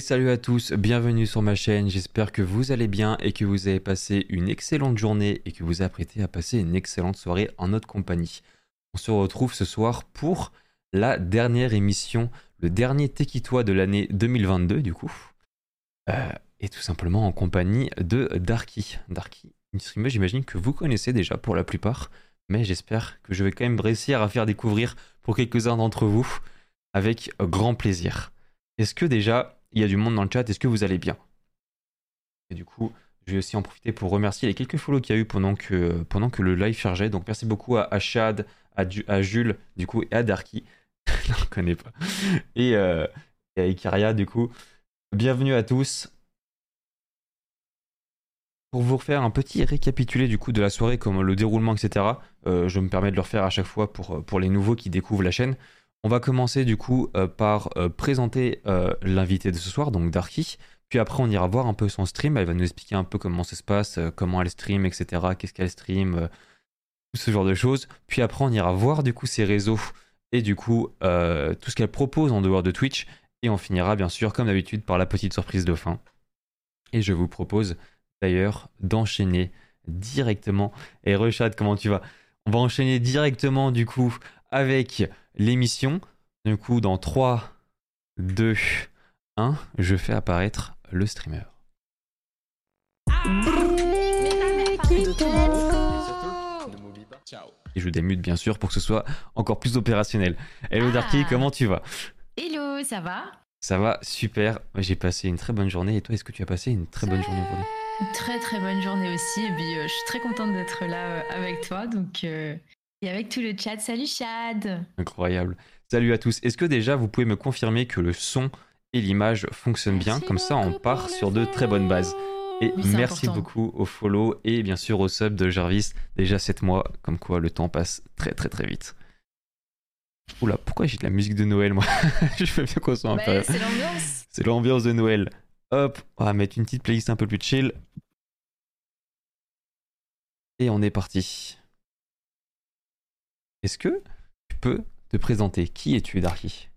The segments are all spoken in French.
Salut à tous, bienvenue sur ma chaîne, j'espère que vous allez bien et que vous avez passé une excellente journée et que vous apprêtez à passer une excellente soirée en notre compagnie. On se retrouve ce soir pour la dernière émission, le dernier Tekitois de l'année 2022 du coup. Euh, et tout simplement en compagnie de Darky. Darky, une streamer j'imagine que vous connaissez déjà pour la plupart, mais j'espère que je vais quand même réussir à faire découvrir pour quelques-uns d'entre vous avec grand plaisir. Est-ce que déjà il y a du monde dans le chat, est-ce que vous allez bien? Et du coup, je vais aussi en profiter pour remercier les quelques follow qu'il y a eu pendant que, pendant que le live chargeait. Donc merci beaucoup à, Chad, à, Jules, du coup, et à Darky. je ne connais pas. Et, euh, à Ikaria, du coup. Bienvenue à tous. Pour vous refaire un petit récapitulé du coup de la soirée, comme le déroulement, etc. Euh, je me permets de le refaire à chaque fois pour, pour les nouveaux qui découvrent la chaîne. On va commencer du coup euh, par euh, présenter euh, l'invité de ce soir, donc Darky. Puis après, on ira voir un peu son stream. Elle va nous expliquer un peu comment ça se passe, comment elle stream, etc. Qu'est-ce qu'elle stream, tout ce genre de choses. Puis après, on ira voir du coup ses réseaux et du coup tout ce qu'elle propose en dehors de Twitch. Et on finira bien sûr, comme d'habitude, par la petite surprise de fin. Et je vous propose d'ailleurs d'enchaîner directement. Et Rechad, comment tu vas? On va enchaîner directement du coup avec l'émission. Du coup, dans 3, 2, 1, je fais apparaître le streamer. Et je démute bien sûr pour que ce soit encore plus opérationnel. Hello ah. Darky, comment tu vas? Hello, ça va? Ça va, super. J'ai passé une très bonne journée. Et toi, est-ce que tu as passé une très bonne journée aujourd'hui? Très très bonne journée aussi. Et puis, euh, je suis très contente d'être là euh, avec toi. Donc, euh, et avec tout le chat. Salut Chad Incroyable. Salut à tous. Est-ce que déjà vous pouvez me confirmer que le son et l'image fonctionnent bien? Comme ça, on part sur de très bonnes bases. Et merci beaucoup au follow et bien sûr au sub de Jarvis. Déjà 7 mois, comme quoi le temps passe très très très vite. Oula, pourquoi j'ai de la musique de Noël moi? Je veux bien qu'on soit un peu. C'est l'ambiance. C'est l'ambiance de Noël. Hop, on va mettre une petite playlist un peu plus chill. Et on est parti. Est-ce que tu peux te présenter? Qui es-tu, Darky?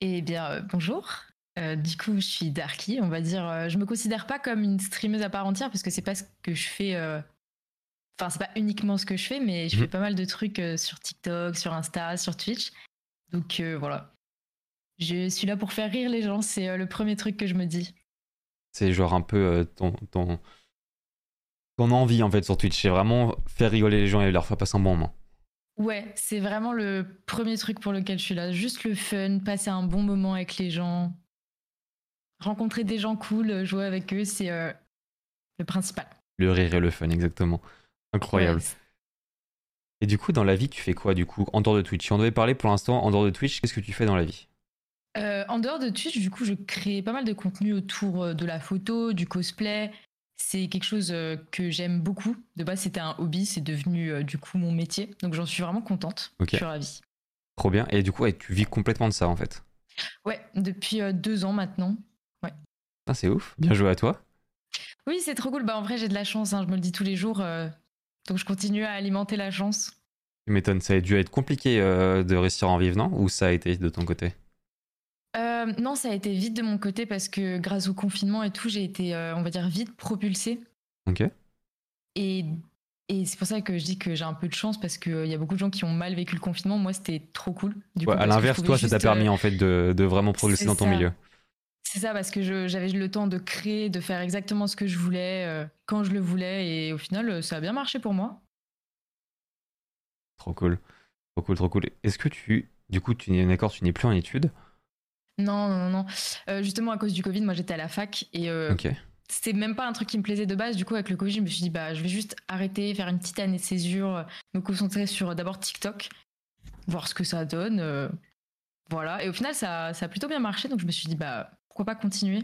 Eh bien, euh, bonjour. Euh, du coup, je suis Darky. On va dire, euh, je me considère pas comme une streameuse à part entière parce que c'est pas ce que je fais. Enfin, c'est pas uniquement ce que je fais, mais je mhm. fais pas mal de trucs sur TikTok, sur Insta, sur Twitch. Donc voilà. Je suis là pour faire rire les gens. C'est le premier truc que je me dis. C'est genre un peu ton, ton, ton envie en fait sur Twitch. C'est vraiment faire rigoler les gens et leur faire passer un bon moment. Ouais, c'est vraiment le premier truc pour lequel je suis là. Juste le fun, passer un bon moment avec les gens, rencontrer des gens cool, jouer avec eux, c'est euh, le principal. Le rire et le fun, exactement. Incroyable. et du coup, dans la vie, tu fais quoi du coup en dehors de Twitch? On devait parler pour l'instant en dehors de Twitch. Qu'est-ce que tu fais dans la vie? Euh, En dehors de Twitch, du coup, je crée pas mal de contenu autour euh, de la photo, du cosplay, c'est quelque chose euh, que j'aime beaucoup. De base, c'était un hobby, c'est devenu euh, du coup mon métier. Donc j'en suis vraiment contente. Je suis ravie. Trop bien. Et du coup, tu vis complètement de ça en fait Ouais, depuis euh, deux ans maintenant. Ouais. Ah, c'est ouf. Bien joué à toi. Oui, c'est trop cool. Bah, en vrai, j'ai de la chance. Hein. Je me le dis tous les jours. donc je continue à alimenter la chance. Tu m'étonnes. Ça a dû être compliqué de réussir en vivre, non? Ou ça a été de ton côté? Euh, non, ça a été vite de mon côté parce que grâce au confinement et tout, j'ai été, euh, on va dire, vite propulsée. Ok. Et, c'est pour ça que je dis que j'ai un peu de chance parce qu'il y a beaucoup de gens qui ont mal vécu le confinement. Moi, c'était trop cool. Du à l'inverse, toi, ça t'a permis euh, en fait de, vraiment progresser dans ton milieu. C'est ça, parce que j'avais le temps de créer, de faire exactement ce que je voulais, quand je le voulais, et au final, ça a bien marché pour moi. Trop cool. Trop cool, trop cool. Est-ce que tu, du coup, tu n'es d'accord, tu n'es plus en études? Non, non, non. Euh, justement, à cause du Covid, moi j'étais à la fac et euh, c'était même pas un truc qui me plaisait de base. Du coup, avec le Covid, je me suis dit, bah, je vais juste arrêter, faire une petite année de césure, me concentrer sur d'abord TikTok, voir ce que ça donne. Euh, voilà. Et au final, ça, ça a plutôt bien marché, donc je me suis dit, bah, pourquoi pas continuer?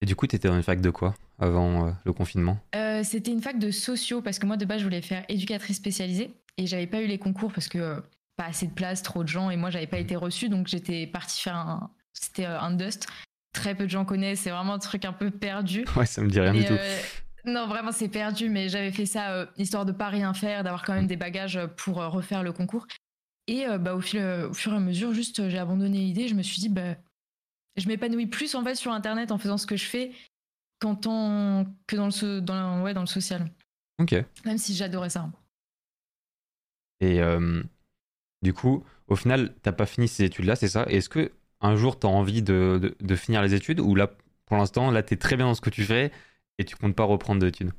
Et du coup, tu étais dans une fac de quoi avant le confinement? C'était une fac de sociaux parce que moi, de base, je voulais faire éducatrice spécialisée et j'avais pas eu les concours parce que pas assez de place, trop de gens et moi, j'avais pas été reçue, donc j'étais partie faire un c'était euh, un Dust. Très peu de gens connaissent. C'est vraiment un truc un peu perdu. Ouais, ça me dit rien du tout. Euh, non, vraiment, c'est perdu. Mais j'avais fait ça euh, histoire de pas rien faire, d'avoir quand même des bagages pour refaire le concours. Et bah, au, fil, au fur et à mesure, juste, j'ai abandonné l'idée. Je me suis dit, bah, je m'épanouis plus en fait sur Internet en faisant ce que je fais qu'en tant que dans le, dans, ouais, dans le social. Ok. Même si j'adorais ça. Et euh, du coup, au final, t'as pas fini ces études-là, c'est ça? Est-ce que un jour t'as envie de, de, finir les études ou là, pour l'instant, là, t'es très bien dans ce que tu fais et tu comptes pas reprendre d'études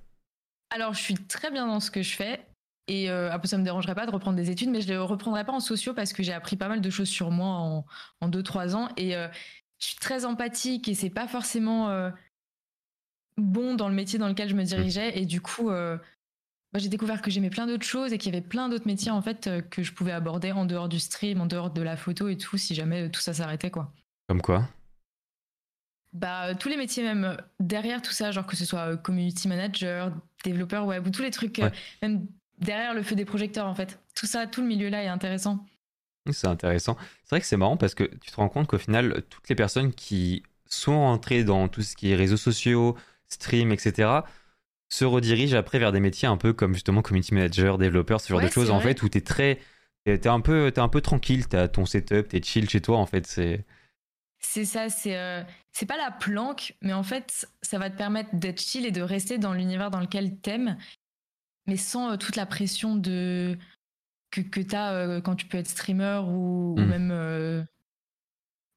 Alors, je suis très bien dans ce que je fais. Et euh, après, ça me dérangerait pas de reprendre des études, mais je ne les reprendrai pas en sociaux parce que j'ai appris pas mal de choses sur moi en, en 2-3 ans. Et euh, je suis très empathique et c'est pas forcément euh, bon dans le métier dans lequel je me dirigeais. Et du coup, bah, j'ai découvert que j'aimais plein d'autres choses et qu'il y avait plein d'autres métiers en fait que je pouvais aborder en dehors du stream, en dehors de la photo et tout, si jamais tout ça s'arrêtait quoi. Comme quoi? Bah, tous les métiers même derrière tout ça, genre que ce soit community manager, développeur web ou tous les trucs, même derrière le feu des projecteurs en fait. Tout ça, tout le milieu-là est intéressant. C'est intéressant. C'est vrai que c'est marrant parce que tu te rends compte qu'au final, toutes les personnes qui sont entrées dans tout ce qui est réseaux sociaux, stream, etc., se redirigent après vers des métiers un peu comme justement community manager, développeur, ce genre de choses en fait, où tu es très. T'es un, peu, un peu tranquille, tu as ton setup, tu es chill chez toi en fait. C'est. C'est ça, c'est euh, c'est pas la planque, mais en fait, ça va te permettre d'être chill et de rester dans l'univers dans lequel t'aimes mais sans euh, toute la pression de que, que tu as euh, quand tu peux être streamer ou, mmh. même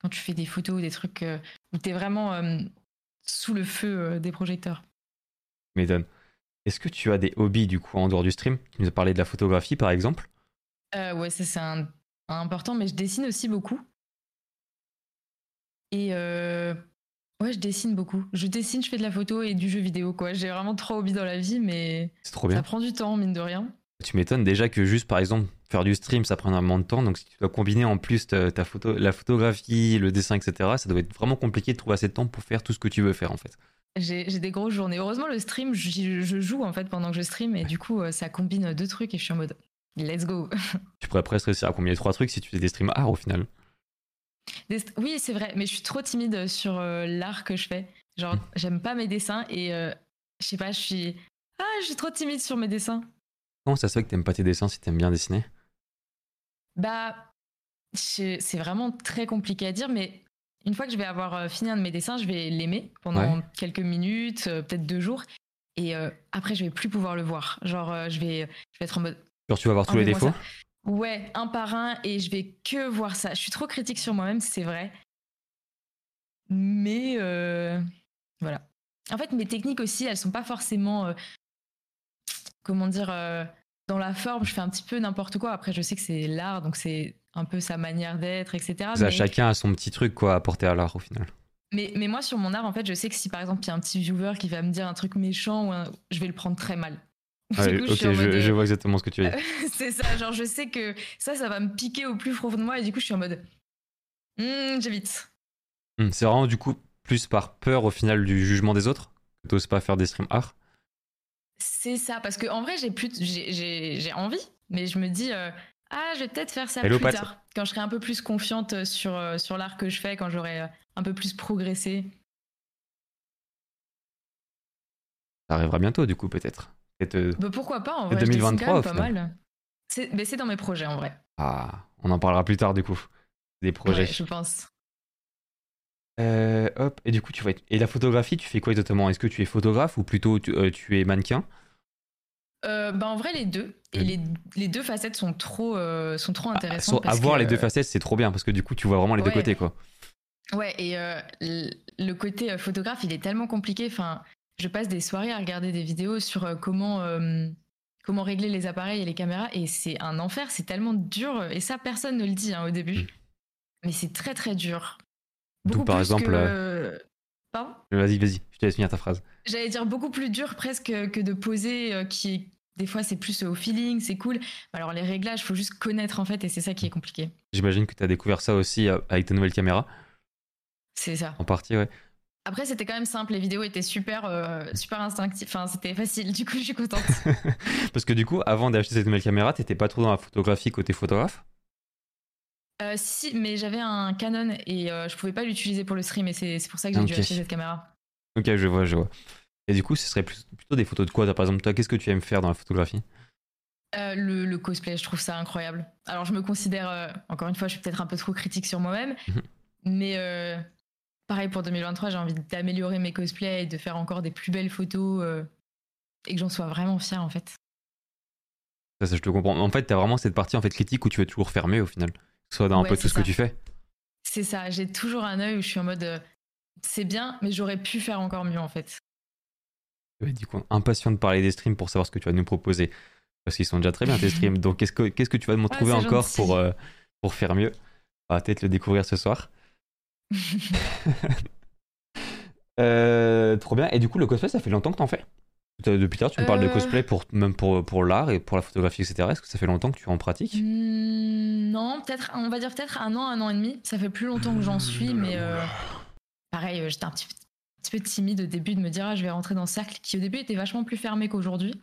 quand tu fais des photos ou des trucs où tu es vraiment sous le feu des projecteurs. Médon, est-ce que tu as des hobbies du coup en dehors du stream? Tu nous as parlé de la photographie par exemple Ouais, ça c'est important, mais je dessine aussi beaucoup. Et Ouais, je dessine beaucoup. Je dessine, je fais de la photo et du jeu vidéo, quoi. J'ai vraiment trois hobbies dans la vie, mais trop bien. ça prend du temps, mine de rien. Tu m'étonnes déjà que juste, par exemple, faire du stream, ça prend énormément de temps. Donc, si tu dois combiner en plus ta, photo, la photographie, le dessin, etc., ça doit être vraiment compliqué de trouver assez de temps pour faire tout ce que tu veux faire, en fait. J'ai des grosses journées. Heureusement, le stream, je, joue, en fait, pendant que je stream. Et du coup, euh, ça combine deux trucs et je suis en mode, let's go. tu pourrais presque réussir à combiner trois trucs si tu fais des streams art, au final. Oui, c'est vrai, mais je suis trop timide sur euh, l'art que je fais. Genre, hmm. j'aime pas mes dessins et euh, je sais pas, je suis. Ah, je suis trop timide sur mes dessins. Comment ça se fait que t'aimes pas tes dessins si t'aimes bien dessiner? Bah, c'est vraiment très compliqué à dire, mais une fois que je vais avoir euh, fini un de mes dessins, je vais l'aimer pendant quelques minutes, peut-être deux jours, et après, je vais plus pouvoir le voir. Genre, je, vais, je vais être en mode. Genre, tu vas voir tous les défauts Ouais, un par un, et je vais que voir ça. Je suis trop critique sur moi-même, c'est vrai. Mais euh, voilà. En fait, mes techniques aussi, elles sont pas forcément, euh, comment dire, euh, dans la forme. Je fais un petit peu n'importe quoi. Après, je sais que c'est l'art, donc c'est un peu sa manière d'être, etc. Chacun a son petit truc quoi à apporter à l'art au final. Mais, mais moi, sur mon art, en fait, je sais que si par exemple il y a un petit viewer qui va me dire un truc méchant, je vais le prendre très mal. ok, je, vois exactement ce que tu veux dire. c'est ça, genre je sais que ça, ça va me piquer au plus profond de moi et du coup je suis en mode, hmm, j'évite. Hmm, c'est vraiment du coup plus par peur au final du jugement des autres que t'oses pas faire des streams art? C'est ça, parce qu'en vrai j'ai plus, j'ai envie, mais je me dis, euh, ah je vais peut-être faire ça plus tard, quand je serai un peu plus confiante sur, euh, sur l'art que je fais, quand j'aurai euh, un peu plus progressé. Ça arrivera bientôt du coup peut-être. Euh, bah, pourquoi pas en vrai 2023 pas mal. C'est dans mes projets en vrai. Ah, on en parlera plus tard du coup. Des projets. je pense. Euh, hop, et du coup, tu vas Et la photographie, tu fais quoi exactement? Est-ce que tu es photographe ou plutôt tu, euh, es mannequin? Bah en vrai les deux et les, les, deux facettes sont trop sont trop ah, intéressantes. Ah, avoir les deux facettes c'est trop bien parce que du coup tu vois vraiment les deux côtés quoi. Ouais et le côté photographe il est tellement compliqué. Enfin je passe des soirées à regarder des vidéos sur euh, comment, euh, comment régler les appareils et les caméras et c'est un enfer, c'est tellement dur et ça personne ne le dit hein, au début. Mm. Mais c'est très très dur. Beaucoup par exemple. Euh, pardon Vas-y, vas-y, je te laisse finir ta phrase. J'allais dire beaucoup plus dur presque que de poser, qui des fois c'est plus au feeling, c'est cool. Alors les réglages, il faut juste connaître en fait et c'est ça qui est compliqué. J'imagine que tu as découvert ça aussi avec ta nouvelle caméra. C'est ça. En partie, ouais. Après, c'était quand même simple. Les vidéos étaient super, euh, super instinctives. Enfin, c'était facile. Du coup, je suis contente. Parce que du coup, avant d'acheter cette nouvelle caméra, t'étais pas trop dans la photographie côté photographe? Euh, Si, mais j'avais un Canon et euh, je pouvais pas l'utiliser pour le stream. Et c'est pour ça que j'ai dû acheter cette caméra. Ok, je vois, je vois. Et du coup, ce serait plutôt des photos de quoi Par exemple, toi, qu'est-ce que tu aimes faire dans la photographie? Le, cosplay, je trouve ça incroyable. Alors, je me considère, encore une fois, je suis peut-être un peu trop critique sur moi-même, mhm. mais pareil pour 2023, j'ai envie d'améliorer mes cosplays et de faire encore des plus belles photos euh, et que j'en sois vraiment fière en fait. Ça, ça, je te comprends. En fait, t'as vraiment cette partie en fait critique où tu veux toujours fermer au final, que ce soit dans un peu tout ce que tu fais. C'est ça, j'ai toujours un œil où je suis en mode euh, c'est bien, mais j'aurais pu faire encore mieux en fait. du coup, impatient de parler des streams pour savoir ce que tu vas nous proposer. Parce qu'ils sont déjà très bien tes streams. Donc, qu'est-ce que, qu'est-ce que tu vas me trouver encore pour, euh, pour faire mieux? On va peut-être le découvrir ce soir. Euh, trop bien. Et du coup, le cosplay, ça fait longtemps que t'en fais? Depuis tard, tu me parles de cosplay pour, même pour, pour l'art et pour la photographie, etc. Est-ce que ça fait longtemps que tu en pratiques? Mmh, Non, peut-être, on va dire peut-être un an, un an et demi. Ça fait plus longtemps que j'en suis, mais pareil, euh, j'étais un petit, peu timide au début de me dire ah, je vais rentrer dans ce cercle qui au début était vachement plus fermé qu'aujourd'hui.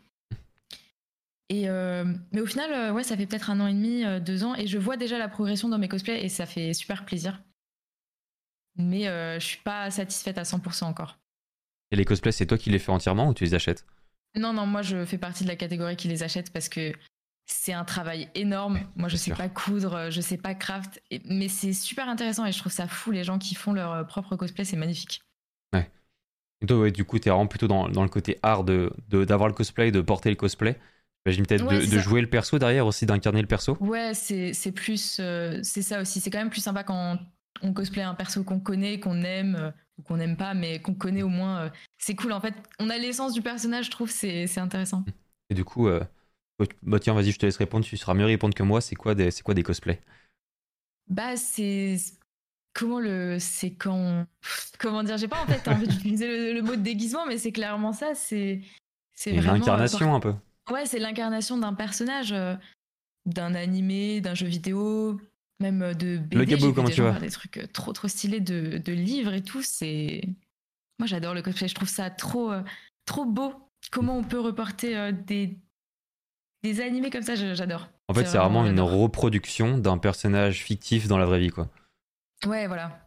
Et euh, mais au final, euh, ouais, ça fait peut-être un an et demi, deux ans, et je vois déjà la progression dans mes cosplays et ça fait super plaisir. Mais je suis pas satisfaite à 100% encore. Et les cosplays, c'est toi qui les fais entièrement ou tu les achètes? Non, non, moi je fais partie de la catégorie qui les achète parce que c'est un travail énorme. Moi, je sais pas coudre, je sais pas craft, mais c'est super intéressant et je trouve ça fou les gens qui font leur euh, propre cosplay, c'est magnifique. Ouais. Et toi, ouais, du coup, t'es vraiment plutôt dans, dans, le côté art de d'avoir le cosplay, de porter le cosplay. J'imagine peut-être de, jouer le perso derrière aussi, d'incarner le perso. Ouais, c'est plus, euh, c'est ça aussi. C'est quand même plus sympa quand on cosplay un perso qu'on connaît, qu'on aime euh, qu'on n'aime pas, mais qu'on connaît au moins. c'est cool en fait. On a l'essence du personnage, je trouve, c'est intéressant. Et du coup. Bah tiens, vas-y, je te laisse répondre, tu seras mieux répondre que moi. C'est quoi des, c'est quoi des cosplays? Bah, c'est. Comment le. C'est quand. Comment dire J'ai pas en fait envie d'utiliser le, mot de déguisement, mais c'est clairement ça. C'est. C'est l'incarnation un peu. Ouais, c'est l'incarnation d'un personnage, euh, d'un animé, d'un jeu vidéo, même euh, de BD. Le gabou, comment tu vois Des trucs euh, trop, trop stylés de, de livres et tout. C'est. Moi, j'adore le cosplay. Je trouve ça trop, trop beau. Comment on peut reporter des, des animés comme ça, j'adore. En fait, c'est vraiment, une reproduction d'un personnage fictif dans la vraie vie, quoi. Ouais, voilà.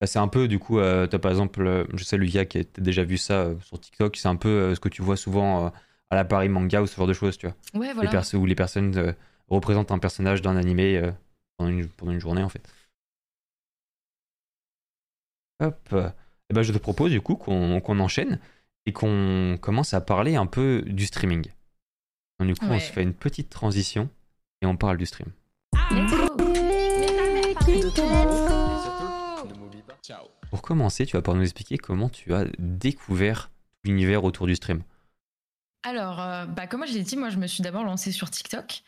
Bah, c'est un peu, du coup, euh, as par exemple, euh, je sais, Lucas, qui a déjà vu ça euh, sur TikTok, c'est un peu euh, ce que tu vois souvent à la Paris Manga ou ce genre de choses, tu vois. Ouais, voilà. où les personnes représentent un personnage d'un animé pendant une, pendant, une, journée, en fait. Hop. Et eh ben, je te propose, du coup, qu'on enchaîne et qu'on commence à parler un peu du streaming. Donc, du coup, on se fait une petite transition et on parle du stream. Pour commencer, tu vas pouvoir nous expliquer comment tu as découvert l'univers autour du stream. Alors, euh, bah, comme je l'ai dit, moi je me suis d'abord lancée sur TikTok.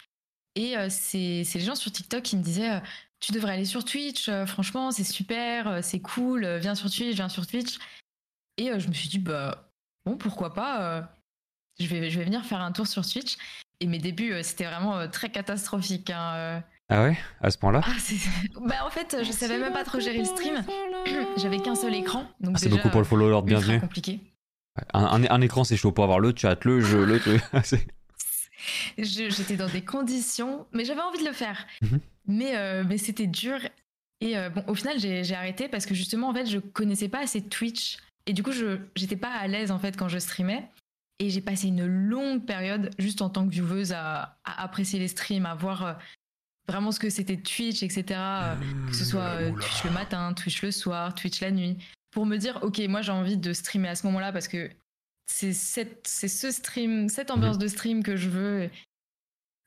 Et euh, c'est les gens sur TikTok qui me disaient euh, Tu devrais aller sur Twitch, franchement, c'est super, c'est cool, viens sur Twitch, viens sur Twitch. Et je me suis dit Bah, bon, pourquoi pas je vais, je vais venir faire un tour sur Switch. Et mes débuts, euh, c'était vraiment euh, très catastrophique. Hein, euh. Ah ouais? À ce point-là? Ah, bah, En fait, je savais même pas trop gérer le stream. J'avais qu'un seul écran. Ah, c'est beaucoup pour le follow Lord, bienvenue. compliqué. Un, un, écran, c'est chaud pour avoir le chat, le jeu, le truc. J'étais dans des conditions, mais j'avais envie de le faire. Mhm. Mais, mais c'était dur. Et bon, au final, j'ai arrêté parce que justement, en fait, je connaissais pas assez Twitch. Et du coup, je j'étais pas à l'aise en fait quand je streamais. Et j'ai passé une longue période, juste en tant que vieweuse, à, apprécier les streams, à voir euh, vraiment ce que c'était Twitch, etc. Euh, que ce soit euh, Twitch le matin, Twitch le soir, Twitch la nuit. Pour me dire, ok, moi j'ai envie de streamer à ce moment-là parce que c'est ce stream, cette ambiance mhm. de stream que je veux.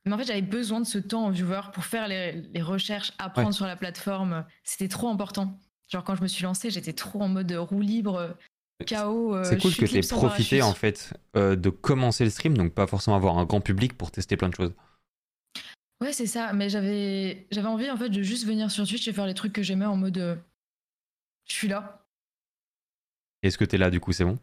Mais en fait, j'avais besoin de ce temps en viewer pour faire les, recherches, apprendre sur la plateforme. C'était trop important. Genre, quand je me suis lancée, j'étais trop en mode roue libre. Euh, c'est cool que tu aies profité en fait euh, de commencer le stream, donc pas forcément avoir un grand public pour tester plein de choses. Ouais, c'est ça, mais j'avais j'avais envie en fait de juste venir sur Twitch et faire les trucs que j'aimais en mode euh, je suis là. Est-ce que t'es là du coup, c'est bon?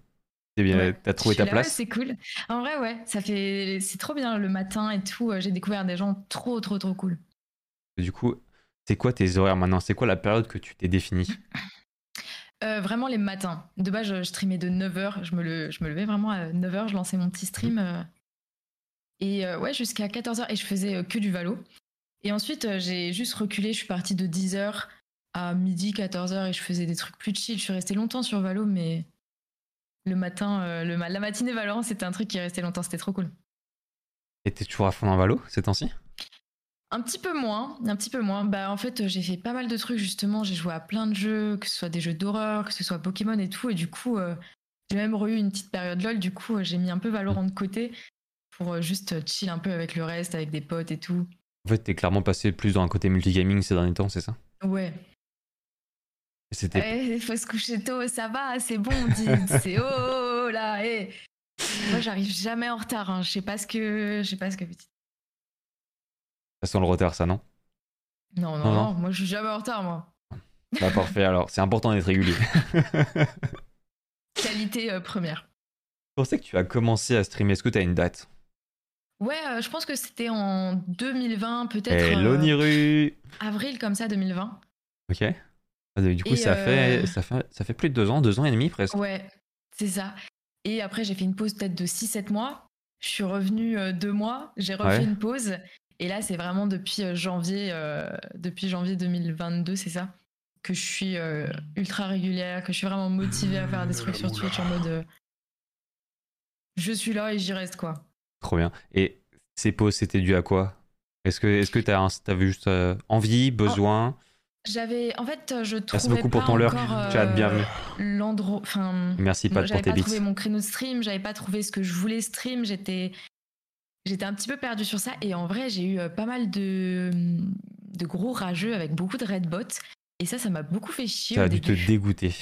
T'as bien, t'as trouvé ta place C'est cool. En vrai, ouais, ça fait c'est trop bien le matin et tout. J'ai découvert des gens trop trop trop cool. du coup, c'est quoi tes horaires maintenant? C'est quoi la période que tu t'es définie? Euh, vraiment les matins. De base, je, streamais de 9h. Je me, le, je me levais vraiment à 9h. Je lançais mon petit stream. Euh, et euh, ouais, jusqu'à 14h. Et je faisais que du valo. Et ensuite, j'ai juste reculé. Je suis partie de 10h à midi, 14h. Et je faisais des trucs plus chill. Je suis restée longtemps sur valo. Mais le matin, le, la matinée Valorant, c'était un truc qui restait longtemps. C'était trop cool. Et t'es toujours à fond dans valo ces temps-ci? Un petit peu moins, un petit peu moins. Bah en fait, j'ai fait pas mal de trucs justement. J'ai joué à plein de jeux, que ce soit des jeux d'horreur, que ce soit Pokémon et tout. Et du coup, euh, j'ai même eu une petite période LOL. Du coup, j'ai mis un peu Valorant de côté pour euh, juste chill un peu avec le reste, avec des potes et tout. En fait, t'es clairement passé plus dans un côté multigaming ces derniers temps, c'est ça? Ouais. C'était. Il faut se coucher tôt, ça va, c'est bon, c'est oh, oh, oh là, hé. Moi, j'arrive jamais en retard. Hein. Je sais pas ce que, je sais pas ce que. Ça sent le retard, ça, non? Non non, non, moi je suis jamais en retard, moi. Bah, parfait, alors, c'est important d'être régulier. Qualité euh, première. Je pensais que tu as commencé à streamer. Est-ce que tu as une date? Ouais, euh, je pense que c'était en 2020, peut-être. Hello euh, Avril, comme ça, 2020. Ok. Ah, du coup, ça, fait, ça, fait, ça fait plus de deux ans, deux ans et demi presque. Ouais, c'est ça. Et après, j'ai fait une pause peut-être de 6-7 mois. Je suis revenue deux mois, j'ai refait une pause. Et là, c'est vraiment depuis euh, janvier, euh, depuis janvier 2022, c'est ça, que je suis euh, ultra régulière, que je suis vraiment motivée à faire des trucs sur Twitch en mode je suis là et j'y reste quoi. Trop bien. Et ces pauses, c'était dû à quoi? Est-ce que est-ce que t'as juste envie, besoin? J'avais, en fait, je trouvais Merci beaucoup pour ton leurre, chat, bienvenue. L'endroit, enfin. Merci pas pour tes J'avais pas trouvé mon créneau de stream, j'avais pas trouvé ce que je voulais stream, j'étais J'étais un petit peu perdue sur ça et en vrai, j'ai eu euh, pas mal de, de gros rageux avec beaucoup de red bots et ça, ça m'a beaucoup fait chier. Ça a dû te dégoûter.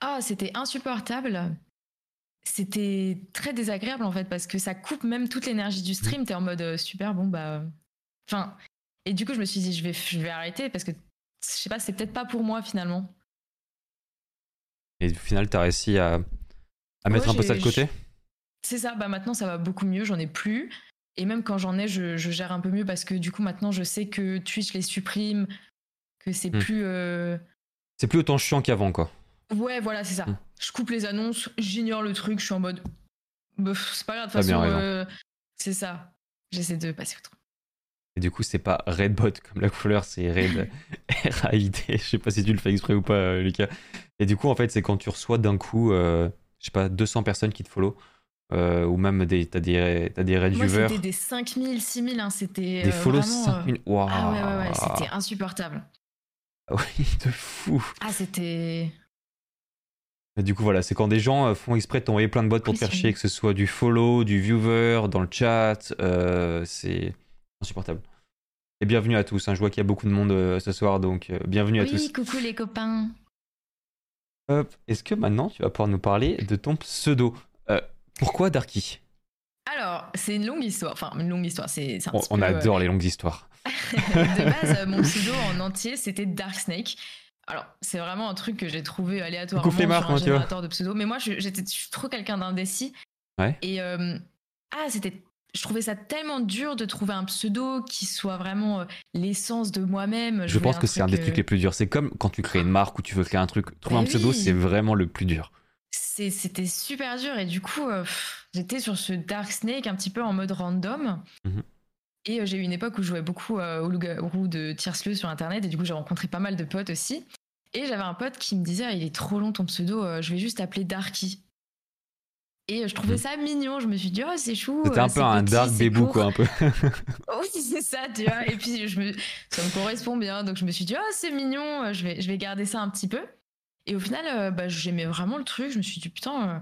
Ah, c'était insupportable. C'était très désagréable en fait parce que ça coupe même toute l'énergie du stream. T'es en mode euh, super, bon bah. Enfin. Et du coup, je me suis dit, je vais, je vais arrêter parce que je sais pas, c'est peut-être pas pour moi finalement. Et au final, t'as réussi à, à mettre un peu ça de côté c'est ça, bah maintenant ça va beaucoup mieux, j'en ai plus. Et même quand j'en ai, je, gère un peu mieux parce que du coup maintenant je sais que Twitch les supprime, que c'est hmm. plus. Euh, c'est plus autant chiant qu'avant quoi. Ouais, voilà, c'est ça. Hmm. Je coupe les annonces, j'ignore le truc, je suis en mode. c'est pas grave, de toute façon, euh, c'est ça. J'essaie de passer autre. Et du coup, c'est pas Redbot comme la couleur, c'est Red R-A-I-D. Je sais pas si tu le fais exprès ou pas, euh, Lucas. Et du coup, en fait, c'est quand tu reçois d'un coup, je sais pas, 200 personnes qui te follow. Euh, ou même des, t'as des, t'as des Moi, c'était des 5000, 6000, hein, c'était. Des euh, follow 5000, waouh! Ah ouais, ouais, ouais, c'était insupportable. Ah oui, de fou! Ah, c'était. du coup, voilà, c'est quand des gens euh, font exprès de t'envoyer plein de bots pour te faire chier, que ce soit du follow, du viewer, dans le chat, c'est insupportable. Et bienvenue à tous, hein, je vois qu'il y a beaucoup de monde ce soir, donc bienvenue à tous. Oui, coucou les copains. Hop, est-ce que maintenant tu vas pouvoir nous parler de ton pseudo? Pourquoi Darky? Alors, c'est une longue histoire. Enfin, une longue histoire. C'est, on, on adore euh, les longues histoires. de base, mon pseudo en entier, c'était Dark Snake. Alors, c'est vraiment un truc que j'ai trouvé aléatoirement sur un générateur de pseudo. Mais moi, j'étais trop quelqu'un d'indécis. Ouais. Et euh, ah, c'était je trouvais ça tellement dur de trouver un pseudo qui soit vraiment euh, l'essence de moi-même. Je, pense que c'est un des trucs les plus durs. C'est comme quand tu crées une marque ou tu veux créer un truc. Trouver un pseudo, c'est vraiment le plus dur c'était super dur et du coup euh, j'étais sur ce Dark Snake un petit peu en mode random mhm. et euh, j'ai eu une époque où je jouais beaucoup euh, au loup-garou de Tiersleu sur internet et du coup j'ai rencontré pas mal de potes aussi et j'avais un pote qui me disait ah, il est trop long ton pseudo je vais juste t'appeler Darky et je trouvais mhm. ça mignon je me suis dit oh c'est chou c'était un peu un dark bébou quoi un peu oui c'est ça tu vois et puis je me ça me correspond bien donc je me suis dit oh c'est mignon je vais je vais garder ça un petit peu et au final, euh, bah, j'aimais vraiment le truc. Je me suis dit, putain, euh,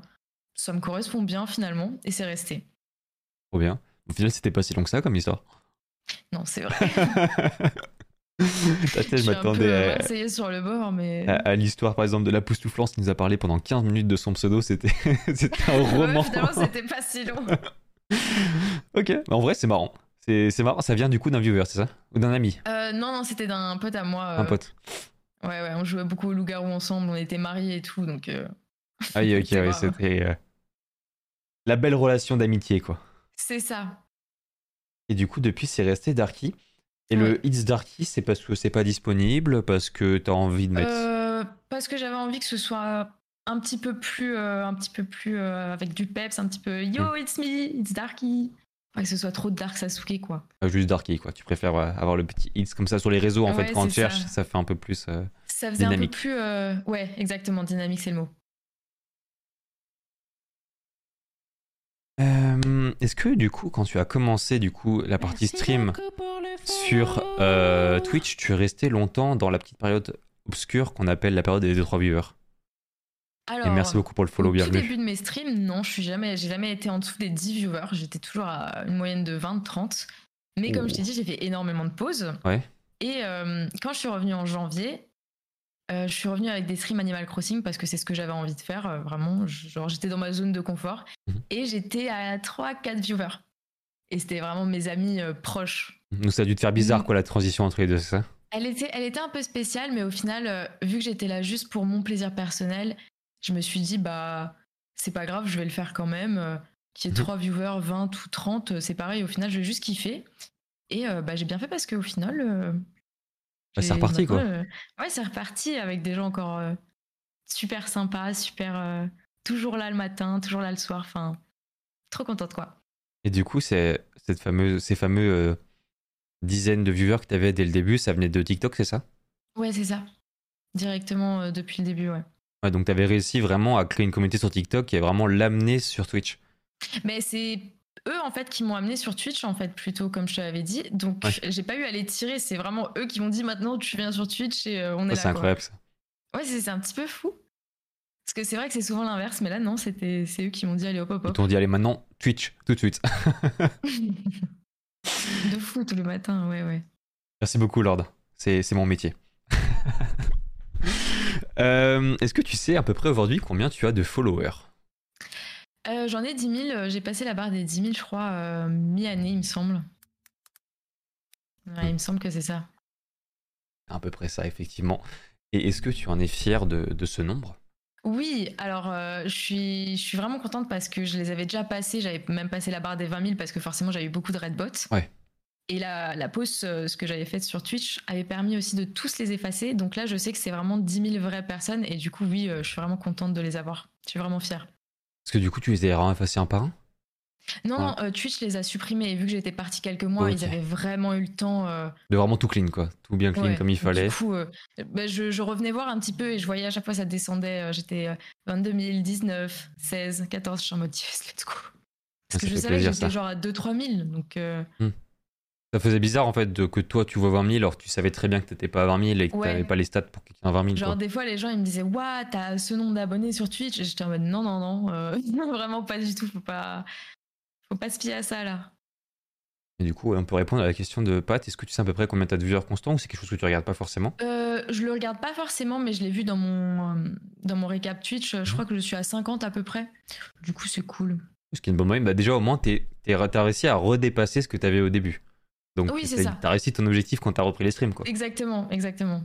ça me correspond bien finalement. Et c'est resté. Trop bien. Au final, c'était pas si long que ça comme histoire. Non, c'est vrai. je m'attendais à, sur le bord, mais... à, l'histoire par exemple de la poustouflance qui nous a parlé pendant 15 minutes de son pseudo, c'était un roman. finalement, c'était pas si long. ok, mais en vrai, c'est marrant. C'est marrant, ça vient du coup d'un viewer, c'est ça? Ou d'un ami? Euh, Non, non, c'était d'un pote à moi. Un pote. Ouais, ouais, on jouait beaucoup au loup-garou ensemble, on était mariés et tout, donc. Euh... Ah oui, ok, oui, c'était. Euh, la belle relation d'amitié, quoi. C'est ça. Et du coup, depuis, c'est resté Darky. Et le It's Darky, c'est parce que c'est pas disponible, parce que t'as envie de mettre. Euh, parce que j'avais envie que ce soit un petit peu plus, euh, un petit peu plus avec du peps, un petit peu Yo, hmm. it's me, it's Darky que ce soit trop Dark Sasuke, quoi. juste Darky, quoi. Tu préfères avoir le petit hits comme ça sur les réseaux, en fait, quand on cherche, ça fait un peu plus. Euh, ça faisait un peu plus. Euh, ouais, exactement, dynamique, c'est le mot. Euh, est-ce que du coup, quand tu as commencé du coup la partie stream, sur euh, Twitch, tu es resté longtemps dans la petite période obscure qu'on appelle la période des 2-3 viewers. Alors, Et merci beaucoup pour le follow, Au bienvenue. début de mes streams, non, je suis jamais, j'ai jamais été en dessous des 10 viewers. J'étais toujours à une moyenne de 20-30. Mais comme je t'ai dit, j'ai fait énormément de pauses. Ouais. Et euh, quand je suis revenue en janvier, euh, je suis revenue avec des streams Animal Crossing parce que c'est ce que j'avais envie de faire, euh, vraiment. Genre, j'étais dans ma zone de confort. Mhm. Et j'étais à 3-4 viewers. Et c'était vraiment mes amis euh, proches. Donc ça a dû te faire bizarre, Mhm. quoi, la transition entre les deux, c'est ça? Elle était, elle était un peu spéciale, mais au final, euh, vu que j'étais là juste pour mon plaisir personnel, je me suis dit, bah, c'est pas grave, je vais le faire quand même. Euh, Qu'il y ait Mhm. 3 viewers, 20 ou 30, euh, c'est pareil, au final, je vais juste kiffer. Et bah, j'ai bien fait parce qu'au final. Bah, c'est reparti, quoi. ouais, c'est reparti avec des gens encore super sympas, super. toujours là le matin, toujours là le soir. Enfin, trop contente, quoi. Et du coup, c'est cette fameuse, ces fameux euh, dizaines de viewers que tu avais dès le début, ça venait de TikTok, c'est ça? Ouais, c'est ça. Directement euh, depuis le début, ouais. Ouais, donc tu avais réussi vraiment à créer une communauté sur TikTok et à vraiment l'amener sur Twitch. Mais c'est eux en fait qui m'ont amené sur Twitch en fait plutôt comme je te l'avais dit. Donc Ouais. j'ai pas eu à les tirer. C'est vraiment eux qui m'ont dit maintenant tu viens sur Twitch et euh, on est là. c'est incroyable ça. Ouais c'est un petit peu fou. Parce que c'est vrai que c'est souvent l'inverse, mais là non c'était c'est eux qui m'ont dit allez hop hop Ils hop. t'ont dit, allez, maintenant, Twitch, tout de suite. de fou tous les matins ouais ouais. Merci beaucoup, Lord. C'est c'est mon métier. Euh, Est-ce que tu sais à peu près aujourd'hui combien tu as de followers? Euh, J'en ai 10 000. euh, J'ai passé la barre des 10 000 je crois euh, mi-année il me semble. Ouais, il me semble que c'est ça. À peu près ça, effectivement. Et est-ce que tu en es fier de, de ce nombre? Oui, alors euh, je, suis, je suis vraiment contente parce que je les avais déjà passés. J'avais même passé la barre des 20 000 parce que forcément j'avais eu beaucoup de red bots. Ouais. Et la, la pause, euh, ce que j'avais fait sur Twitch, avait permis aussi de tous les effacer. Donc là, je sais que c'est vraiment 10 000 vraies personnes. Et du coup, oui, euh, je suis vraiment contente de les avoir. Je suis vraiment fière. Parce que du coup, tu les as effacés un par un? Non, euh, Twitch les a supprimés. Et vu que j'étais partie quelques mois, ils avaient vraiment eu le temps. euh, De vraiment tout clean, quoi. Tout bien clean Ouais, comme il fallait. Du coup, euh, bah, je, je revenais voir un petit peu et je voyais à chaque fois ça descendait. J'étais euh, 22 000, 19, 16, 14. Je suis en mode yes, let's go. Parce Ça que je savais plaisir, que j'étais genre à 2-3 000. Donc, euh, Ça faisait bizarre en fait de, que toi tu vois 20 000 alors tu savais très bien que t'étais pas à 20 000 et que Ouais. t'avais pas les stats pour quelqu'un à 20 000. genre, quoi. des fois, les gens ils me disaient Waouh, t'as ce nombre d'abonnés sur Twitch. Et j'étais en mode Non, non, non, euh, non, vraiment pas du tout. Faut pas, faut pas se fier à ça là. Et du coup, on peut répondre à la question de Pat est-ce que tu sais à peu près combien t'as de viewers constants ou c'est quelque chose que tu regardes pas forcément? Euh, je le regarde pas forcément, mais je l'ai vu dans mon, euh, dans mon récap Twitch. Je Mhm. crois que je suis à 50 à peu près. Du coup, c'est cool. Ce qui est une bonne moyenne. Bah, déjà, au moins, t'as réussi à redépasser ce que t'avais au début. Donc, Oui, c'est ça. t'as réussi ton objectif quand t'as repris les streams. Quoi. Exactement, exactement.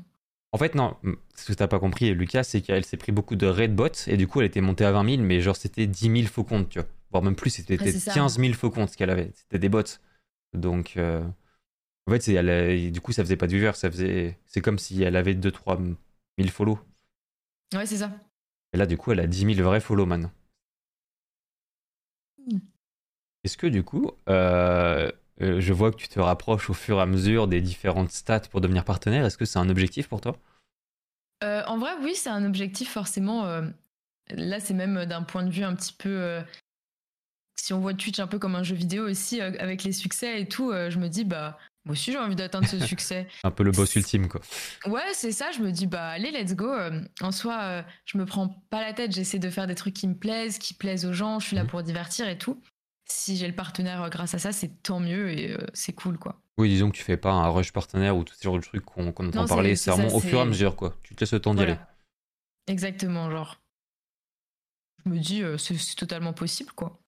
En fait, non, ce que t'as pas compris, Lucas, c'est qu'elle s'est pris beaucoup de red bots et du coup, elle était montée à 20 000, mais genre, c'était 10 000 faux comptes, tu vois. Voire même plus, c'était Ouais, c'est ça. 15 000 faux comptes qu'elle avait. C'était des bots. Donc, euh, en fait, elle a- du coup, ça faisait pas de viewers, ça faisait. C'est comme si elle avait 2-3 000 follow. Ouais, c'est ça. Et là, du coup, elle a 10 000 vrais follow maintenant. Mm. Est-ce que, du coup, euh, euh, je vois que tu te rapproches au fur et à mesure des différentes stats pour devenir partenaire. Est-ce que c'est un objectif pour toi? Euh, en vrai, oui, c'est un objectif forcément. euh, là, c'est même d'un point de vue un petit peu. Si on voit Twitch un peu comme un jeu vidéo aussi, euh, avec les succès et tout, euh, je me dis, bah, moi aussi j'ai envie d'atteindre ce succès. Un peu le boss ultime, quoi. Ouais, c'est ça, je me dis, bah, allez, let's go. Euh, en soi, je me prends pas la tête, j'essaie de faire des trucs qui me plaisent, qui plaisent aux gens, je suis là Mhm. pour divertir et tout. Si j'ai le partenaire grâce à ça, c'est tant mieux et c'est cool, quoi. Oui, disons que tu fais pas un rush partenaire ou tout ce genre de trucs qu'on entend parler. c'est vraiment au fur et à mesure, quoi. Tu te laisses le temps d'y aller. Exactement, genre. Je me dis, euh, c'est totalement possible, quoi.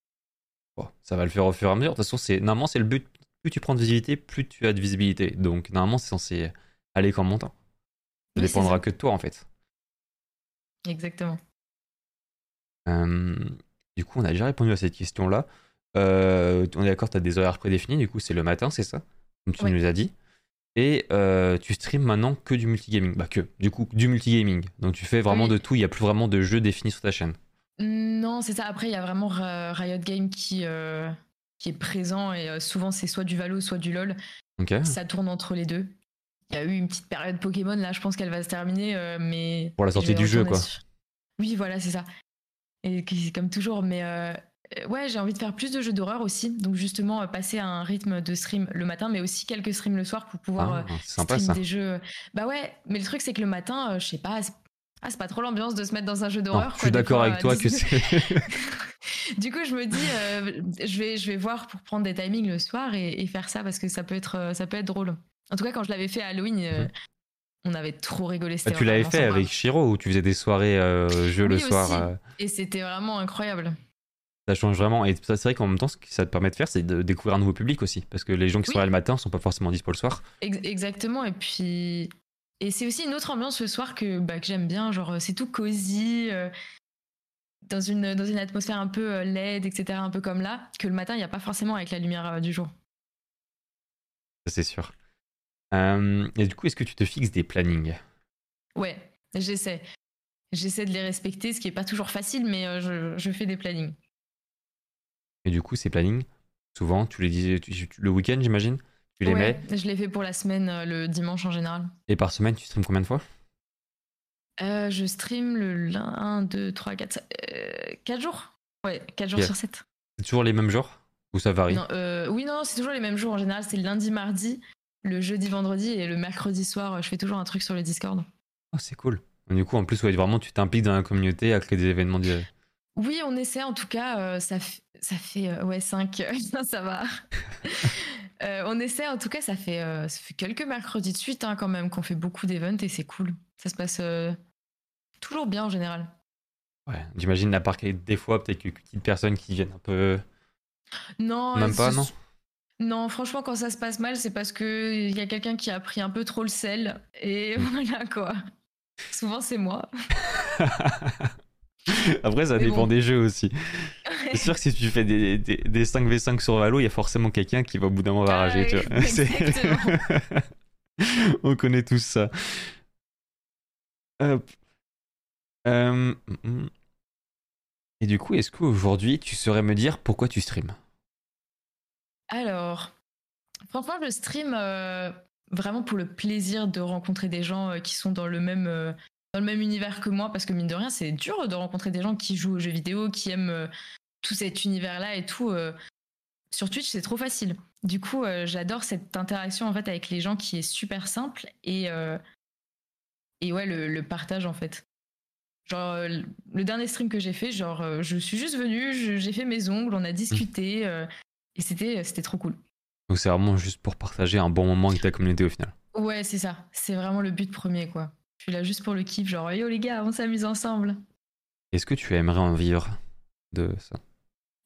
Bon, ça va le faire au fur et à mesure. De toute façon, c'est normalement c'est le but. Plus tu prends de visibilité, plus tu as de visibilité. Donc normalement, c'est censé aller qu'en montant. Ça Oui, dépendra que de toi, en fait. Exactement. Euh, du coup, on a déjà répondu à cette question-là. Euh, on est d'accord, tu as des horaires prédéfinis. Du coup, c'est le matin, c'est ça Comme tu Ouais. nous as dit. Et euh, tu streams maintenant que du multigaming. Bah, que, du coup, du multigaming. Donc tu fais vraiment Oui. de tout. Il n'y a plus vraiment de jeux définis sur ta chaîne. Non, c'est ça. Après, il y a vraiment Ra- Riot Games qui, euh, qui est présent et euh, souvent c'est soit du Valo, soit du LoL. Ça tourne entre les deux. Il y a eu une petite période Pokémon, là je pense qu'elle va se terminer, euh, mais... Pour la sortie du jeu, quoi. sur- Oui, voilà, c'est ça. Et comme toujours, mais euh, ouais, j'ai envie de faire plus de jeux d'horreur aussi. Donc justement, passer à un rythme de stream le matin, mais aussi quelques streams le soir pour pouvoir ah, sympa, ça. des jeux. Bah ouais, mais le truc c'est que le matin, je sais pas, ah, c'est pas trop l'ambiance de se mettre dans un jeu d'horreur. Je suis d'accord avec toi que c'est. du coup, je me dis, je, vais, je vais voir pour prendre des timings le soir et, faire ça parce que ça peut être, ça peut être drôle. En tout cas, quand je l'avais fait à Halloween, on avait trop rigolé. Bah, tu l'avais fait avec Shiro ou tu faisais des soirées euh, jeux le soir Et c'était vraiment incroyable. Ça change vraiment. Et c'est vrai qu'en même temps, ce que ça te permet de faire, c'est de découvrir un nouveau public aussi. Parce que les gens qui sont là le matin sont pas forcément dispo le soir. exactement. Et puis. Et c'est aussi une autre ambiance le soir que, bah, que j'aime bien. Genre, c'est tout cosy. Euh, dans, une, dans une atmosphère un peu euh, LED, etc. Un peu comme là. Que le matin, il n'y a pas forcément avec la lumière euh, du jour. C'est sûr. et du coup, est-ce que tu te fixes des plannings? Ouais, j'essaie. J'essaie de les respecter, ce qui n'est pas toujours facile, mais je, je fais des plannings. Et du coup, ces plannings, souvent, tu les disais le week-end, j'imagine? Tu les mets Je les fais pour la semaine, euh, le dimanche en général. Et par semaine, tu streams combien de fois euh, Je stream le 1, 2, 3, 4, 4 jours. Ouais, 4 jours sur 7. C'est toujours les mêmes jours Ou ça varie euh, Oui, non, c'est toujours les mêmes jours en général. C'est le lundi, mardi, le jeudi, vendredi et le mercredi soir, je fais toujours un truc sur le Discord. Oh, c'est cool. Du coup, en plus, ouais, vraiment, tu t'impliques dans la communauté à créer des événements. Oui, on essaie en tout cas. ça, ça fait euh, ouais 5 ça va euh, on essaie en tout cas ça fait euh, ça fait quelques mercredis de suite hein, quand même qu'on fait beaucoup d'events et c'est cool ça se passe toujours bien en général ouais j'imagine à part des fois peut-être quelques petites personnes qui viennent un peu non même pas non non, franchement, quand ça se passe mal, c'est parce que il y a quelqu'un qui a pris un peu trop le sel. Et voilà quoi. Souvent, c'est moi. Après, ça dépend des jeux aussi. C'est sûr que si tu fais des, des, 5v5 sur Valo, il y a forcément quelqu'un qui va au bout d'un moment va rager. tu vois. On connaît tous ça. Hop. Euh, et du coup, est-ce qu'aujourd'hui, tu saurais me dire pourquoi tu streams Alors, franchement, je stream euh, vraiment pour le plaisir de rencontrer des gens euh, qui sont dans le même dans le même univers que moi parce que mine de rien c'est dur de rencontrer des gens qui jouent aux jeux vidéo qui aiment euh, tout cet univers là et tout euh. sur Twitch c'est trop facile. Du coup euh, j'adore cette interaction en fait avec les gens qui est super simple et et ouais le, partage en fait. Genre le dernier stream que j'ai fait genre je suis juste venu j'ai fait mes ongles on a discuté et c'était c'était trop cool. Donc c'est vraiment juste pour partager un bon moment avec ta communauté au final. Ouais c'est ça. C'est vraiment le but premier quoi je suis là juste pour le kiff, genre yo les gars, on s'amuse ensemble. Est-ce que tu aimerais en vivre de ça?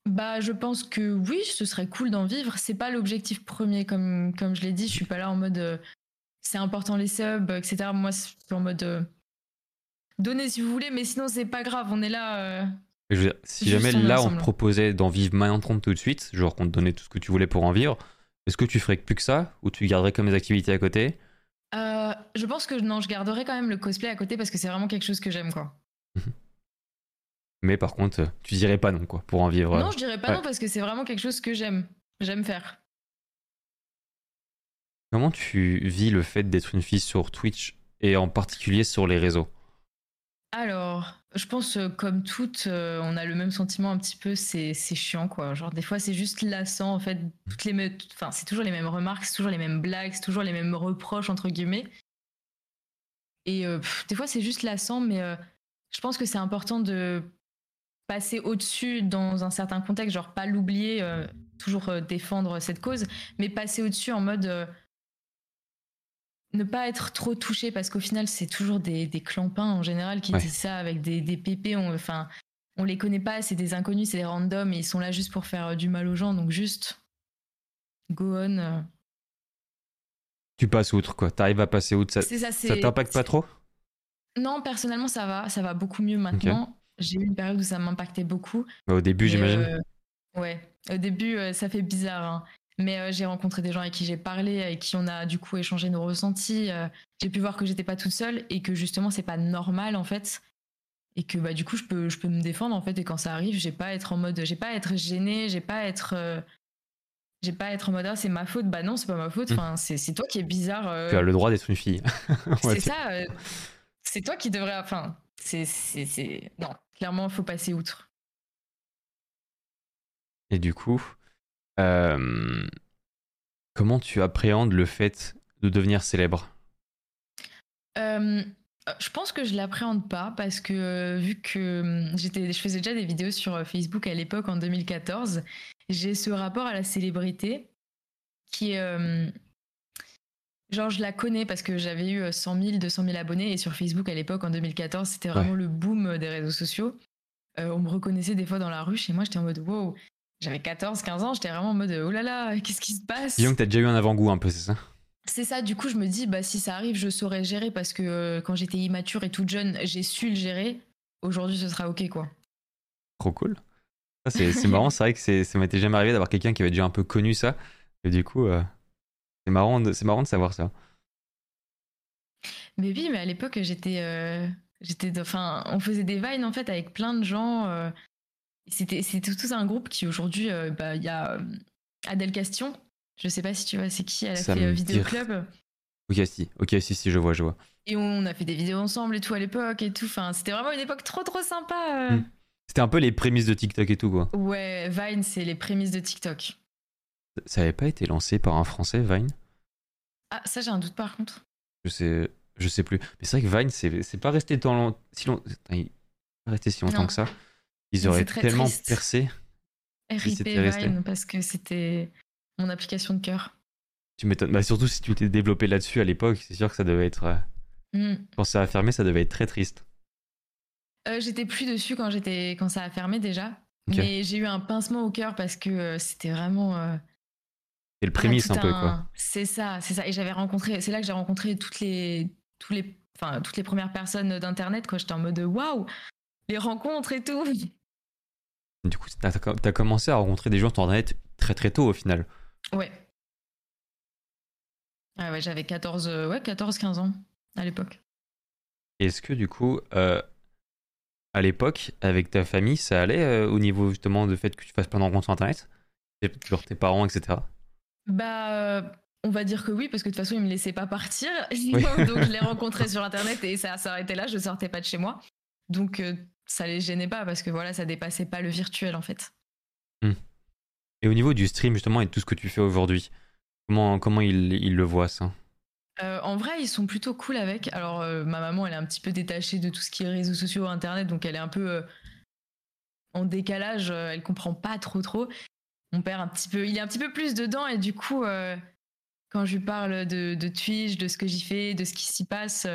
Bah je pense que oui, ce serait cool d'en vivre. C'est pas l'objectif premier, comme, comme je l'ai dit. Je suis pas là en mode euh, c'est important les subs, etc. Moi, je suis en mode euh, donnez si vous voulez, mais sinon c'est pas grave, on est là. Euh, si jamais là on te proposait d'en vivre maintenant tout de suite, genre qu'on te donnait tout ce que tu voulais pour en vivre, est-ce que tu ferais plus que ça? Ou tu garderais comme des activités à côté? Euh, je pense que non, je garderai quand même le cosplay à côté parce que c'est vraiment quelque chose que j'aime, quoi. Mhm. Mais par contre, tu dirais pas non, quoi, pour en vivre. Non, je dirais pas non parce que c'est vraiment quelque chose que j'aime. J'aime faire. Comment tu vis le fait d'être une fille sur Twitch et en particulier sur les réseaux? Alors, je pense, euh, comme toutes, euh, on a le même sentiment un petit peu, c'est chiant, quoi. Genre, des fois, c'est juste lassant, en fait. Toutes les enfin, c'est toujours les mêmes remarques, c'est toujours les mêmes blagues, c'est toujours les mêmes reproches, entre guillemets. Et euh, des fois, c'est juste lassant, mais je pense que c'est important de passer au-dessus dans un certain contexte, genre pas l'oublier, toujours défendre cette cause, mais passer au-dessus en mode ne pas être trop touché parce qu'au final c'est toujours des, des, clampins en général qui disent ça avec des, des pépés. On, enfin on les connaît pas c'est des inconnus c'est des randoms et ils sont là juste pour faire euh, du mal aux gens. Donc juste go on euh. tu passes outre quoi. T'arrives à passer outre ça ça, t'impacte pas trop? Non personnellement ça va ça va beaucoup mieux maintenant. J'ai eu une période où ça m'impactait beaucoup. Bah, au début j'imagine. euh, ouais. Au début ça fait bizarre hein. Mais euh, j'ai rencontré des gens avec qui j'ai parlé, avec qui on a du coup échangé nos ressentis. Euh, j'ai pu voir que j'étais pas toute seule et que justement c'est pas normal en fait. Et que bah du coup je peux je peux me défendre en fait et quand ça arrive j'ai pas à être en mode j'ai pas à être gênée j'ai pas à être euh, j'ai pas à être en mode ah c'est ma faute bah non c'est pas ma faute mmh. enfin c'est toi qui est bizarre tu as le droit d'être une fille c'est ça c'est toi qui devrais enfin c'est c'est non clairement faut passer outre Et du coup, euh, comment tu appréhendes le fait de devenir célèbre? Euh, je pense que je l'appréhende pas parce que euh, vu que hum, j'étais, je faisais déjà des vidéos sur euh, Facebook à l'époque en 2014, j'ai ce rapport à la célébrité qui est euh, genre je la connais parce que j'avais eu 100 000, 200 000 abonnés et sur Facebook à l'époque en 2014 c'était vraiment le boom des réseaux sociaux. Euh, on me reconnaissait des fois dans la rue chez moi j'étais en mode wow. J'avais 14, 15 ans, j'étais vraiment en mode oh là là, qu'est-ce qui se passe? Disons que t'as déjà eu un avant-goût un peu, c'est ça? C'est ça, du coup, je me dis, bah, si ça arrive, je saurais gérer parce que euh, quand j'étais immature et toute jeune, j'ai su le gérer. Aujourd'hui, ce sera ok, quoi. Trop cool. Ça, c'est, marrant, c'est vrai que ça m'était jamais arrivé d'avoir quelqu'un qui avait déjà un peu connu ça. Et du coup, euh, c'est, marrant de, c'est marrant de savoir ça. Mais oui, mais à l'époque, j'étais. euh, j'étais de- enfin, on faisait des vines en fait avec plein de gens. C'était, tout un groupe qui aujourd'hui, euh, bah, il y a euh, Adèle Castion. Je sais pas si tu vois, c'est qui Elle a Ça fait euh, Vidéo Club. Ok, si, ok, si, si, je vois, je vois. Et on a fait des vidéos ensemble et tout à l'époque et tout. Enfin, c'était vraiment une époque trop trop sympa. Hmm. C'était un peu les prémices de TikTok et tout, quoi. Ouais, Vine, c'est les prémices de TikTok. Ça avait pas été lancé par un Français, Vine? Ah, ça, j'ai un doute par contre. Je sais, je sais plus. Mais c'est vrai que Vine, c'est, c'est pas resté tant long- si long, Attends, il- pas resté si longtemps Non. que ça. Ils auraient tellement triste. percé. RIP. Vine parce que c'était mon application de cœur. Tu m'étonnes. Bah, surtout si tu t'es développé là-dessus à l'époque, c'est sûr que ça devait être. euh, Hmm. Quand ça a fermé, ça devait être très triste. Euh, j'étais plus dessus quand j'étais quand ça a fermé déjà, mais j'ai eu un pincement au cœur parce que euh, c'était vraiment euh, C'est le prémisse un peu, un- quoi. C'est ça, c'est ça. Et j'avais rencontré, c'est là que j'ai rencontré toutes les tous les enfin toutes les premières personnes d'internet quoi. J'étais en mode waouh, les rencontres et tout. Du coup, t'as, t'as commencé à rencontrer des gens sur Internet très très tôt au final. Ouais. Ah ouais, j'avais 14 euh, ouais, 14 15 ans à l'époque. Est-ce que du coup, euh, à l'époque, avec ta famille, ça allait euh, au niveau justement de fait que tu fasses plein de rencontres sur Internet? Genre tes parents, etc. Bah, on va dire que oui, parce que de toute façon, ils me laissaient pas partir. Donc, je les rencontrais sur Internet et ça s'arrêtait là, je sortais pas de chez moi. Donc, ça les gênait pas parce que voilà, ça dépassait pas le virtuel en fait. Et au niveau du stream justement et de tout ce que tu fais aujourd'hui, comment, comment ils, ils le voient ça? Euh, en vrai, ils sont plutôt cool avec. Alors, euh, ma maman, elle est un petit peu détachée de tout ce qui est réseaux sociaux, Internet, donc elle est un peu euh, en décalage, elle comprend pas trop trop. Mon père, un petit peu, il est un petit peu plus dedans et du coup, quand je lui parle de, de Twitch, de ce que j'y fais, de ce qui s'y passe,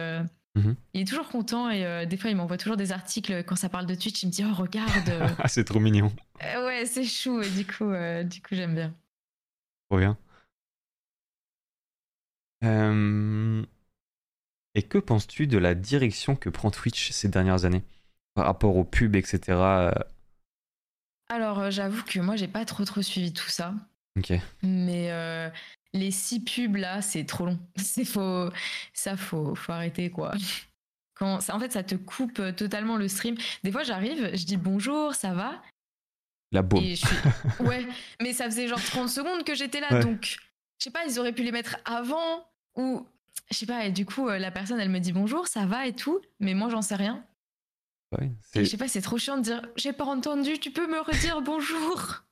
Mhm. il est toujours content et euh, des fois, il m'envoie toujours des articles quand ça parle de Twitch. Il me dit, oh, regarde. euh, Ah, c'est trop mignon. euh, ouais, c'est chou et du coup, euh, du coup, j'aime bien. Trop bien. Et que penses-tu de la direction que prend Twitch ces dernières années par rapport aux pubs, etc. Alors, j'avoue que moi, j'ai pas trop trop suivi tout ça. Ok. Mais les six pubs là, c'est trop long. C'est faut, ça faut, faut arrêter quoi. Quand, ça, en fait, ça te coupe euh, totalement le stream. Des fois, j'arrive, je dis bonjour, ça va, La suis, ouais, mais ça faisait genre 30 secondes que j'étais là, Ouais. donc je sais pas, ils auraient pu les mettre avant ou je sais pas. Et du coup, euh, la personne, elle me dit bonjour, ça va et tout, mais moi, j'en sais rien. Ouais, Et c'est- je sais pas, c'est trop chiant de dire j'ai pas entendu, tu peux me redire bonjour?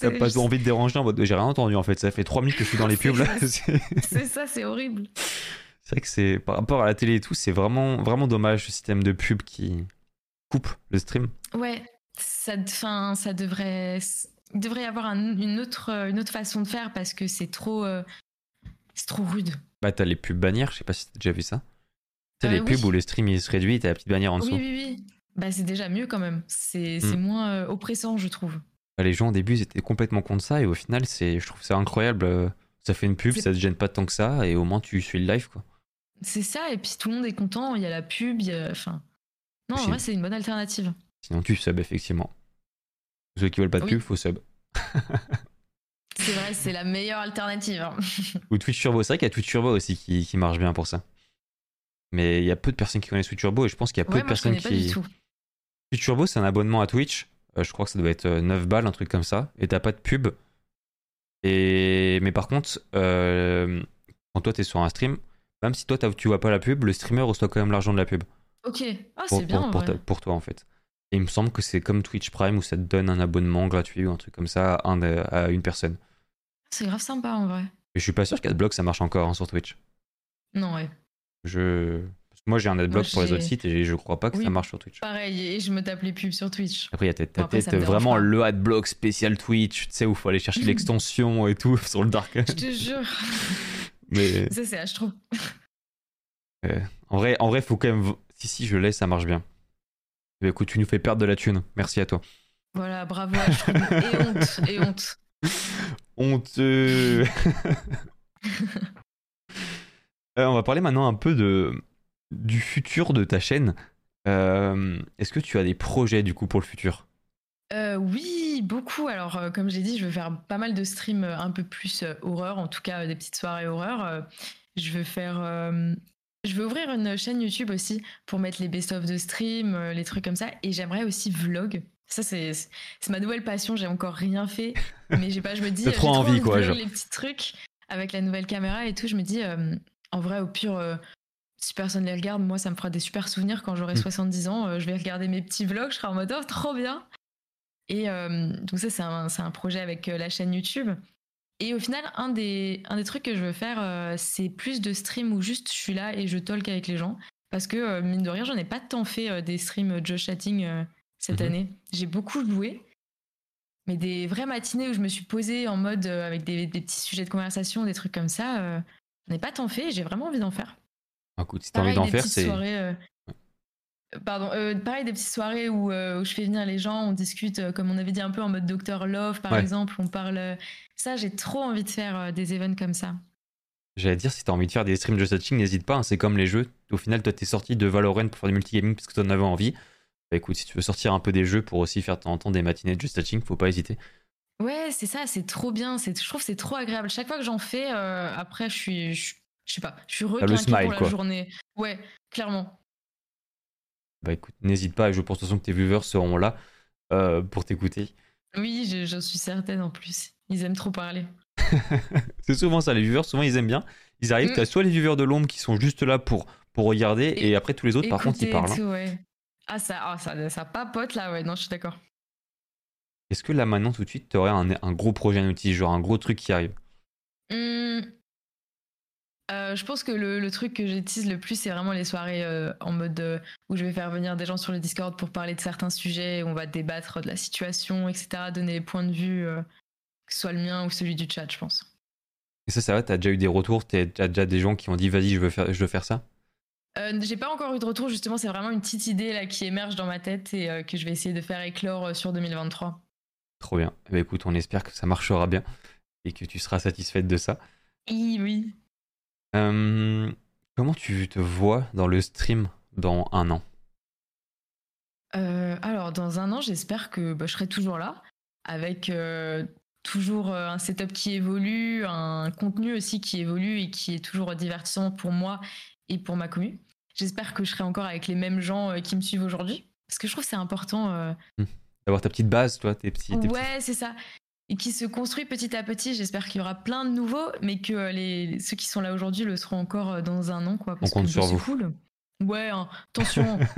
T'as pas envie de déranger en mode j'ai rien entendu en fait, ça fait 3 minutes que je suis dans les pubs là. C'est ça, c'est horrible. c'est vrai que c'est par rapport à la télé et tout, c'est vraiment, vraiment dommage ce système de pub qui coupe le stream. Ouais, ça, fin, ça devrait, il devrait y avoir un- une, autre, euh, une autre façon de faire parce que c'est trop, euh, c'est trop rude. Bah t'as les pubs bannières, je sais pas si t'as déjà vu ça. T'as Euh, les pubs oui. où le stream il se réduit, t'as la petite bannière en Oui, dessous. oui, oui. Bah, c'est déjà mieux quand même. C'est c'est Mm. moins euh, oppressant, je trouve. Bah, les gens au début ils étaient complètement contre ça et au final c'est, je trouve ça incroyable. euh, Ça fait une pub, ça te gêne pas tant que ça et au moins tu suis le live quoi. C'est ça, et puis tout le monde est content. Il y a la pub, il y a. Enfin. Non, en vrai, c'est une bonne alternative. Sinon tu sub effectivement. Ceux qui veulent pas de Oui. pub, faut sub. C'est vrai, c'est la meilleure alternative. hein. Ou Twitch Turbo, c'est vrai qu'il y a Twitch Turbo aussi qui, qui marche bien pour ça. Mais il y a peu de personnes qui connaissent Twitch Turbo et je pense qu'il y a peu Ouais, de moi, je personnes pas qui. du tout. Twitch Turbo, c'est un abonnement à Twitch. Euh, je crois que ça doit être euh, 9 balles, un truc comme ça. Et t'as pas de pub. Et... Mais par contre, euh, quand toi t'es sur un stream, même si toi tu vois pas la pub, le streamer reçoit quand même l'argent de la pub. Ok. Ah, Pour, c'est bien. pour, pour vrai. ta- pour toi en fait. Et il me semble que c'est comme Twitch Prime où ça te donne un abonnement gratuit ou un truc comme ça à, un- à une personne. C'est grave sympa en vrai. Et je suis pas sûr qu'Adblock ça marche encore hein, sur Twitch. Non, ouais. Je... Moi j'ai un Adblock pour les autres sites et je crois pas que Oui. ça marche sur Twitch. Pareil, et je me tape les pubs sur Twitch. Après, il y a peut-être vraiment le Adblock spécial Twitch, tu sais, où il faut aller chercher l'extension et tout sur le dark. Je te jure. Mais Ça, c'est H trop. en vrai, en vrai, faut quand même. Si, si, je l'ai, ça marche bien. Eh ben, écoute, tu nous fais perdre de la thune. Merci à toi. Voilà, bravo. Et honte, et honte. Honteux. Euh, on va parler maintenant un peu de du futur de ta chaîne. Euh, Est-ce que tu as des projets du coup pour le futur? Euh, oui, beaucoup. Alors, euh, comme j'ai dit, je veux faire pas mal de streams un peu plus horreur, en tout cas des petites soirées horreur. Je veux faire. je veux ouvrir une chaîne YouTube aussi pour mettre les best-of de stream, les trucs comme ça. Et j'aimerais aussi vlog. Ça, c'est ma nouvelle passion. J'ai encore rien fait. Mais j'ai pas, je me dis. Trop envie, de quoi, genre. Les petits trucs avec la nouvelle caméra et tout. Je me dis, en vrai, au pire. Si personne les regarde, moi, ça me fera des super souvenirs quand j'aurai Mm. 70 ans. euh, je vais regarder mes petits vlogs, je serai en mode oh, trop bien. Et euh, donc ça, c'est un, un projet avec euh, la chaîne YouTube. Et au final, un des, un des trucs que je veux faire, euh, c'est plus de streams où juste je suis là et je talk avec les gens. Parce que, mine de rien, j'en ai pas tant fait des streams Josh Chatting cette Mhm. année. J'ai beaucoup joué. Mais des vraies matinées où je me suis posée en mode avec des, des petits sujets de conversation, des trucs comme ça, j'en ai pas tant fait et j'ai vraiment envie d'en faire. Écoute, si t'as envie d'en faire, c'est. euh, Pardon, euh, pareil, des petites soirées où, euh, où je fais venir les gens, on discute, comme on avait dit, un peu en mode Docteur Love, par Ouais. exemple. On parle. Ça, j'ai trop envie de faire des events comme ça. J'allais dire, si t'as envie de faire des streams de touching, n'hésite pas, hein, c'est comme les jeux. Au final, toi, t'es sorti de Valorant pour faire du multigaming parce que t'en avais envie. Bah écoute, si tu veux sortir un peu des jeux pour aussi faire de temps en temps des matinées de Just Touching, faut pas hésiter. Ouais, c'est ça, c'est trop bien. Je trouve c'est trop agréable. Chaque fois que j'en fais, euh, après, je suis. Je, je sais pas, je suis le requinquée smile, pour la quoi. journée. Ouais, clairement. Bah écoute, n'hésite pas, et je pense de toute façon que tes viewers seront là euh, pour t'écouter. Oui, je- j'en suis certaine en plus. Ils aiment trop parler. C'est souvent ça, les viewers, souvent ils aiment bien. Ils arrivent, Mm. t'as soit les viewers de l'ombre qui sont juste là pour, pour regarder, et, Et- après tous les autres, par contre, ils parlent. hein. tout, ouais. Ah, ça, ah, ça, ça papote là, ouais, non, je suis d'accord. Est-ce que là maintenant, tout de suite, t'aurais un, un gros projet à outil, genre un gros truc qui arrive? Hum, euh, je pense que le, le truc que j'utilise le plus, c'est vraiment les soirées euh, en mode euh, où je vais faire venir des gens sur le Discord pour parler de certains sujets, où on va débattre de la situation, etc., donner les points de vue, que ce soit le mien ou celui du chat, je pense. Et ça, ça va, t'as déjà eu des retours, t'as déjà des gens qui ont dit vas-y, je veux faire, je veux faire ça? J'ai pas encore eu de retour, justement, c'est vraiment une petite idée là qui émerge dans ma tête et que je vais essayer de faire éclore sur 2023. Trop bien. Eh ben, écoute, on espère que ça marchera bien et que tu seras satisfaite de ça. Oui, oui. Euh, comment tu te vois dans le stream dans un an? Euh, alors, dans un an, j'espère que bah, je serai toujours là, avec euh, toujours euh, un setup qui évolue, un contenu aussi qui évolue et qui est toujours divertissant pour moi et pour ma commu. J'espère que je serai encore avec les mêmes gens qui me suivent aujourd'hui, parce que je trouve que c'est important. euh, D'avoir ta petite base, toi, tes petits. tes petits- ouais, c'est ça. Et qui se construit petit à petit. J'espère qu'il y aura plein de nouveaux, mais que euh, les, ceux qui sont là aujourd'hui le seront encore euh, dans un an, quoi. Parce compte que sur vous. cool. Ouais, hein, attention.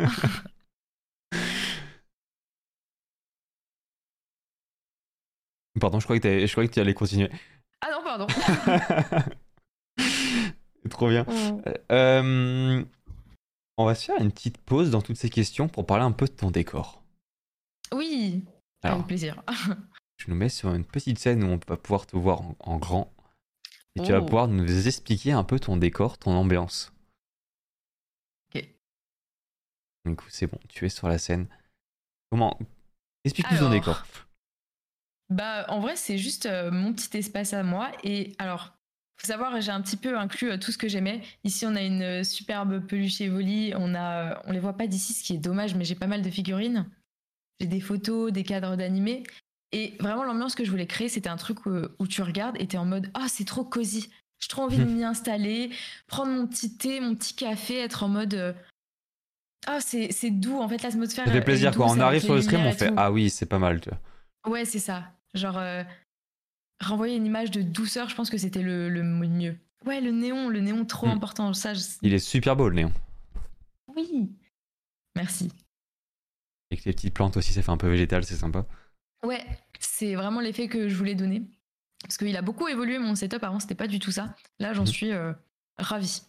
Pardon, je croyais que, t'avais- je croyais que tu allais continuer. ah non, pardon. Trop bien. Euh, on va se faire une petite pause dans toutes ces questions pour parler un peu de ton décor. oui, Alors, avec plaisir. je nous mets sur une petite scène où on va pouvoir te voir en, en grand. Et tu vas Oh. pouvoir nous expliquer un peu ton décor, ton ambiance. Ok. Du coup, c'est bon, tu es sur la scène. Comment Explique-nous ton décor. Bah, en vrai, c'est juste euh, mon petit espace à moi. Et alors, faut savoir, j'ai un petit peu inclus euh, tout ce que j'aimais. Ici, on a une euh, superbe peluche Evoli. On a, on les voit pas d'ici, ce qui est dommage, mais j'ai pas mal de figurines. J'ai des photos, des cadres d'animés. Et vraiment, l'ambiance que je voulais créer, c'était un truc où, où tu regardes et t'es en mode Ah, c'est trop cosy. J'ai trop envie de m'y installer, prendre mon petit thé, mon petit café, être en mode. euh, Ah, c'est c'est doux. En fait, l'atmosphère. Ça fait plaisir douce quand on arrive sur le stream, on fait. Ah oui, c'est pas mal. Tu vois. Ouais, c'est ça. Genre, euh, renvoyer une image de douceur, je pense que c'était le, le mieux. Ouais, le néon, le néon trop Hmm. important. Ça, je- Il est super beau le néon. Oui. Merci. Avec les petites plantes aussi, ça fait un peu végétal, c'est sympa. Ouais, c'est vraiment l'effet que je voulais donner. Parce qu'il a beaucoup évolué mon setup. Avant, c'était pas du tout ça. Là, j'en Mhm. suis euh, ravie.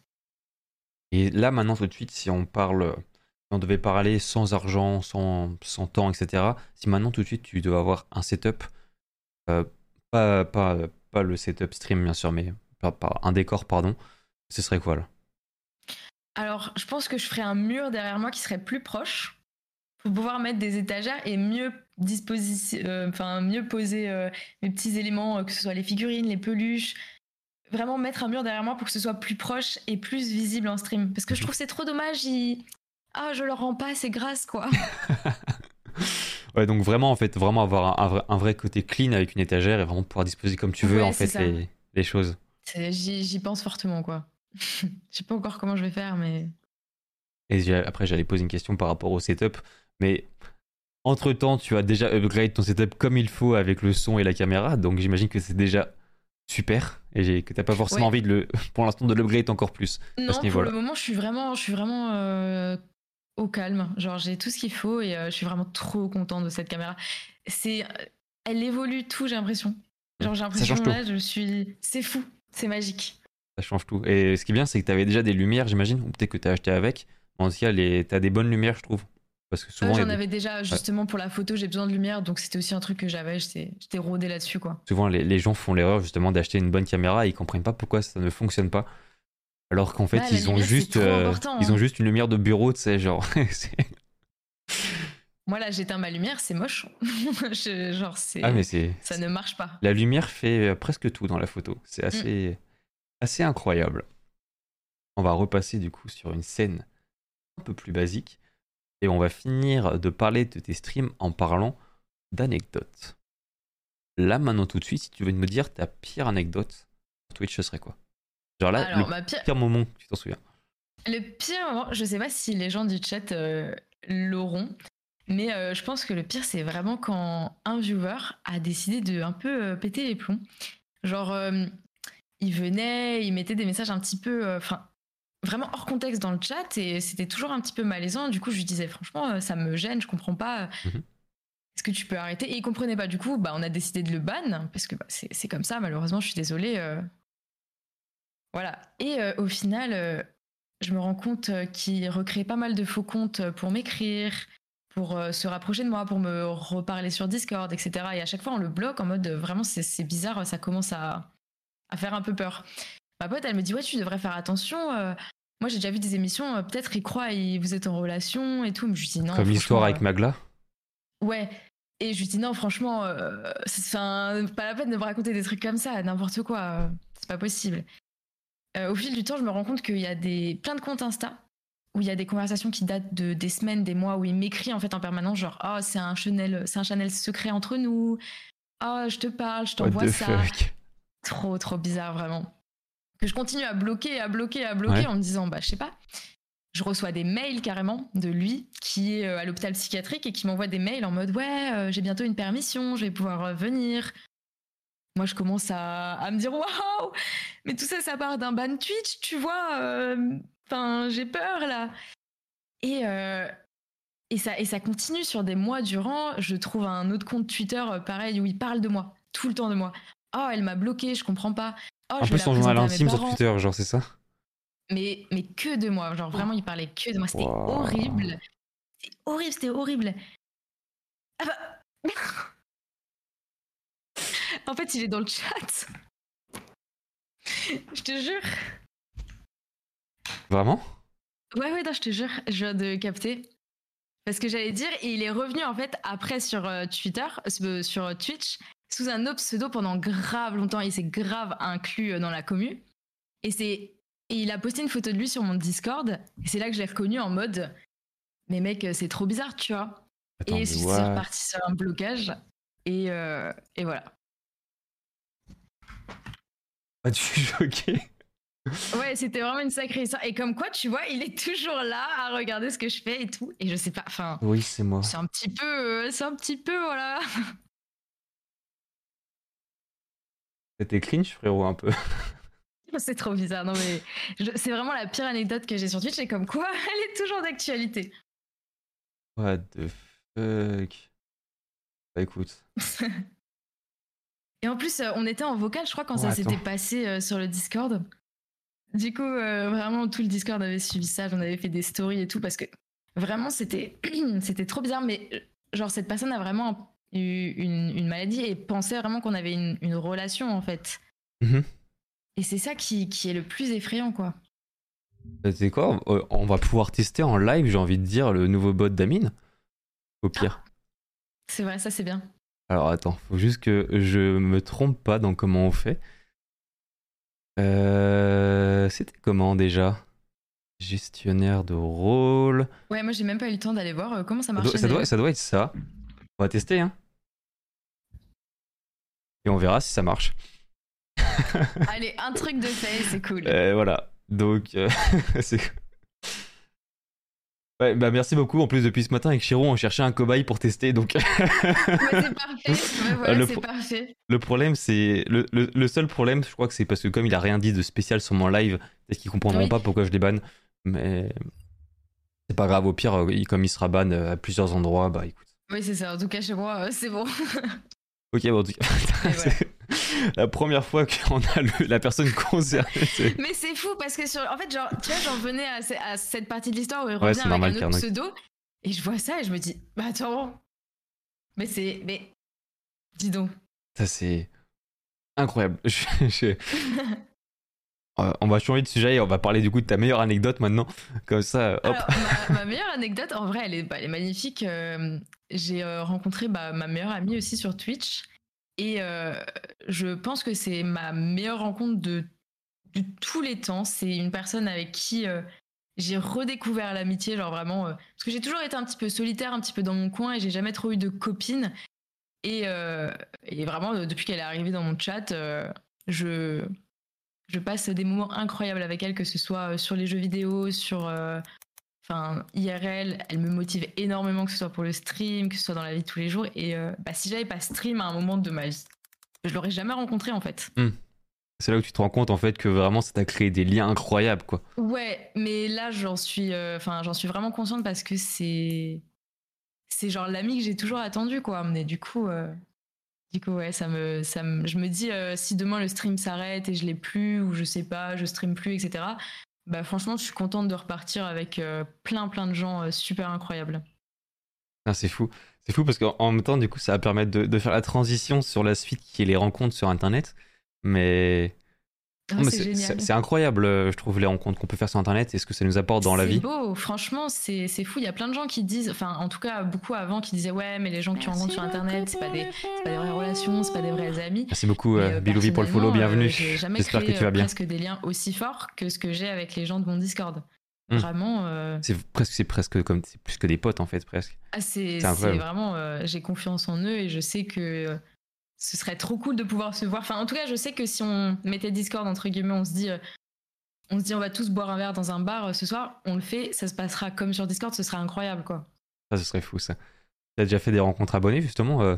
Et là, maintenant, tout de suite, si on parle, si on devait parler sans argent, sans, sans temps, etc., si maintenant, tout de suite, tu dois avoir un setup, euh, pas, pas, pas le setup stream, bien sûr, mais pas- pas- un décor, pardon, ce serait quoi là? Alors, je pense que je ferais un mur derrière moi qui serait plus proche pour pouvoir mettre des étagères et mieux enfin mieux poser euh, mes petits éléments, euh, que ce soit les figurines, les peluches. Vraiment mettre un mur derrière moi pour que ce soit plus proche et plus visible en stream. Parce que je Mhm. trouve que c'est trop dommage. ils- Ah, je leur rends pas assez grâce, quoi. Ouais, donc vraiment, en fait, vraiment avoir un, un vrai, un vrai côté clean avec une étagère et vraiment pouvoir disposer comme tu veux, Ouais, en c'est fait, les, les choses. C'est- J'y pense fortement, quoi. Je sais pas encore comment je vais faire, mais. Et après, j'allais poser une question par rapport au setup, mais entre-temps, tu as déjà upgrade ton setup comme il faut avec le son et la caméra, donc j'imagine que c'est déjà super et que t'as pas forcément envie de le, pour l'instant de l'upgrade encore plus. Non, ce pour le moment, je suis vraiment, je suis vraiment euh, au calme. Genre, j'ai tout ce qu'il faut et euh, je suis vraiment trop contente de cette caméra. C'est, elle évolue tout, j'ai l'impression. Genre, j'ai l'impression tout. là, je suis, c'est fou, c'est magique. Ça change tout. Et ce qui est bien, c'est que t'avais déjà des lumières, j'imagine, ou peut-être que t'as acheté avec. En tout cas, les... t'as des bonnes lumières, je trouve. Parce que souvent, J'en des- avais déjà justement pour la photo, j'ai besoin de lumière, donc c'était aussi un truc que j'avais. J'étais, rodée là-dessus, quoi. souvent les, les gens font l'erreur justement d'acheter une bonne caméra et ils comprennent pas pourquoi ça ne fonctionne pas. Alors qu'en fait, la ils ont lumière, juste, euh, ils ont juste une lumière de bureau, tu sais, genre. Moi là, j'éteins ma lumière, c'est moche. Je- genre, c'est, ah mais c'est. ça ne marche pas. La lumière fait euh, presque tout dans la photo. C'est Mm. assez, assez incroyable. On va repasser du coup sur une scène un peu plus basique et on va finir de parler de tes streams en parlant d'anecdotes. Là maintenant tout de suite, si tu veux me dire ta pire anecdote sur Twitch, ce serait quoi? Genre là, Alors, le pire, pire moment, tu t'en souviens? Le pire moment, je sais pas si les gens du chat euh, l'auront, mais euh, je pense que le pire, c'est vraiment quand un viewer a décidé de un peu euh, péter les plombs. Genre, il venait, il mettait des messages un petit peu, enfin, vraiment hors contexte dans le chat, et c'était toujours un petit peu malaisant. Du coup, je lui disais, franchement, euh, ça me gêne, je comprends pas. euh, Mhm. Est-ce que tu peux arrêter? Et il comprenait pas. Du coup, bah, on a décidé de le ban, parce que bah, c'est comme ça, malheureusement, je suis désolée. euh. Voilà. Et euh, au final, euh, je me rends compte qu'il recrée pas mal de faux comptes pour m'écrire, pour se rapprocher de moi, pour me reparler sur Discord, etc. Et à chaque fois, on le bloque en mode vraiment, c'est c'est bizarre, ça commence à, à faire un peu peur. Ma pote, elle me dit Ouais, tu devrais faire attention. euh, moi, j'ai déjà vu des émissions, euh, peut-être ils croient, et vous êtes en relation et tout. Mais je lui dis non. Comme l'histoire avec Magla euh, Ouais. Et je lui dis non, franchement, c'est pas la peine de me raconter des trucs comme ça, n'importe quoi. c'est pas possible. Au fil du temps, je me rends compte qu'il y a des, plein de comptes Insta où il y a des conversations qui datent de des semaines, des mois, où il m'écrit en fait en permanence, genre oh c'est un Chanel, c'est un Chanel secret entre nous. Oh je te parle, je t'envoie ça. fuck Trop trop bizarre vraiment. Que je continue à bloquer, à bloquer, à bloquer Ouais. en me disant bah je sais pas. Je reçois des mails carrément de lui qui est euh, à l'hôpital psychiatrique et qui m'envoie des mails en mode ouais euh, j'ai bientôt une permission, je vais pouvoir euh, venir. Moi je commence à, à me dire waouh mais tout ça ça part d'un ban Twitch tu vois. euh, Enfin j'ai peur là. Et et ça, et ça continue sur des mois durant. Je trouve un autre compte Twitter pareil où il parle de moi, tout le temps de moi. Oh, elle m'a bloqué, je comprends pas. Oh, Un peu son journal intime sur. Twitter, genre c'est ça? Mais, mais que de moi. Genre vraiment, il parlait que de moi. C'était Wow. horrible. C'était horrible, c'était horrible. Ah bah. en fait, il est dans le chat. je te jure. Vraiment? Ouais, ouais, non, je te jure, je viens de capter. Parce que j'allais dire, il est revenu en fait après sur euh, Twitter, euh, sur Twitch, sous un autre pseudo pendant grave longtemps. Il s'est grave inclus euh, dans la commu. Et c'est. Et il a posté une photo de lui sur mon Discord. Et c'est là que je l'ai reconnu en mode. Mais mec, euh, c'est trop bizarre, tu vois. Attends, et c'est reparti sur un blocage. Et, euh, et voilà. Ah, tu suis choqué Ouais, c'était vraiment une sacrée histoire. Et comme quoi, tu vois, il est toujours là à regarder ce que je fais et tout. Et je sais pas, enfin, Oui, c'est moi. c'est un petit peu, euh, c'est un petit peu, voilà. C'était cringe, frérot, un peu. C'est trop bizarre. Non mais je- c'est vraiment la pire anecdote que j'ai sur Twitch. Et comme quoi, elle est toujours d'actualité. What the fuck? Bah écoute. Et en plus, euh, on était en vocal, je crois, quand Oh, ça s'était passé euh, sur le Discord. Du coup, euh, vraiment, tout le Discord avait suivi ça. J'en avais fait des stories et tout parce que vraiment, c'était c'était trop bizarre. Mais genre, cette personne a vraiment une, une maladie et pensait vraiment qu'on avait une, une relation en fait. Mhm. Et c'est ça qui, qui est le plus effrayant, quoi. Bah, sais quoi euh, On va pouvoir tester en live, j'ai envie de dire, le nouveau bot d'Amine. Au pire. C'est vrai, ça c'est bien. Alors attends, faut juste que je me trompe pas dans comment on fait. Euh, C'était comment déjà? Gestionnaire de rôle. Ouais, moi j'ai même pas eu le temps d'aller voir euh, comment ça doit, ça doit- ça doit être ça. On va tester, hein. Et on verra si ça marche. Allez, un truc de fait, c'est cool. Euh, voilà. Donc, euh, c'est. Ouais, bah merci beaucoup. En plus, depuis ce matin avec Chiro, on cherchait un cobaye pour tester. Donc, Ouais, c'est parfait. Ouais, voilà, Le c'est pro- parfait. le problème, c'est. Le, le- le seul problème, je crois que c'est parce que comme il a rien dit de spécial sur mon live, peut-être qu'ils comprendront Oui. pas pourquoi je les banne. Mais. C'est pas grave. Au pire, euh, comme il sera ban à plusieurs endroits, bah écoute. Oui, c'est ça. En tout cas, chez moi, euh, c'est bon. Ok, bon, en tout cas, voilà. c'est la première fois qu'on a le- la personne concernée. Mais c'est fou parce que sur, en fait, genre, tu vois, j'en venais à, ce- à cette partie de l'histoire où il Ouais, revient c'est avec normal un autre pseudo et je vois ça et je me dis, bah attends, mais c'est, mais dis donc. Ça, c'est incroyable. Je- je- Euh, on va changer de sujet et on va parler du coup de ta meilleure anecdote maintenant. Comme ça, hop. Alors, ma, meilleure anecdote, en vrai, elle est, bah, magnifique. Euh, J'ai euh, rencontré bah, ma meilleure amie aussi sur Twitch. Et euh, je pense que c'est ma meilleure rencontre de, tous les temps. C'est une personne avec qui euh, j'ai redécouvert l'amitié, genre vraiment. euh, parce que j'ai toujours été un petit peu solitaire, un petit peu dans mon coin et j'ai jamais trop eu de copine. Et, euh, vraiment, euh, depuis qu'elle est arrivée dans mon chat, euh, je, je passe des moments incroyables avec elle, que ce soit euh, sur les jeux vidéo, sur. euh, Enfin, IRL, elle me motive énormément, que ce soit pour le stream, que ce soit dans la vie de tous les jours. Et euh, bah, si j'avais pas stream à un moment de ma vie, je l'aurais jamais rencontré en fait. C'est là où tu te rends compte en fait que vraiment ça t'a créé des liens incroyables quoi. Ouais, mais là j'en suis, euh, enfin j'en suis vraiment consciente parce que c'est, c'est genre l'ami que j'ai toujours attendu quoi. Mais du coup, euh, du coup ouais, ça me, ça me, je me dis euh, si demain le stream s'arrête et je l'ai plus ou je sais pas, je stream plus, etc. Bah franchement, je suis contente de repartir avec euh, plein plein de gens euh, super incroyables. Ah, c'est fou. C'est fou parce qu'en en même temps du coup ça va permettre de, de faire la transition sur la suite qui est les rencontres sur internet. Mais, Ah, c'est c'est c'est- c'est incroyable euh, je trouve les rencontres qu'on peut faire sur internet et ce que ça nous apporte dans la C'est vie. beau, franchement, c'est c'est fou. Il y a plein de gens qui disent, enfin, en tout cas, beaucoup avant qui disaient, ouais, mais les gens que tu rencontres sur Internet, c'est pas, des, c'est pas des vraies relations, c'est pas des vrais amis. Merci beaucoup euh, euh, Bilouvi pour le follow, bienvenue. euh, J'ai jamais J'espère créé que tu vas bien. presque des liens aussi forts que ce que j'ai avec les gens de mon Discord. Hmm. Vraiment, euh, C'est presque, c'est presque comme, c'est plus que des potes en fait presque. ah, c'est C'est c'est vraiment, euh, j'ai confiance en eux et je sais que euh, ce serait trop cool de pouvoir se voir. Enfin, en tout cas, je sais que si on mettait Discord entre guillemets, on se dit. euh, on se dit on va tous boire un verre dans un bar euh, ce soir, on le fait, ça se passera comme sur Discord, ce sera incroyable quoi. Ça, ce serait fou ça. T'as déjà fait des rencontres abonnés justement euh,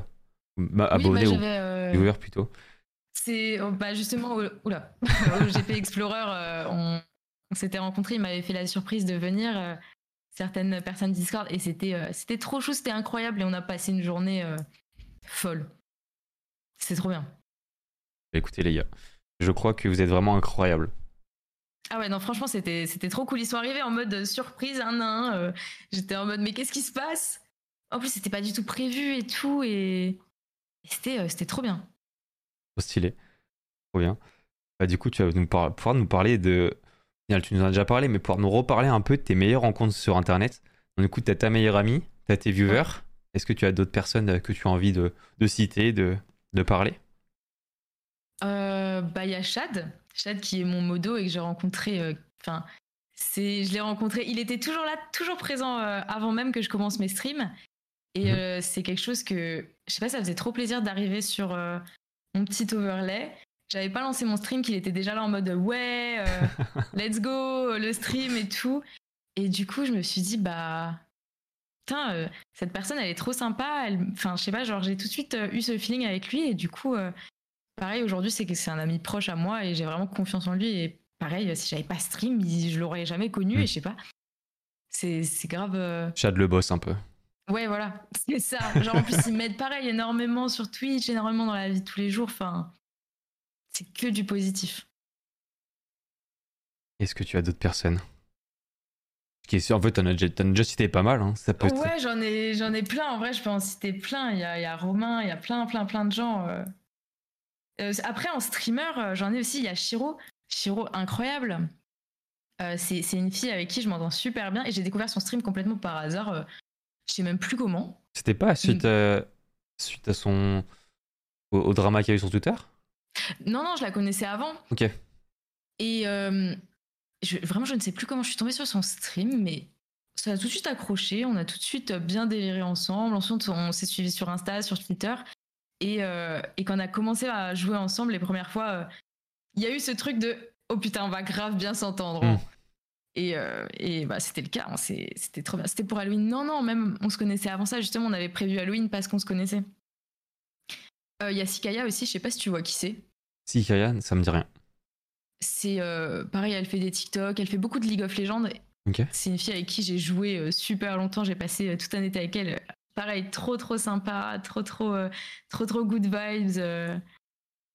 bah, Oui, Abonnés ou euh, viewers plutôt? C'est oh, bah justement au, oula, au GP Explorer, on, on s'était rencontrés, il m'avait fait la surprise de venir certaines personnes Discord et c'était c'était trop chou, c'était incroyable et on a passé une journée folle. C'est trop bien. Écoutez les gars, je crois que vous êtes vraiment incroyables. Ah ouais non franchement c'était c'était trop cool. Ils sont arrivés en mode surprise un à un. euh, J'étais en mode mais qu'est-ce qui se passe? En plus c'était pas du tout prévu et tout et, et c'était euh, c'était trop bien. Trop stylé. Trop bien. Bah, du coup, tu vas nous par- pouvoir nous parler de. Final, Tu nous en as déjà parlé, mais pouvoir nous reparler un peu de tes meilleures rencontres sur Internet. Donc, du coup, tu as ta meilleure amie, tu as tes viewers. Est-ce que tu as d'autres personnes euh, que tu as envie de, de citer, de, de parler Euh, bah il y a Chad, Chad qui est mon modo et que j'ai rencontré. euh, Enfin, c'est, je l'ai rencontré. Il était toujours là, toujours présent euh, avant même que je commence mes streams. Et Mhm. c'est quelque chose que je sais pas, ça faisait trop plaisir d'arriver sur mon petit overlay. J'avais pas lancé mon stream, qu'il était déjà là en mode ouais, let's go, le stream et tout. Et du coup, je me suis dit bah putain, euh, cette personne elle est trop sympa. Elle, enfin, je sais pas, genre j'ai tout de suite euh, eu ce feeling avec lui et du coup. euh, Pareil, aujourd'hui, c'est que c'est un ami proche à moi et j'ai vraiment confiance en lui. Et pareil, si j'avais pas stream, je l'aurais jamais connu et je sais pas. C'est grave. Chad le boss un peu. Ouais, voilà, c'est ça. Genre, en plus, ils m'aident pareil énormément sur Twitch, énormément dans la vie de tous les jours. Enfin, c'est que du positif. Est-ce que tu as d'autres personnes? En fait, t'en as, déjà, déjà cité pas mal. Hein. Ça peut ouais, j'en ai, j'en ai plein. En vrai, je peux en citer plein. Il y a, il y a Romain, il y a plein, plein, plein de gens. Euh. Euh, après, en streamer, euh, j'en ai aussi. Il y a Shiro. Shiro, incroyable. c'est, une fille avec qui je m'entends super bien. Et j'ai découvert son stream complètement par hasard. je sais même plus comment. C'était pas suite, à, suite à son. Au, drama qu'il y a eu sur Twitter? Non, non, je la connaissais avant. Ok. Et vraiment, je ne sais plus comment je suis tombée sur son stream, mais ça a tout de suite accroché. On a tout de suite bien déliré ensemble. Ensuite, on s'est suivi sur Insta, sur Twitter. Et, euh, et, quand on a commencé à jouer ensemble les premières fois, euh, il y a eu ce truc de oh putain, on va grave bien s'entendre. Hein. Mm. Et, euh, et bah, c'était le cas. Hein. C'était trop bien. C'était pour Halloween. Non, non, même on se connaissait avant ça. Justement, on avait prévu Halloween parce qu'on se connaissait. Il y a Sikaya aussi. Je sais pas si tu vois qui c'est. Sikaya, ça me dit rien c'est euh, pareil, elle fait des TikTok, elle fait beaucoup de League of Legends. C'est une fille avec qui j'ai joué euh, super longtemps. J'ai passé euh, tout un été avec elle. Pareil, trop trop sympa, trop trop trop trop good vibes,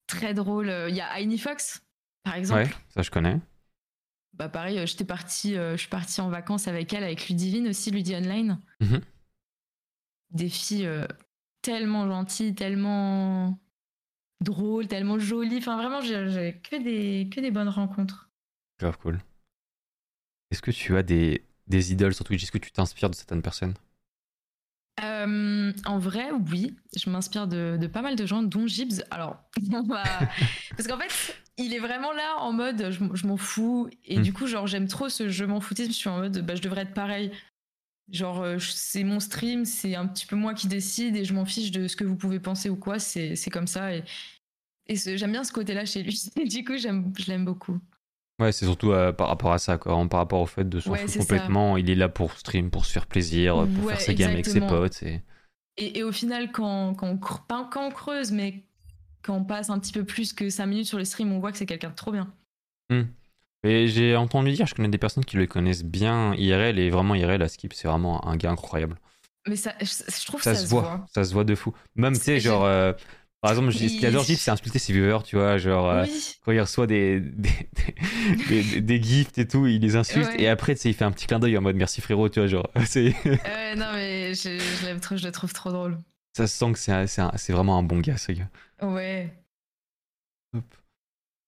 très drôle. Il y a Aini Fox, par exemple. Ouais, ça je connais. Bah pareil, j'étais partie, je suis partie en vacances avec elle, avec Ludivine aussi, Ludi Online. Mhm. Des filles tellement gentilles, tellement drôle, tellement joli. Enfin, vraiment, j'ai que des, que des bonnes rencontres. Grave cool. Est-ce que tu as des, des idoles sur Twitch? Est-ce que tu t'inspires de certaines personnes? Euh, en vrai, oui, je m'inspire de, pas mal de gens, dont Gibbs. Alors, parce qu'en fait, il est vraiment là en mode je, m'en fous. Et hmm. du coup, genre, j'aime trop ce je m'en foutisme. Je suis en mode bah, je devrais être pareil. Genre, euh, c'est mon stream, c'est un petit peu moi qui décide et je m'en fiche de ce que vous pouvez penser ou quoi. C'est comme ça. Et, et j'aime bien ce côté-là chez lui. du coup, je l'aime beaucoup. Ouais, c'est surtout euh, par rapport à ça, quoi. par rapport au fait de s'en complètement. Il est là pour stream, pour se faire plaisir, pour faire ses games avec ses potes. Et... Et, au final, quand, quand, on, quand on creuse, mais quand on passe un petit peu plus que 5 minutes sur le stream, on voit que c'est quelqu'un de trop bien. Hmm. Et j'ai entendu dire, je connais des personnes qui le connaissent bien IRL, et vraiment IRL, à Skip, c'est vraiment un gars incroyable. Mais ça, je, trouve ça, ça se voit. Ça se voit de fou. Même, tu sais, genre. Euh, par exemple, ce qu'il adore c'est insulter ses viewers, tu vois, genre euh, quand il reçoit des des, des, gifts et tout, il les insulte et après, tu sais, il fait un petit clin d'œil en mode merci frérot, tu vois, genre. euh, non, mais je, je trop, je le trouve trop drôle. Ça se sent que c'est vraiment un bon gars, ce gars. Ouais.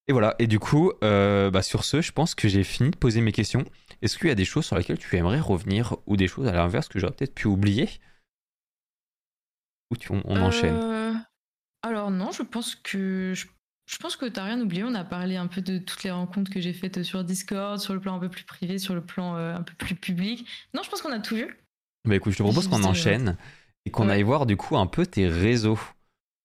Et voilà, et du coup, euh, bah sur ce, je pense que j'ai fini de poser mes questions. Est-ce qu'il y a des choses sur lesquelles tu aimerais revenir ou des choses à l'inverse que j'aurais peut-être pu oublier? Ou tu, on, on enchaîne euh, alors non, je pense que je, pense que t'as rien oublié. On a parlé un peu de toutes les rencontres que j'ai faites sur Discord, sur le plan un peu plus privé, sur le plan euh, un peu plus public. Non, je pense qu'on a tout vu. Bah écoute, je te propose qu'on enchaîne et qu'on aille voir du coup un peu tes réseaux.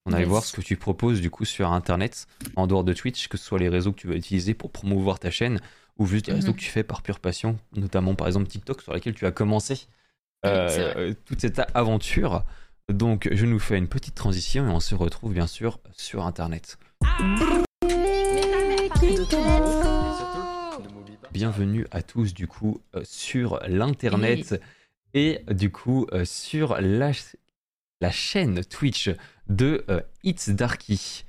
On aille voir ce que tu proposes du coup sur Internet, en dehors de Twitch, que ce soit les réseaux que tu vas utiliser pour promouvoir ta chaîne ou juste les réseaux mhm. que tu fais par pure passion, notamment par exemple TikTok sur lesquels tu as commencé euh, toute cette aventure. Donc je nous fais une petite transition et on se retrouve bien sûr sur internet. Bienvenue à tous du coup euh, sur l'internet et du coup euh, sur la, la, chaîne Twitch de euh, It's Darky.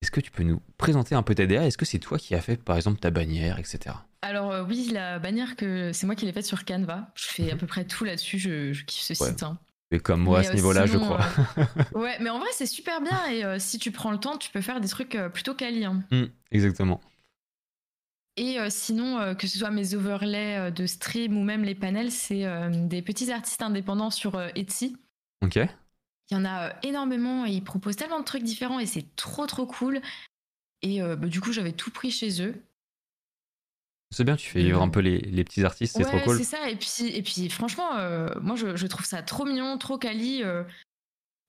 Est-ce que tu peux nous présenter un peu ta DA Est-ce que c'est toi qui as fait par exemple ta bannière, etc. Alors oui, la bannière que c'est moi qui l'ai faite sur Canva. Je fais à mhm. peu près tout là-dessus. Je, kiffe ce site. Hein comme moi à ce niveau-là, je crois. Euh, ouais, mais en vrai, c'est super bien et euh, si tu prends le temps, tu peux faire des trucs euh, plutôt quali. Hein. Mm, exactement. Et sinon, que ce soit mes overlays de stream ou même les panels, c'est des petits artistes indépendants sur Etsy. Ok. Il y en a énormément et ils proposent tellement de trucs différents et c'est trop trop cool. Et bah, du coup, j'avais tout pris chez eux. C'est bien, tu fais vivre un peu les, les petits artistes, c'est trop cool. c'est ça. Et puis, et puis franchement, euh, moi, je, je, trouve ça trop mignon, trop quali. Euh,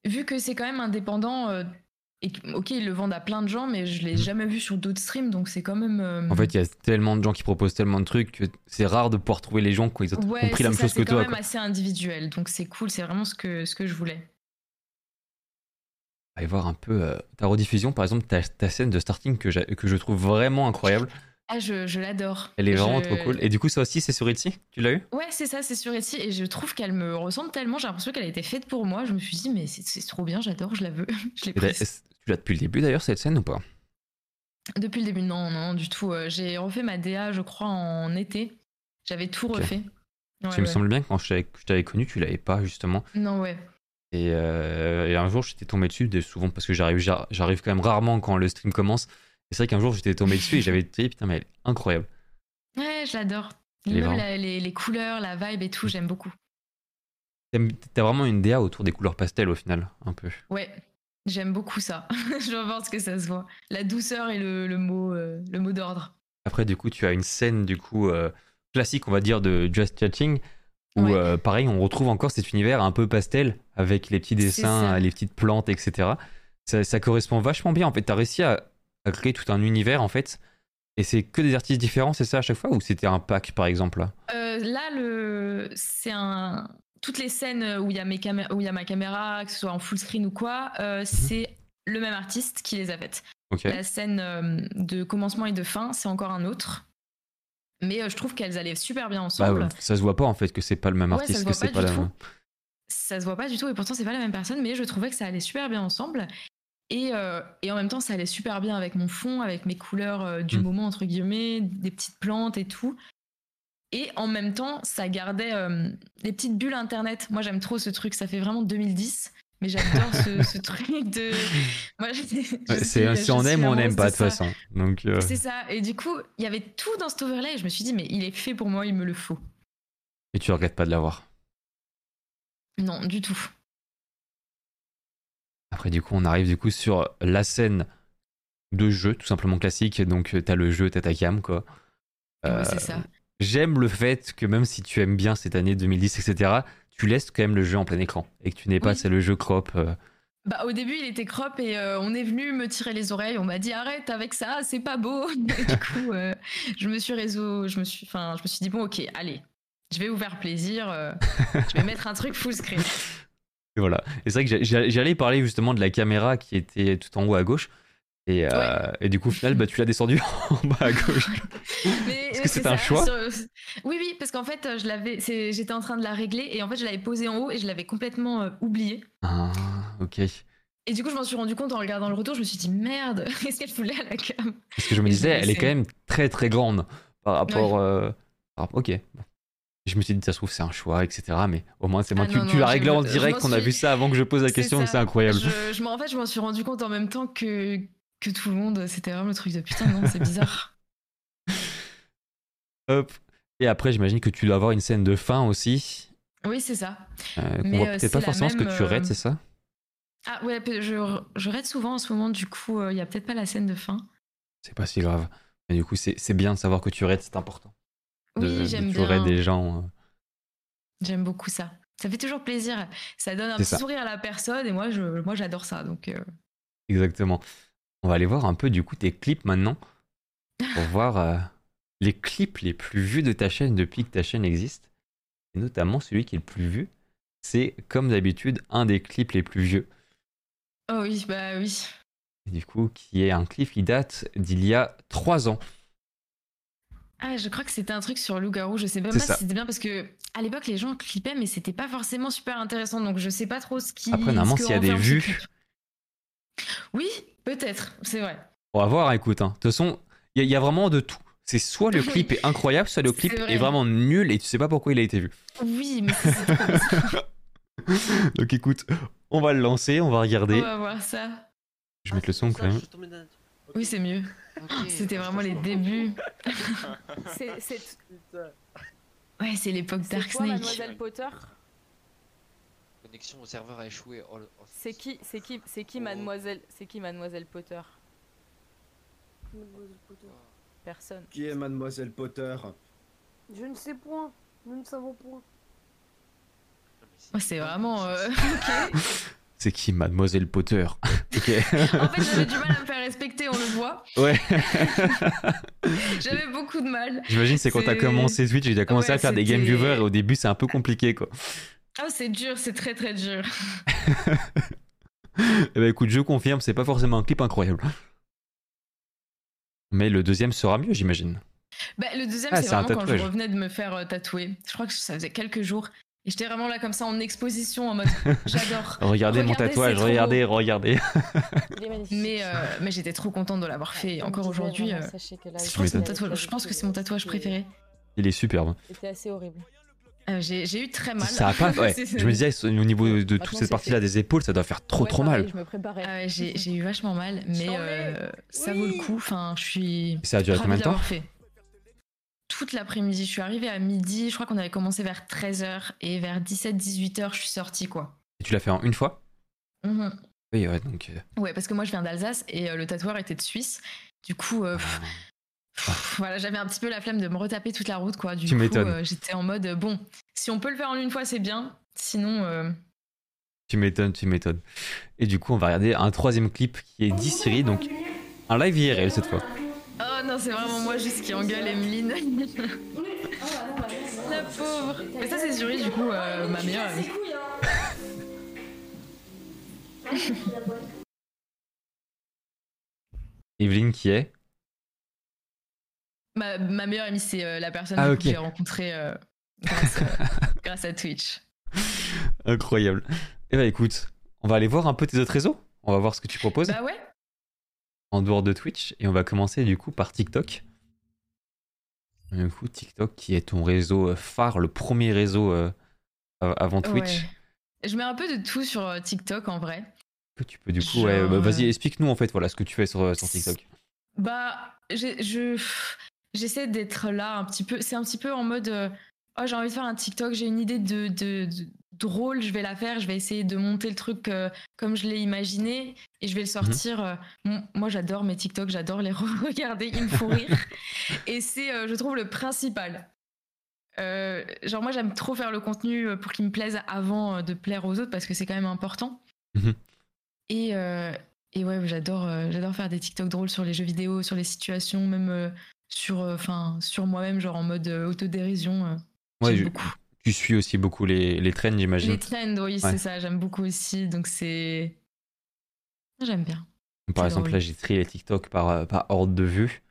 vu que c'est quand même indépendant, euh, et ok, ils le vendent à plein de gens, mais je l'ai mhm. jamais vu sur d'autres streams, donc c'est quand même. En fait, il y a tellement de gens qui proposent tellement de trucs que c'est rare de pouvoir trouver les gens qui ont compris la même chose que toi. C'est quand même assez individuel, donc c'est cool, c'est vraiment ce que, ce que je voulais. Allez voir un peu ta rediffusion, par exemple, ta, ta scène de starting que, que je trouve vraiment incroyable. Ah, je, je l'adore. Elle est vraiment Je- trop cool. Et du coup, ça aussi, c'est sur Etsy? Tu l'as eu? Ouais, c'est ça, c'est sur Etsy. Et je trouve qu'elle me ressemble tellement. J'ai l'impression qu'elle a été faite pour moi. Je me suis dit, mais c'est trop bien, j'adore, je la veux. je l'ai prise. Tu l'as depuis le début d'ailleurs, cette scène ou pas? Depuis le début, non, non, du tout. Euh, J'ai refait ma DA, je crois, en été. J'avais tout refait. Ouais, qu'il me semble bien que quand je t'avais- connu, tu l'avais pas justement. Non, ouais. Et, euh, et un jour, j'étais tombé dessus, de- souvent parce que j'arrive, j'ar- j'arrive quand même rarement quand le stream commence. Et c'est vrai qu'un jour, j'étais tombé dessus et j'avais dit, putain, mais elle est incroyable. Ouais, je l'adore. Les, les couleurs, la vibe et tout, j'aime beaucoup. T'as vraiment une DA autour des couleurs pastel au final, un peu. Ouais, j'aime beaucoup ça. je pense que ça se voit. La douceur et le, le mot, euh, le mot d'ordre. Après, du coup, tu as une scène, du coup, euh, classique, on va dire, de Just Chatting, où, Ouais. euh, pareil, on retrouve encore cet univers un peu pastel, avec les petits dessins, les petites plantes, etc. Ça, ça correspond vachement bien, en fait. T'as réussi à, à créer tout un univers, en fait. Et c'est que des artistes différents, c'est ça à chaque fois Ou c'était un pack, par exemple là? Là, le... c'est un. Toutes les scènes où il y, a mes camé- où il y a ma caméra, que ce soit en full screen ou quoi, euh, Mhm. c'est le même artiste qui les a faites. La scène euh, de commencement et de fin, c'est encore un autre. Mais euh, je trouve qu'elles allaient super bien Bah, ensemble. ouais, ça se voit pas, en fait, que c'est pas le même Ouais, artiste, que c'est pas pas la tout. Ça se voit pas du tout et pourtant c'est pas la même personne, mais je trouvais que ça allait super bien ensemble. Et, et en même temps, ça allait super bien avec mon fond, avec mes couleurs du Mm. moment, entre guillemets, des petites plantes et tout. Et en même temps, ça gardait euh, les petites bulles internet. Moi, j'aime trop ce truc, ça fait vraiment 2010. Mais j'adore ce, ce truc de. C'est si on aime ou on n'aime pas, de toute façon. Donc, euh, C'est ça. Et du coup, il y avait tout dans cet overlay. Et je me suis dit, mais il est fait pour moi, il me le faut. et tu regrettes pas de l'avoir? Non, du tout. Après, du coup, on arrive du coup sur la scène de jeu, tout simplement classique. Donc, euh, t'as le jeu, t'as ta cam, quoi. Ouais, Euh, c'est ça. J'aime le fait que même si tu aimes bien cette année 2010, etc., tu laisses quand même le jeu en plein écran et que tu n'es pas, c'est le jeu crop. euh, Bah, au début, il était crop et euh, on est venu me tirer les oreilles. On m'a dit arrête avec ça, c'est pas beau. Et du coup, euh, je me suis réseau, je me suis, enfin, je me suis dit bon, ok, allez, je vais vous faire plaisir. euh, je vais mettre un truc full screen. Et voilà. Et c'est vrai que j'allais parler justement de la caméra qui était tout en haut à gauche. Et, euh, et du coup, au final, bah, tu l'as descendu en bas à gauche. Est-ce que c'est ça, un choix sur- Oui, oui, parce qu'en fait, euh, je l'avais, j'étais en train de la régler et en fait, je l'avais posée en haut et je l'avais complètement euh, oubliée. Ah, ok. Et du coup, je m'en suis rendu compte en regardant le retour. Je me suis dit merde, qu'est-ce qu'elle voulait à la cam Parce que je me disais, elle est quand même très très grande par rapport. euh, ok. Je me suis dit, ça se trouve, c'est un choix, etc. Mais au moins, c'est moi. Ah tu non, tu non, l'as réglé en direct. On a vu ça avant que je pose la question, c'est incroyable. Je, je en fait, je m'en suis rendu compte en même temps que, que tout le monde. C'était vraiment le truc de putain, non, c'est bizarre. Hop. Et après, j'imagine que tu dois avoir une scène de fin aussi. Oui, c'est ça. Euh, voit euh, peut-être c'est pas forcément ce que tu raides, euh, c'est ça? Ah ouais, je, je raide souvent en ce moment, du coup, euh, il y a peut-être pas la scène de fin. C'est pas si grave. Mais du coup, c'est c'est bien de savoir que tu raides, c'est important. De, Oui, j'aime tu raides bien. des gens. euh. J'aime beaucoup ça. Ça fait toujours plaisir. Ça donne un petit ça. sourire à la personne et moi, je, moi, j'adore ça. Donc, euh, Exactement. On va aller voir un peu du coup tes clips maintenant. Pour voir euh, les clips les plus vus de ta chaîne depuis que ta chaîne existe. Et notamment celui qui est le plus vu. C'est comme d'habitude un des clips les plus vieux. oh oui, bah oui. Et du coup, qui est un clip qui date d'il y a trois ans. Ah, je crois que c'était un truc sur Loup-garou. Je sais même pas ça. si c'était bien parce que à l'époque, les gens clippaient, mais c'était pas forcément super intéressant. Donc, je sais pas trop ce qui. Après, normalement, s'il y a des vues-. Oui, peut-être, c'est vrai. On va voir, écoute. hein. De toute façon, il y, a- il y a vraiment de tout. C'est soit le clip est incroyable, soit le C'est clip vrai. est vraiment nul et tu sais pas pourquoi il a été vu. Oui, mais c'est trop. Donc écoute, on va le lancer, on va regarder. On va voir ça. Je vais mettre le son quand même. Oui, c'est mieux. C'était vraiment les débuts. C'est c'est- Ouais, c'est l'époque Dark Snake. Mademoiselle Potter? Connexion au serveur a échoué. Oh, oh, C'est qui, c'est qui, c'est qui Oh. Mademoiselle, c'est qui Mademoiselle Potter Personne. Qui est Mademoiselle Potter Je ne sais point. Nous ne savons point. C'est vraiment. euh, ok. C'est qui Mademoiselle Potter Ok. En fait, j'avais du mal à me faire respecter, on le voit. Ouais. J'avais beaucoup de mal. J'imagine c'est quand t'as commencé Twitch et t'as commencé Ouais, à faire des game viewers et au début c'est un peu compliqué quoi. Oh, c'est dur, c'est très très dur. Eh ben écoute, je confirme, c'est pas forcément un clip incroyable. Mais le deuxième sera mieux, j'imagine. Bah, le deuxième, Ah, c'est vraiment quand je revenais de me faire euh, tatouer. Je crois que ça faisait quelques jours. Et j'étais vraiment là comme ça en exposition en mode j'adore. Regardez, mon tatouage, regardez, regardez. Il est magnifique. Mais, euh, mais j'étais trop contente de l'avoir fait. Et Comme encore aujourd'hui, euh, je, je pense que c'est mon tatouage préféré. Il est superbe. C'était assez horrible. Euh, j'ai eu très mal. Ça a pas. Ouais. Je me disais, au niveau de toute cette partie-là des épaules, ça doit faire trop Ouais, trop pareil, mal. Je me préparais. Ah ouais, j'ai eu vachement mal, mais euh, ça vaut le coup. Enfin, je suis Ça a duré combien de temps fait. Toute l'après-midi, je suis arrivée à midi. Je crois qu'on avait commencé vers 13h et vers 17-18h, je suis sortie quoi. Et tu l'as fait en une fois Mhm. Oui, ouais, donc. euh, Ouais, parce que moi je viens d'Alsace et euh, le tatoueur était de Suisse. Du coup, euh, pff, voilà, j'avais un petit peu la flemme de me retaper toute la route quoi. Du Tu coup, euh, j'étais en mode bon, si on peut le faire en une fois, c'est bien. Sinon, euh, Tu m'étonnes, tu m'étonnes. Et du coup, on va regarder un troisième clip qui est d'Issiri, donc un live IRL cette fois. oh non, c'est vraiment moi juste qui engueule Emeline. la pauvre. Mais ça c'est Zuri du coup, euh, ma meilleure amie. Evelyne qui est Ma, ma meilleure amie, c'est euh, la personne Ah, du coup, ok. que j'ai rencontrée euh, grâce, euh, grâce à Twitch. incroyable. Eh bah écoute, on va aller voir un peu tes autres réseaux. On va voir ce que tu proposes Bah ouais. en dehors de Twitch. Et on va commencer du coup par TikTok. Du coup, TikTok qui est ton réseau phare, le premier réseau euh, av- avant Twitch. ouais. Je mets un peu de tout sur TikTok en vrai. Que tu peux du coup, Genre, ouais, bah, vas-y, explique-nous en fait voilà ce que tu fais sur, sur TikTok. Bah, j'ai- je j'essaie d'être là un petit peu. C'est un petit peu en mode euh, oh j'ai envie de faire un TikTok, j'ai une idée de, de- de- drôle, je vais la faire, je vais essayer de monter le truc euh, comme je l'ai imaginé et je vais le sortir. euh, moi j'adore mes TikTok, j'adore les regarder, ils me font rire et c'est je trouve le principal. Genre moi j'aime trop faire le contenu pour qu'il me plaise avant de plaire aux autres parce que c'est quand même important. Mhm. Et, et ouais, j'adore j'adore faire des TikTok drôles sur les jeux vidéo, sur les situations, même sur, euh, enfin sur moi-même, genre en mode euh, autodérision. euh, Ouais, j'aime je- beaucoup. Tu suis aussi beaucoup les, les trends, j'imagine. Les trends, oui, Ouais. c'est ça, j'aime beaucoup aussi. Donc c'est. J'aime bien. Par exemple, drôle. là, j'ai trié les TikTok par, par ordre de vue.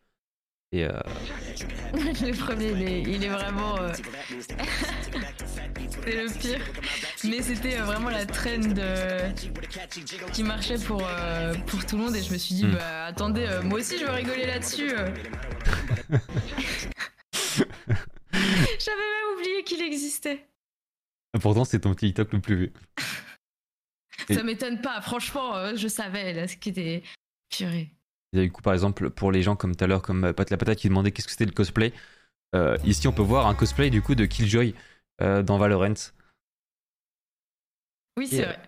Et euh, le premier, il est, il est vraiment. euh, c'est le pire. Mais c'était euh, vraiment la trend euh, qui marchait pour, pour tout le monde. Et je me suis dit, Hmm. bah attendez, moi aussi je veux rigoler là-dessus. J'avais même oublié qu'il existait. pourtant, c'est ton TikTok le plus vu. Et- Ça m'étonne pas, franchement, je savais là, ce qui était. Purée. Du coup, par exemple, pour les gens comme tout à l'heure, comme euh, Pat la Patate qui demandait qu'est-ce que c'était le cosplay, euh, ici, on peut voir un cosplay du coup de Killjoy euh, dans Valorant. Oui, c'est vrai.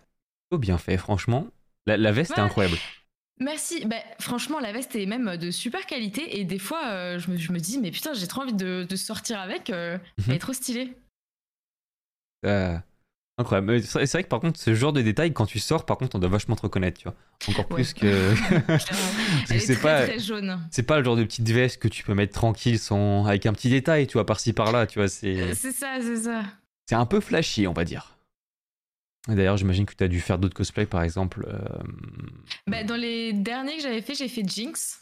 Oh, bien fait, franchement. La, la veste est incroyable. Merci. Bah, franchement, la veste est même de super qualité. Et des fois, euh, je, me, je me dis, mais putain, j'ai trop envie de, de sortir avec. euh, Mhm. Elle est trop stylée. Euh, incroyable. Mais C'est vrai que par contre, ce genre de détails, quand tu sors, par contre, on doit vachement te reconnaître, tu vois. Encore Ouais. plus que. C'est très, pas. très jaune. C'est pas le genre de petite veste que tu peux mettre tranquille sans avec un petit détail, tu vois, par-ci par-là, tu vois, c'est C'est ça, c'est ça. c'est un peu flashy, on va dire. D'ailleurs, j'imagine que tu as dû faire d'autres cosplays, par exemple. euh, Bah, dans les derniers que j'avais fait, j'ai fait Jinx.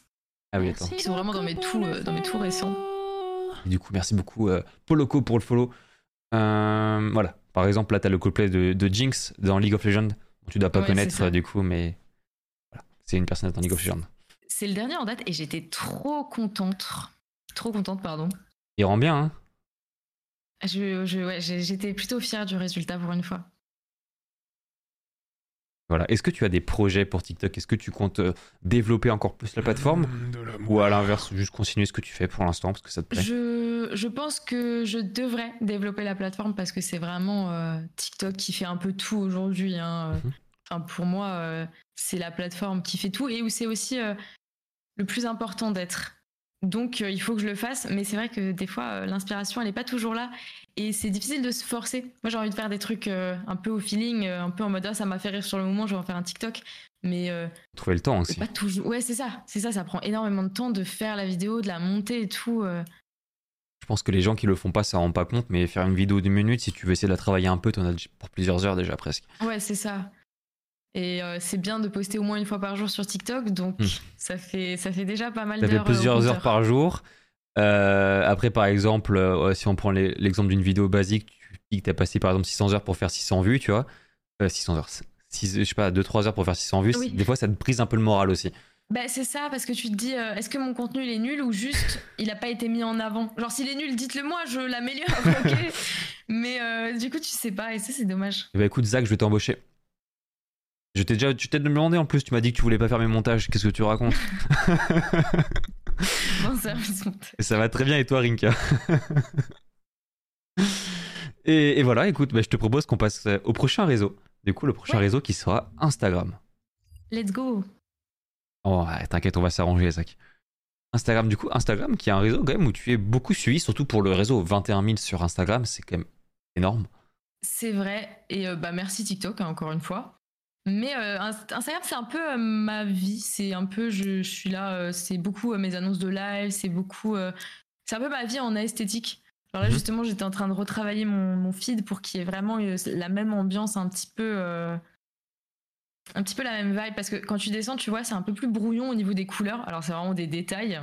Ah oui, attends. Qui sont vraiment dans mes tout, euh, dans mes tout récents. Et du coup, merci beaucoup, euh, Poloco, pour le follow. Euh, voilà, par exemple, là, tu as le cosplay de, de Jinx dans League of Legends. Tu dois pas Ouais, connaître, du coup, mais voilà, c'est une personnage dans League of Legends. C'est le dernier en date et j'étais trop contente. Trop contente, pardon. Il rend bien, hein Je, je, ouais, j'ai- j'étais plutôt fière du résultat pour une fois. Voilà. Est-ce que tu as des projets pour TikTok? Est-ce que tu comptes euh, développer encore plus la plateforme? Ou à l'inverse, juste continuer ce que tu fais pour l'instant parce que ça te plaît? Je, je pense que je devrais développer la plateforme parce que c'est vraiment euh, TikTok qui fait un peu tout aujourd'hui. hein. Mhm. Enfin, pour moi, euh, c'est la plateforme qui fait tout et où c'est aussi euh, le plus important d'être. Donc, euh, il faut que je le fasse, mais c'est vrai que des fois, euh, l'inspiration, elle n'est pas toujours là et c'est difficile de se forcer. Moi, j'ai envie de faire des trucs euh, un peu au feeling, un peu en mode ah, ça m'a fait rire sur le moment, je vais en faire un TikTok. Mais euh, Trouver le temps aussi. pas toujours. Ouais, c'est ça, c'est ça, ça prend énormément de temps de faire la vidéo, de la monter et tout. Je pense que les gens qui le font pas, ça rend pas compte, mais faire une vidéo d'une minute, si tu veux essayer de la travailler un peu, t'en as pour plusieurs heures déjà presque. Ouais, c'est ça. Et euh, c'est bien de poster au moins une fois par jour sur TikTok, donc Hmm. ça, fait, ça fait déjà pas mal Ça d'heures. fait euh, plusieurs heures par jour. Euh, après, par exemple, euh, si on prend l'exemple d'une vidéo basique, tu dis que tu as passé par exemple 600 heures pour faire 600 vues, tu vois. Euh, 600 heures, six- je sais pas, 2-3 heures pour faire 600 vues. Oui. Des fois, ça te brise un peu le moral aussi. Bah, c'est ça, parce que tu te dis, euh, est-ce que mon contenu il est nul ou juste il a pas été mis en avant? Genre, s'il est nul, dites-le moi, je l'améliore, ok? Mais euh, du coup, tu sais pas, et ça, c'est dommage. Ben, écoute, Zach, je vais t'embaucher. Je t'ai déjà tu t'es demandé en plus, tu m'as dit que tu voulais pas faire mes montages. Qu'est-ce que tu racontes? Bon service. Ça va très bien et toi, Rinka? Et, et voilà, écoute, bah, je te propose qu'on passe euh, au prochain réseau. Du coup, le prochain Ouais. réseau qui sera Instagram. Let's go Oh, t'inquiète, on va s'arranger, Zach. Instagram, du coup, Instagram qui est un réseau quand même où tu es beaucoup suivi, surtout pour le réseau 21 000 sur Instagram, c'est quand même énorme. C'est vrai, et euh, bah merci TikTok, hein, encore une fois. Mais euh, Inst- Instagram, c'est un peu euh, ma vie, c'est un peu, je, je suis là, euh, c'est beaucoup mes annonces de live, c'est beaucoup... c'est un peu ma vie en esthétique. Alors là, Mhm. justement, j'étais en train de retravailler mon, mon feed pour qu'il y ait vraiment la même ambiance, un petit peu... un petit peu la même vibe, parce que quand tu descends, tu vois, c'est un peu plus brouillon au niveau des couleurs. Alors, c'est vraiment des détails,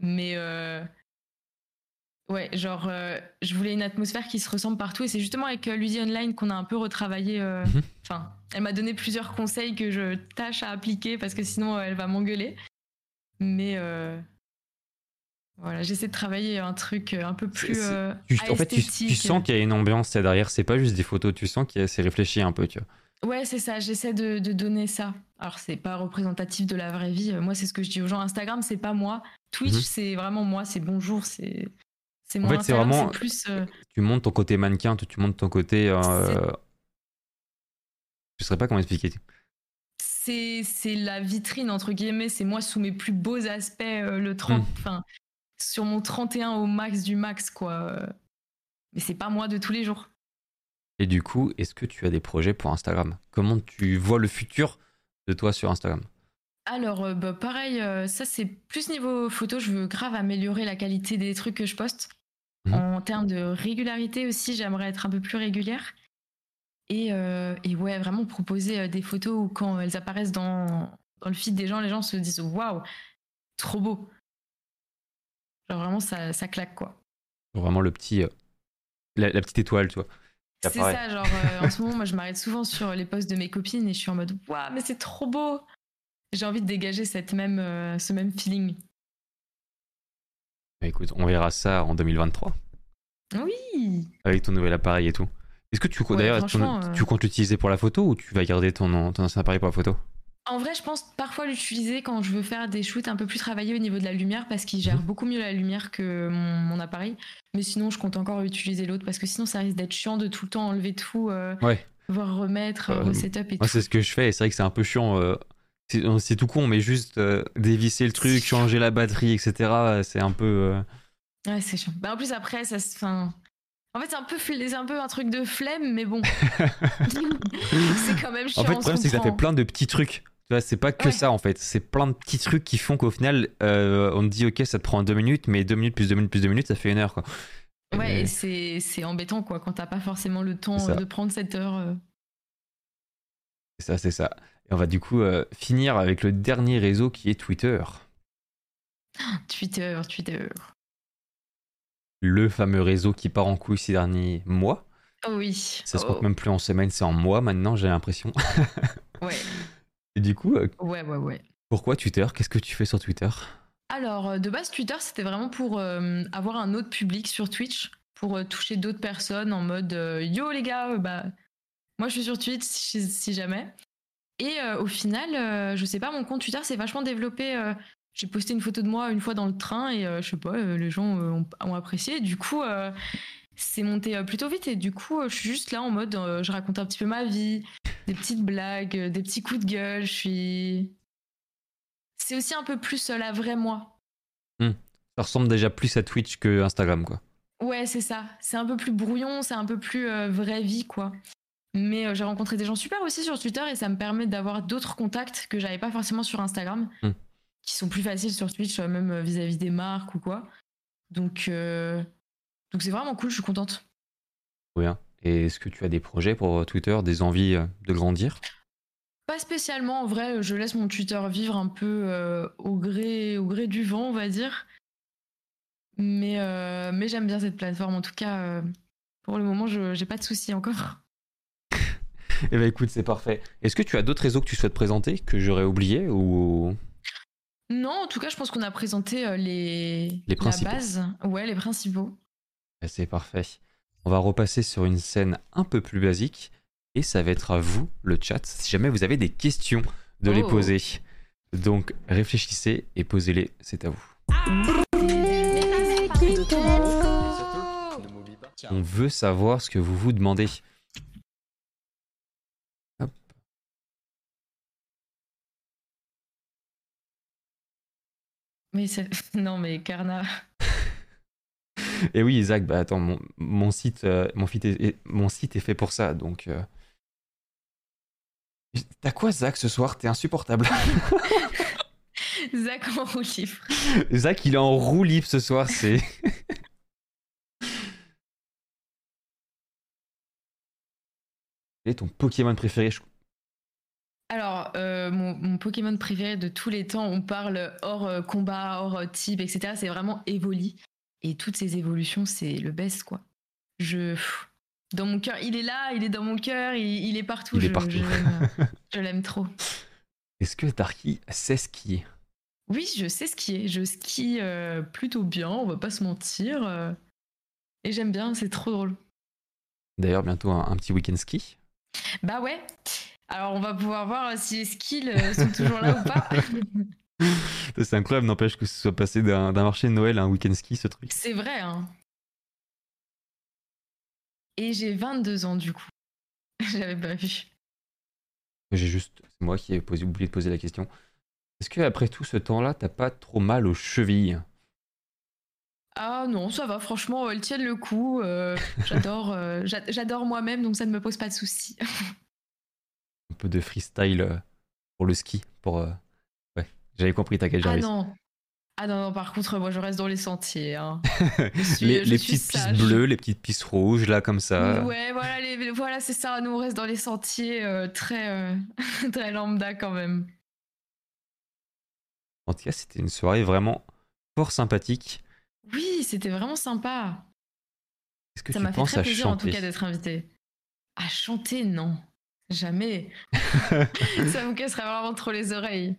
mais... Ouais, genre, euh, je voulais une atmosphère qui se ressemble partout. Et c'est justement avec euh, Ludie Online qu'on a un peu retravaillé. euh, Mhm. Enfin, elle m'a donné plusieurs conseils que je tâche à appliquer parce que sinon, euh, elle va m'engueuler. Mais voilà, j'essaie de travailler un truc un peu plus. Tu- en fait, tu, sens qu'il y a une ambiance là derrière, c'est pas juste des photos, tu sens que c'est réfléchi un peu, tu vois. Ouais, c'est ça, j'essaie de, de donner ça. Alors, c'est pas représentatif de la vraie vie. Moi, c'est ce que je dis aux gens. Instagram, c'est pas moi. Twitch, Mhm. c'est vraiment moi. C'est bonjour, c'est. C'est En fait, c'est vraiment- plus. euh, Tu montes ton côté mannequin, tu, tu montes ton côté. euh, Je saurais pas comment expliquer. c'est c'est la vitrine entre guillemets c'est moi sous mes plus beaux aspects euh, le 30 Hmm. enfin sur mon 31 au max du max quoi mais c'est pas moi de tous les jours Et du coup, est-ce que tu as des projets pour Instagram? Comment tu vois le futur de toi sur Instagram? Alors euh, bah, pareil ça c'est plus niveau photo je veux grave améliorer la qualité des trucs que je poste Mhm. en termes de régularité aussi j'aimerais être un peu plus régulière et, euh, et ouais vraiment proposer euh, des photos où quand elles apparaissent dans, dans le feed des gens les gens se disent waouh trop beau genre vraiment ça, ça claque quoi Vraiment le petit. euh, la, la petite étoile, tu vois. C'est ça, genre euh, en ce moment, moi je m'arrête souvent sur les posts de mes copines et je suis en mode waouh, mais c'est trop beau. J'ai envie de dégager cette même, ce même feeling. Bah, écoute, on verra ça en 2023 Oui. avec ton nouvel appareil et tout. Est-ce que tu, Ouais, d'ailleurs, ton- franchement, euh, tu comptes l'utiliser pour la photo ou tu vas garder ton, ton ancien appareil pour la photo? En vrai, je pense parfois l'utiliser quand je veux faire des shoots un peu plus travaillés au niveau de la lumière parce qu'il gère Mhm. beaucoup mieux la lumière que mon, mon appareil. Mais sinon, je compte encore utiliser l'autre parce que sinon, ça risque d'être chiant de tout le temps enlever tout, euh, Ouais. voir remettre, Euh, euh, setup et Moi, tout. c'est ce que je fais et c'est vrai que c'est un peu chiant. Euh, c'est tout con, mais juste euh, dévisser le truc, changer la batterie, etc. euh, C'est un peu. euh, Ouais, c'est chiant. Bah, en plus, après, ça se. Fin... En fait, c'est un, peu un peu un truc de flemme, mais bon. c'est quand même chiant. En fait, le problème, c'est que ça fait plein de petits trucs. Tu vois, c'est pas que Ouais. ça en fait. C'est plein de petits trucs qui font qu'au final, euh, on te dit, ok, ça te prend deux minutes, mais deux minutes plus deux minutes plus deux minutes, ça fait une heure quoi. Ouais, et c'est c'est embêtant, quoi, quand t'as pas forcément le temps de prendre cette heure. C'est ça, c'est ça. Et on va du coup euh, finir avec le dernier réseau qui est Twitter. Twitter, Twitter. Le fameux réseau qui part en couille ces derniers mois. Oh oui. Ça se oh, compte même plus en semaines, c'est en mois maintenant, j'ai l'impression. Ouais, Et du coup, euh, ouais, ouais, ouais. pourquoi Twitter? Qu'est-ce que tu fais sur Twitter? Alors, euh, de base, Twitter, c'était vraiment pour euh, avoir un autre public sur Twitch, pour euh, toucher d'autres personnes en mode Yo les gars, bah, moi je suis sur Twitch si, si jamais. Et euh, au final, euh, je sais pas, mon compte Twitter s'est vachement développé. euh, J'ai posté une photo de moi une fois dans le train et euh, je sais pas, les gens ont, ont apprécié. Du coup, c'est monté plutôt vite et du coup, je suis juste là en mode je raconte un petit peu ma vie, des petites blagues, des petits coups de gueule. Je suis. C'est aussi un peu plus la vraie moi. Ça ressemble déjà plus à Twitch que Instagram, quoi. Ouais, c'est ça. C'est un peu plus brouillon, c'est un peu plus vraie vie, quoi. Mais euh, j'ai rencontré des gens super aussi sur Twitter et ça me permet d'avoir d'autres contacts que j'avais pas forcément sur Instagram, Hmm. qui sont plus faciles sur Twitch, euh, même euh, vis-à-vis des marques ou quoi. Donc, euh, donc c'est vraiment cool, je suis contente. Bien. Et est-ce que tu as des projets pour Twitter, des envies de grandir? Pas spécialement, en vrai, je laisse mon Twitter vivre un peu euh, au, gré, au gré du vent, on va dire. Mais, euh, mais j'aime bien cette plateforme. En tout cas, pour le moment, je j'ai pas de soucis encore. Eh ben écoute, c'est parfait. Est-ce que tu as d'autres réseaux que tu souhaites présenter que j'aurais oublié ou Non, en tout cas, je pense qu'on a présenté euh, les, Les la principaux. base. Ouais, les principaux. Eh, C'est parfait. On va repasser sur une scène un peu plus basique et ça va être à vous, le chat, si jamais vous avez des questions, de les Oh. poser. Donc réfléchissez et posez-les, c'est à vous. On veut savoir ce que vous vous demandez. Hop. Mais c'est- non, mais Karna. Et oui, Isaac, bah attends, mon, mon site, euh, mon, fit est, est- mon site est fait pour ça, donc. euh, T'as quoi, Zach, ce soir? T'es insupportable. Zach en roue libre. Zach, il est en roue libre ce soir, c'est. Quel est ton Pokémon préféré Je- Alors, euh, mon, mon Pokémon préféré de tous les temps, on parle hors euh, combat, hors euh, type, etc. C'est vraiment Evoli. Et toutes ces évolutions, c'est le best, quoi. Je. Dans mon cœur, il est là, il est dans mon cœur, il, il est partout. Il est je, partout. je l'aime- trop. Est-ce que Darky sait skier Oui, je sais skier. Je skie euh, plutôt bien, on va pas se mentir. et j'aime bien, c'est trop drôle. D'ailleurs, bientôt un, un petit week-end ski. Bah ouais. Alors, on va pouvoir voir euh, si les skills euh, sont toujours là ou pas. C'est incroyable, n'empêche que ce soit passé d'un marché de Noël à un week-end ski, ce truc. C'est vrai, hein. Et j'ai 22 ans, du coup. J'avais pas vu. J'ai juste, c'est moi qui ai posé, oublié de poser la question. Est-ce que après tout ce temps-là, t'as pas trop mal aux chevilles? Ah non, ça va, franchement, elles tiennent le coup. euh, j'adore euh, j'a- j'adore moi-même, donc ça ne me pose pas de soucis. Un peu de freestyle euh, pour le ski, pour. euh, Ouais, j'avais compris, t'inquiète, ah j'arrive. non. Ah non, non, par contre, moi, je reste dans les sentiers. hein. Suis- les petites pistes bleues, les petites pistes rouges, là, comme ça. Ouais, voilà, les- voilà c'est ça. Nous, on reste dans les sentiers euh, très, euh, très lambda quand même. En tout cas, c'était une soirée vraiment fort sympathique. Oui, c'était vraiment sympa. Est-ce que Ça m'a fait très à plaisir en tout cas d'être invité. À chanter, non. Jamais. ça me casserait vraiment trop les oreilles.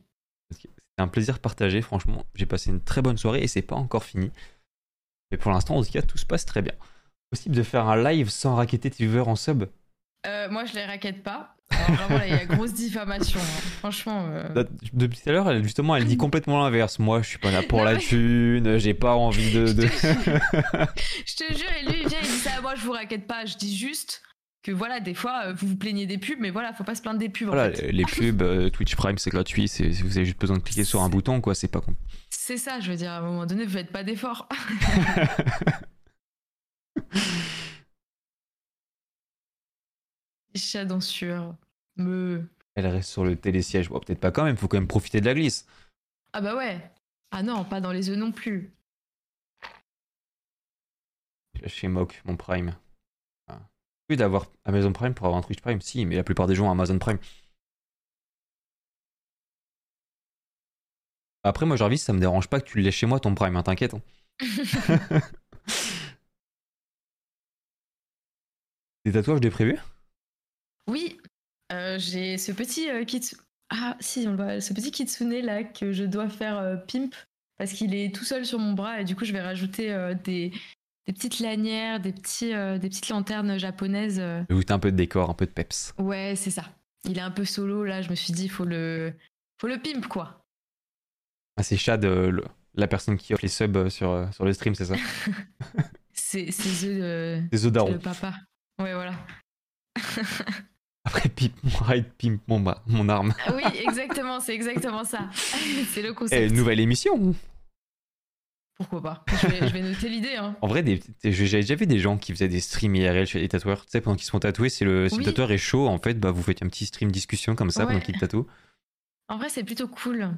C'était un plaisir partagé, franchement. J'ai passé une très bonne soirée et c'est pas encore fini. Mais pour l'instant, en tout cas, tout se passe très bien. Possible de faire un live sans raqueter tes viewers en sub? Euh, moi, je les raquette pas. Alors, vraiment, là, il y a grosse diffamation. hein. Franchement. euh, Depuis tout à l'heure, justement, elle dit complètement l'inverse. Moi, je suis pas là pour Non, la mais- thune, j'ai pas envie de. de- Je te jure, et lui, il vient, il dit ça. Moi, je vous raquette pas. Je dis juste que voilà, des fois, euh, vous vous plaignez des pubs, mais voilà, faut pas se plaindre des pubs. en voilà, fait. les pubs, euh, Twitch Prime, c'est gratuit. c'est- Vous avez juste besoin de cliquer sur un bouton, quoi. C'est pas con. C'est ça, je veux dire, à un moment donné, vous faites pas d'efforts. Chat dans sueur. Me. Elle reste sur le télésiège. Bon, peut-être pas quand même, faut quand même profiter de la glisse. Ah bah ouais. Ah non, pas dans les œufs non plus. Chez Mock, mon Prime. Plus d'avoir Amazon Prime pour avoir un Twitch Prime, si, mais la plupart des gens ont Amazon Prime. Après, moi, Jarvis, ça me dérange pas que tu le laisses chez moi, ton Prime, hein, t'inquiète. hein. Des tatouages de prévu? Oui, euh, j'ai ce petit euh, kitsu- Ah si, on le voit, ce petit kitsune là que je dois faire euh, pimp parce qu'il est tout seul sur mon bras et du coup je vais rajouter euh, des, des petites lanières, des, petits, euh, des petites lanternes japonaises. euh. Ajouter un peu de décor, un peu de peps. Ouais, c'est ça. Il est un peu solo là, je me suis dit, faut le, faut le pimp quoi. Ah, c'est Chad, euh, le- la personne qui offre les subs euh, sur, euh, sur le stream, c'est ça? C'est Des œufs de darons. papa. Ouais, voilà. Après, pimp mon ride, pimp mon, bras, mon arme. Ah oui, exactement, c'est exactement ça. c'est le Eh, concept. nouvelle émission Pourquoi pas? Je vais, je vais noter l'idée. Hein. En vrai, j'avais déjà vu des gens qui faisaient des streams IRL chez les tatoueurs. Tu sais, pendant qu'ils se font tatouer, c'est le, si Oui. le tatoueur est chaud, en fait, bah, vous faites un petit stream discussion comme ça pendant qu'il tatoue. En vrai, c'est plutôt cool.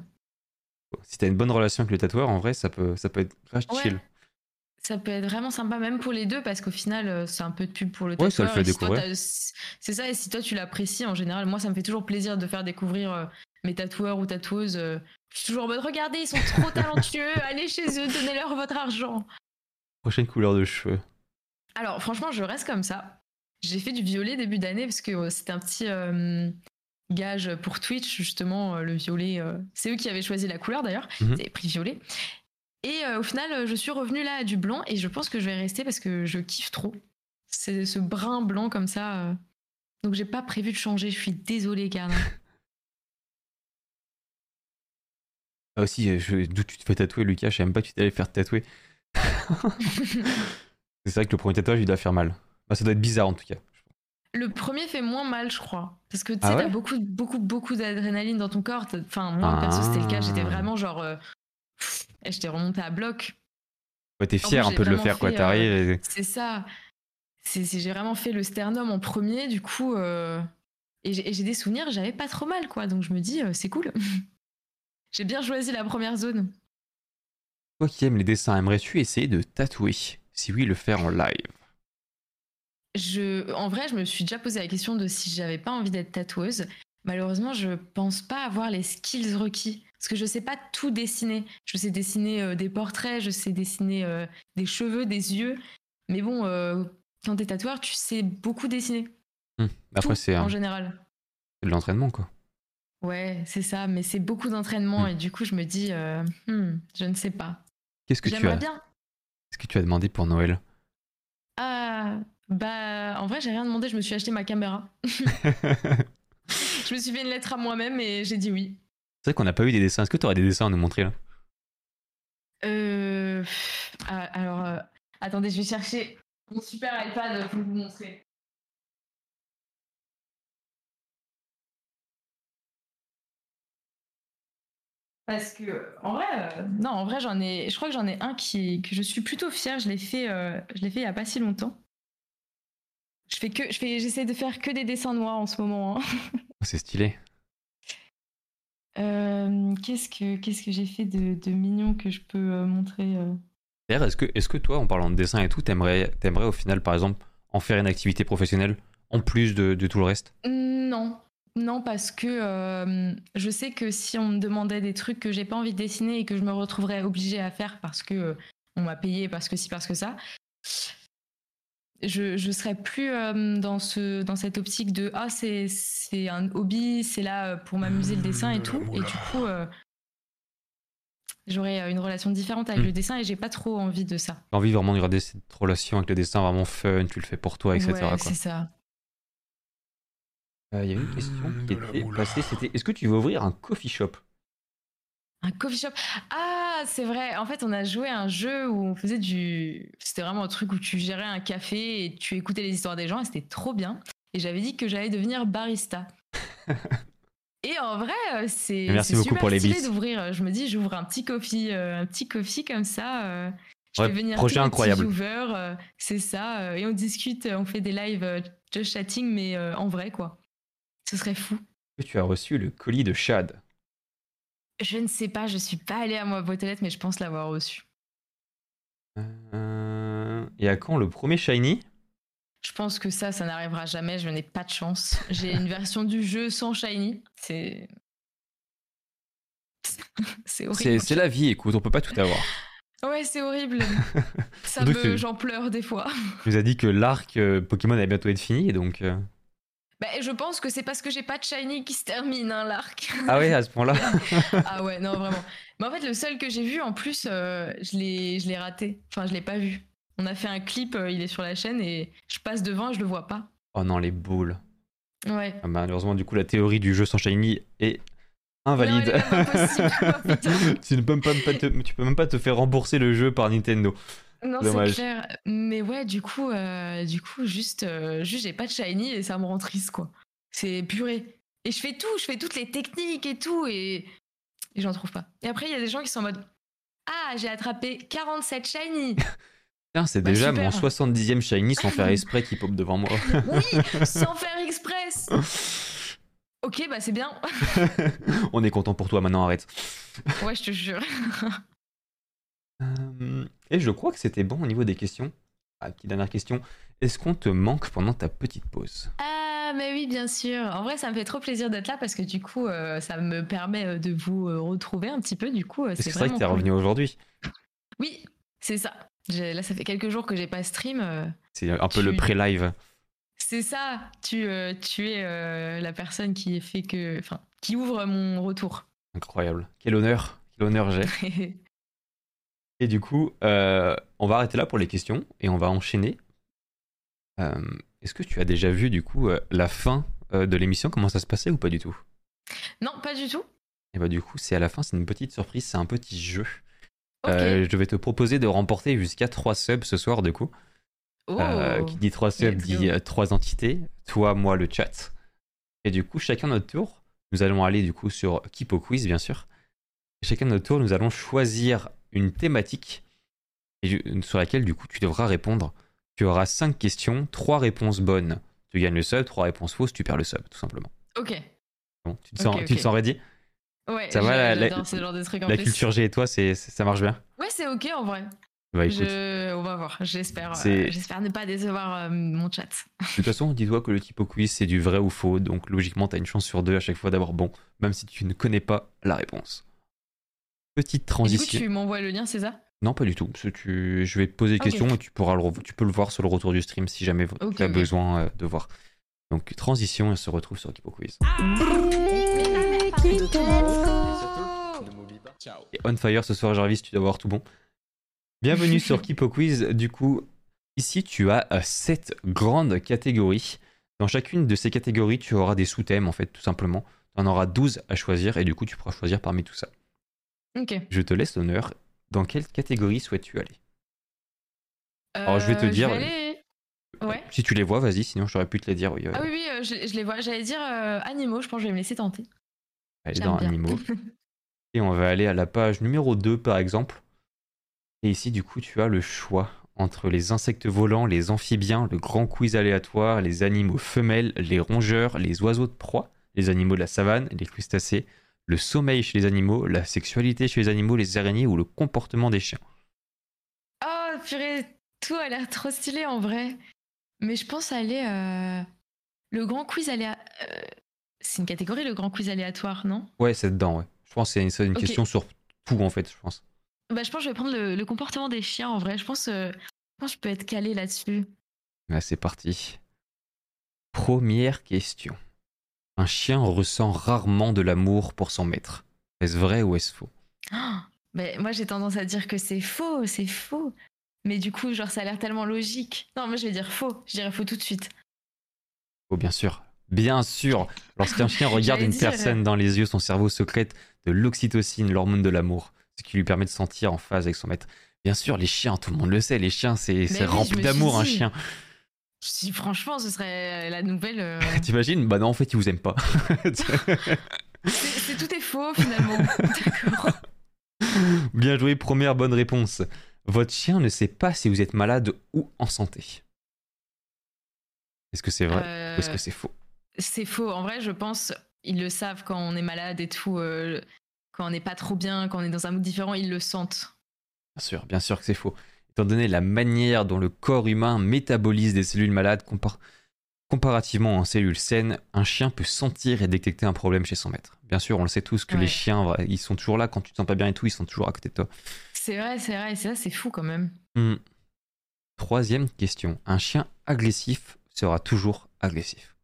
Si t'as une bonne relation avec le tatoueur, en vrai, ça peut, ça peut être Ouais. chill. Ça peut être vraiment sympa, même pour les deux, parce qu'au final, euh, c'est un peu de pub pour le Ouais, ça le tatoueur. fait si découvrir. C'est ça, et si toi tu l'apprécies en général, moi ça me fait toujours plaisir de faire découvrir euh, mes tatoueurs ou tatoueuses. Je suis toujours en mode regardez, ils sont trop talentueux, allez chez eux, donnez-leur votre argent. Prochaine couleur de cheveux. Alors franchement, je reste comme ça. J'ai fait du violet début d'année parce que euh, c'était un petit euh, gage pour Twitch, justement, euh, le violet. euh, c'est eux qui avaient choisi la couleur d'ailleurs, Mhm. ils avaient pris violet. Et euh, au final, je suis revenue là à du blanc et je pense que je vais rester parce que je kiffe trop. C'est ce brun blanc comme ça. euh. Donc j'ai pas prévu de changer, je suis désolée, Carna. Ah aussi, euh, d'où tu te fais tatouer, Lucas Je sais même pas que tu t'allais faire tatouer. C'est vrai que le premier tatouage, il doit faire mal. Bah, ça doit être bizarre en tout cas. Le premier fait moins mal, je crois. Parce que tu sais, Ah ouais t'as beaucoup, beaucoup, beaucoup d'adrénaline dans ton corps. Enfin, moi, perso, c'était le cas. J'étais Ah. vraiment genre. euh, et j'étais remontée à bloc. Ouais, t'es fier un peu de le faire, quoi. T'arrives et- C'est ça. J'ai vraiment fait le sternum en premier, du coup. euh, et, j'ai, et j'ai des souvenirs, j'avais pas trop mal, quoi. Donc je me dis, euh, c'est cool. j'ai bien choisi la première zone. Toi qui aimes les dessins, aimerais-tu essayer de tatouer? Si oui, le faire en live. Je, en vrai, je me suis déjà posé la question de si j'avais pas envie d'être tatoueuse. Malheureusement, je pense pas avoir les skills requis. Parce que je sais pas tout dessiner. Je sais dessiner euh, des portraits, je sais dessiner euh, des cheveux, des yeux. Mais bon, euh, quand t'es tatoueur, tu sais beaucoup dessiner. Hmm. Après, c'est en général. c'est de l'entraînement, quoi. Ouais, c'est ça, mais c'est beaucoup d'entraînement Hmm. et du coup, je me dis, euh, hmm, je ne sais pas. Qu'est-ce que tu J'aimerais as bien. Qu'est-ce que tu as demandé pour Noël? Ah, bah, en vrai, j'ai rien demandé, je me suis acheté ma caméra. Je me suis fait une lettre à moi-même et j'ai dit oui. C'est vrai qu'on n'a pas eu des dessins. Est-ce que tu aurais des dessins à nous montrer là? Euh, ah, alors, euh, attendez, je vais chercher mon super iPad pour vous montrer. Parce que, en vrai, euh, non, en vrai, j'en ai, je crois que j'en ai un qui, que je suis plutôt fière. Je l'ai fait, euh, je l'ai fait il y a pas si longtemps. Je fais que, je fais, j'essaie de faire que des dessins noirs en ce moment. hein. Oh, C'est stylé. Euh, qu'est-ce que, qu'est-ce que j'ai fait de, de mignon que je peux montrer D'ailleurs, est-ce que, est que toi, en parlant de dessin et tout, t'aimerais, t'aimerais au final, par exemple, en faire une activité professionnelle en plus de, de tout le reste? Non, non, parce que euh, je sais que si on me demandait des trucs que j'ai pas envie de dessiner et que je me retrouverais obligée à faire parce que euh, on m'a payé, parce que si, parce que ça, je, je serais plus euh, dans, ce, dans cette optique de ah, c'est, c'est un hobby, c'est là pour m'amuser le dessin et tout. Et du coup, j'aurais une relation différente avec Mm. le dessin et j'ai pas trop envie de ça. T'as envie vraiment de garder cette relation avec le dessin vraiment fun, tu le fais pour toi, etc. ouais, c'est ça. Euh, Il y a une question qui était passée, c'était est-ce que tu veux ouvrir un coffee shop? Un coffee shop? Ah, c'est vrai. En fait, on a joué à un jeu où on faisait du. C'était vraiment un truc où tu gérais un café et tu écoutais les histoires des gens et c'était trop bien. Et j'avais dit que j'allais devenir barista. et en vrai, euh, c'est. Merci c'est beaucoup super pour les stylé d'ouvrir. Je me dis, j'ouvre un petit coffee, euh, un petit coffee comme ça. euh, je Ouais, fais venir projet tous les incroyable. viewers, euh, c'est ça. euh, et on discute, on fait des lives euh, just chatting, mais euh, en vrai, quoi. Ce serait fou. Que tu as reçu le colis de Chad Je ne sais pas, je suis pas allée à ma boîte aux lettres, mais je pense l'avoir reçu. Euh, Et à quand le premier Shiny? Je pense que ça, ça n'arrivera jamais. Je n'ai pas de chance. J'ai une version du jeu sans shiny. C'est. c'est horrible. c'est la vie, écoute, on peut pas tout avoir. Ouais, c'est horrible. Ça me... J'en pleure des fois. Tu nous as dit que l'arc euh, Pokémon allait bientôt être fini, donc. euh, Bah, je pense que c'est parce que j'ai pas de shiny qui se termine, hein, l'arc. Ah ouais, à ce point-là ah ouais, non, vraiment. Mais en fait, le seul que j'ai vu, en plus, euh, je l'ai raté. Enfin, je l'ai pas vu. On a fait un clip, euh, il est sur la chaîne et je passe devant et je le vois pas. Oh non, les boules. Ouais. Ah, Malheureusement, du coup, la théorie du jeu sans Shiny est invalide. il est même pas possible. Oh, tu ne peux même pas, pas te, tu peux même pas te faire rembourser le jeu par Nintendo. Non, Dommage. c'est clair. Mais ouais, du coup, euh, du coup, juste, euh, juste j'ai pas de shiny et ça me rend triste, quoi. C'est purée. Et je fais tout, je fais toutes les techniques et tout et, et j'en trouve pas. Et après, il y a des gens qui sont en mode Ah, j'ai attrapé 47 shiny. Tiens, c'est Bah, déjà super. mon 70e Shiny sans faire exprès qui pop devant moi. oui, sans faire express. Ok, bah c'est bien. On est content pour toi maintenant, arrête. Ouais, je te jure. Euh, et je crois que c'était bon au niveau des questions. Ah, petite dernière question. Est-ce qu'on te manque pendant ta petite pause? Ah, mais oui, bien sûr. En vrai, ça me fait trop plaisir d'être là parce que du coup, euh, ça me permet euh, de vous euh, retrouver un petit peu. Du coup, c'est vrai que t'es cool. revenu aujourd'hui Oui, c'est ça. Là, ça fait quelques jours que j'ai pas stream. C'est un peu le Tu- pré-live. C'est ça. Tu, tu es la personne qui fait que, enfin, qui ouvre mon retour. Incroyable. Quel honneur. Quel honneur j'ai. Et du coup, euh, on va arrêter là pour les questions et on va enchaîner. Euh, Est-ce que tu as déjà vu du coup euh, la fin de l'émission? Comment ça se passait ou pas du tout? Non, pas du tout. Et bah du coup, c'est à la fin, c'est une petite surprise, c'est un petit jeu. Euh, je vais te proposer de remporter jusqu'à 3 subs ce soir du coup. Oh. Euh, qui dit 3 subs dit go. 3 entités. Toi, moi, le chat. Et du coup, chacun notre tour, nous allons aller du coup sur Kipo Quiz, bien sûr. Et chacun notre tour, nous allons choisir une thématique et du- sur laquelle du coup tu devras répondre. Tu auras 5 questions, 3 réponses bonnes. Tu gagnes le sub, 3 réponses fausses, tu perds le sub, tout simplement. Ok. Bon, tu te sens, Ok, tu te sens ready? Ouais. Ça va, la- ce genre de trucs en La culture G et toi, c'est, ça marche bien? Ouais, c'est ok en vrai. Bah Je... On va voir. J'espère. euh, J'espère ne pas décevoir euh, mon chat. de toute façon, dis-toi que le typo quiz, c'est du vrai ou faux, donc logiquement, t'as une chance sur deux à chaque fois d'avoir bon, même si tu ne connais pas la réponse. Petite Et du coup, transition. tu m'envoies le lien, c'est ça? Non, pas du tout. parce que tu... Je vais te poser des Ok. questions et tu, pourras le re- tu peux le voir sur le retour du stream si jamais tu as besoin euh, de voir. Donc, transition, et on se retrouve sur Kipo Quiz. Et on fire ce soir, Jarvis, tu dois avoir tout bon. Bienvenue sur Kipo Quiz. Du coup, ici, tu as euh, sept grandes catégories. Dans chacune de ces catégories, tu auras des sous-thèmes, en fait, tout simplement. Tu en auras 12 à choisir et du coup, tu pourras choisir parmi tout ça. Ok. Je te laisse l'honneur. Dans quelle catégorie souhaites-tu aller? Alors, je vais te Euh, dire- vais aller- Ouais. Si tu les vois, vas-y, sinon j'aurais pu te les dire. Oui, euh, Ah oui, oui, euh, je, je les vois. J'allais dire euh, animaux, je pense que je vais me laisser tenter. J'aime dans bien. Animaux. Et on va aller à la page numéro 2, par exemple. Et ici, du coup, tu as le choix entre les insectes volants, les amphibiens, le grand quiz aléatoire, les animaux femelles, les rongeurs, les oiseaux de proie, les animaux de la savane, les crustacés, le sommeil chez les animaux, la sexualité chez les animaux, les araignées ou le comportement des chiens. Oh, purée, tout a l'air trop stylé en vrai. Mais je pense aller. euh, Le grand quiz aléatoire. C'est une catégorie, le grand quiz aléatoire, non? Ouais, c'est dedans, ouais. Je pense que c'est une, question sur tout, en fait, je pense. Bah, je pense que je vais prendre le, le comportement des chiens en vrai. Je pense, euh, je pense que je peux être calé là-dessus. Là, c'est parti. Première question. Un chien ressent rarement de l'amour pour son maître. Est-ce vrai ou est-ce faux? Oh, mais moi, j'ai tendance à dire que c'est faux, c'est faux. Mais du coup, genre, ça a l'air tellement logique. Non, moi, je vais dire faux. Je dirais faux tout de suite. Oh, bien sûr. Bien sûr. Lorsqu'un chien regarde une dire. personne dans les yeux, son cerveau secrète de l'oxytocine, l'hormone de l'amour, ce qui lui permet de se sentir en phase avec son maître. Bien sûr, les chiens, tout le monde le sait, les chiens, c'est oui, rempli d'amour, un chien. Si franchement, ce serait la nouvelle. euh, T'imagines? Bah non, en fait, ils vous aiment pas. c'est- tout est faux finalement. D'accord. Bien joué, première bonne réponse. Votre chien ne sait pas si vous êtes malade ou en santé. Est-ce que c'est vrai ou est-ce Euh, que c'est faux? C'est faux. En vrai, je pense ils le savent quand on est malade et tout, euh, quand on n'est pas trop bien, quand on est dans un mood différent, ils le sentent. Bien sûr, bien sûr que c'est faux. Étant donné la manière dont le corps humain métabolise des cellules malades compar- comparativement aux cellules saines, un chien peut sentir et détecter un problème chez son maître. Bien sûr, on le sait tous que les chiens, ils sont toujours là quand tu te sens pas bien et tout, ils sont toujours à côté de toi. C'est vrai, c'est vrai. Ça, c'est fou quand même. Hmm. Troisième question. Un chien agressif sera toujours agressif.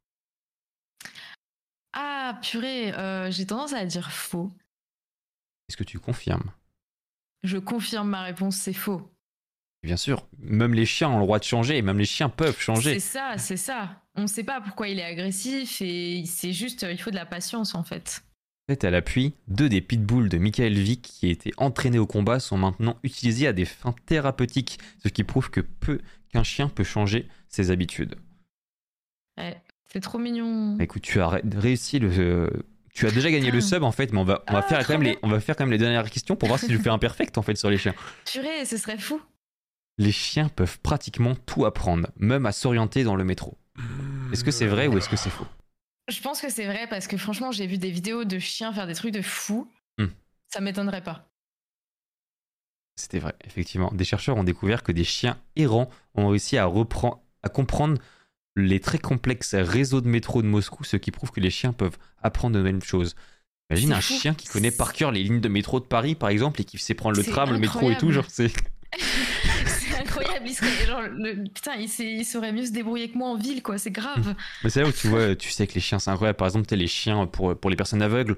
Ah, purée, euh, j'ai tendance à dire faux. Est-ce que tu confirmes? Je confirme ma réponse, c'est faux. Bien sûr, même les chiens ont le droit de changer, et même les chiens peuvent changer. C'est ça, c'est ça. On ne sait pas pourquoi il est agressif et c'est juste, il faut de la patience en fait. Fait, à l'appui, deux des pitbulls de Michael Vick qui étaient entraînés au combat sont maintenant utilisés à des fins thérapeutiques, ce qui prouve que peu qu'un chien peut changer ses habitudes. Ouais, c'est trop mignon. Bah, Écoute, tu as ré- réussi le. euh, tu as déjà gagné le sub en fait, mais on va, on va Ah, faire quand même les, on va faire quand même les dernières questions pour voir si je fais un perfect en fait sur les chiens. Purée, ce serait fou. Les chiens peuvent pratiquement tout apprendre, même à s'orienter dans le métro. Est-ce que c'est vrai ou est-ce que c'est faux? Je pense que c'est vrai parce que franchement, j'ai vu des vidéos de chiens faire des trucs de fou. Hmm. Ça m'étonnerait pas. C'était vrai, effectivement. Des chercheurs ont découvert que des chiens errants ont réussi à, comprendre les très complexes réseaux de métro de Moscou, ce qui prouve que les chiens peuvent apprendre de nouvelles choses. Imagine un fou. chien qui connaît par cœur les lignes de métro de Paris, par exemple, et qui sait prendre le tram, le métro et tout. Genre, c'est. incroyable. Il serait, genre, le- putain, il, saurait mieux se débrouiller que moi en ville, quoi. C'est grave. Mais c'est là où tu vois, tu sais que les chiens, c'est incroyable. Par exemple, tu les chiens pour, pour les personnes aveugles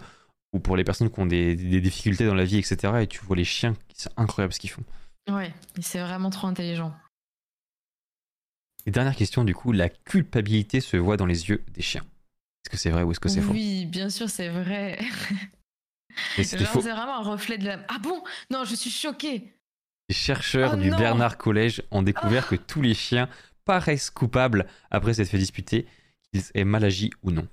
ou pour les personnes qui ont des, des difficultés dans la vie, etc. Et tu vois les chiens, c'est incroyable ce qu'ils font. Ouais, c'est vraiment trop intelligent. Et dernière question, du coup, la culpabilité se voit dans les yeux des chiens. Est-ce que c'est vrai ou est-ce que c'est faux? Oui, bien sûr, c'est vrai. C'est vraiment un reflet de la. Ah bon? Non, je suis choquée. Les chercheurs Oh du non Bernard College ont découvert Ah. que tous les chiens paraissent coupables après s'être fait disputer, qu'ils aient mal agi ou non.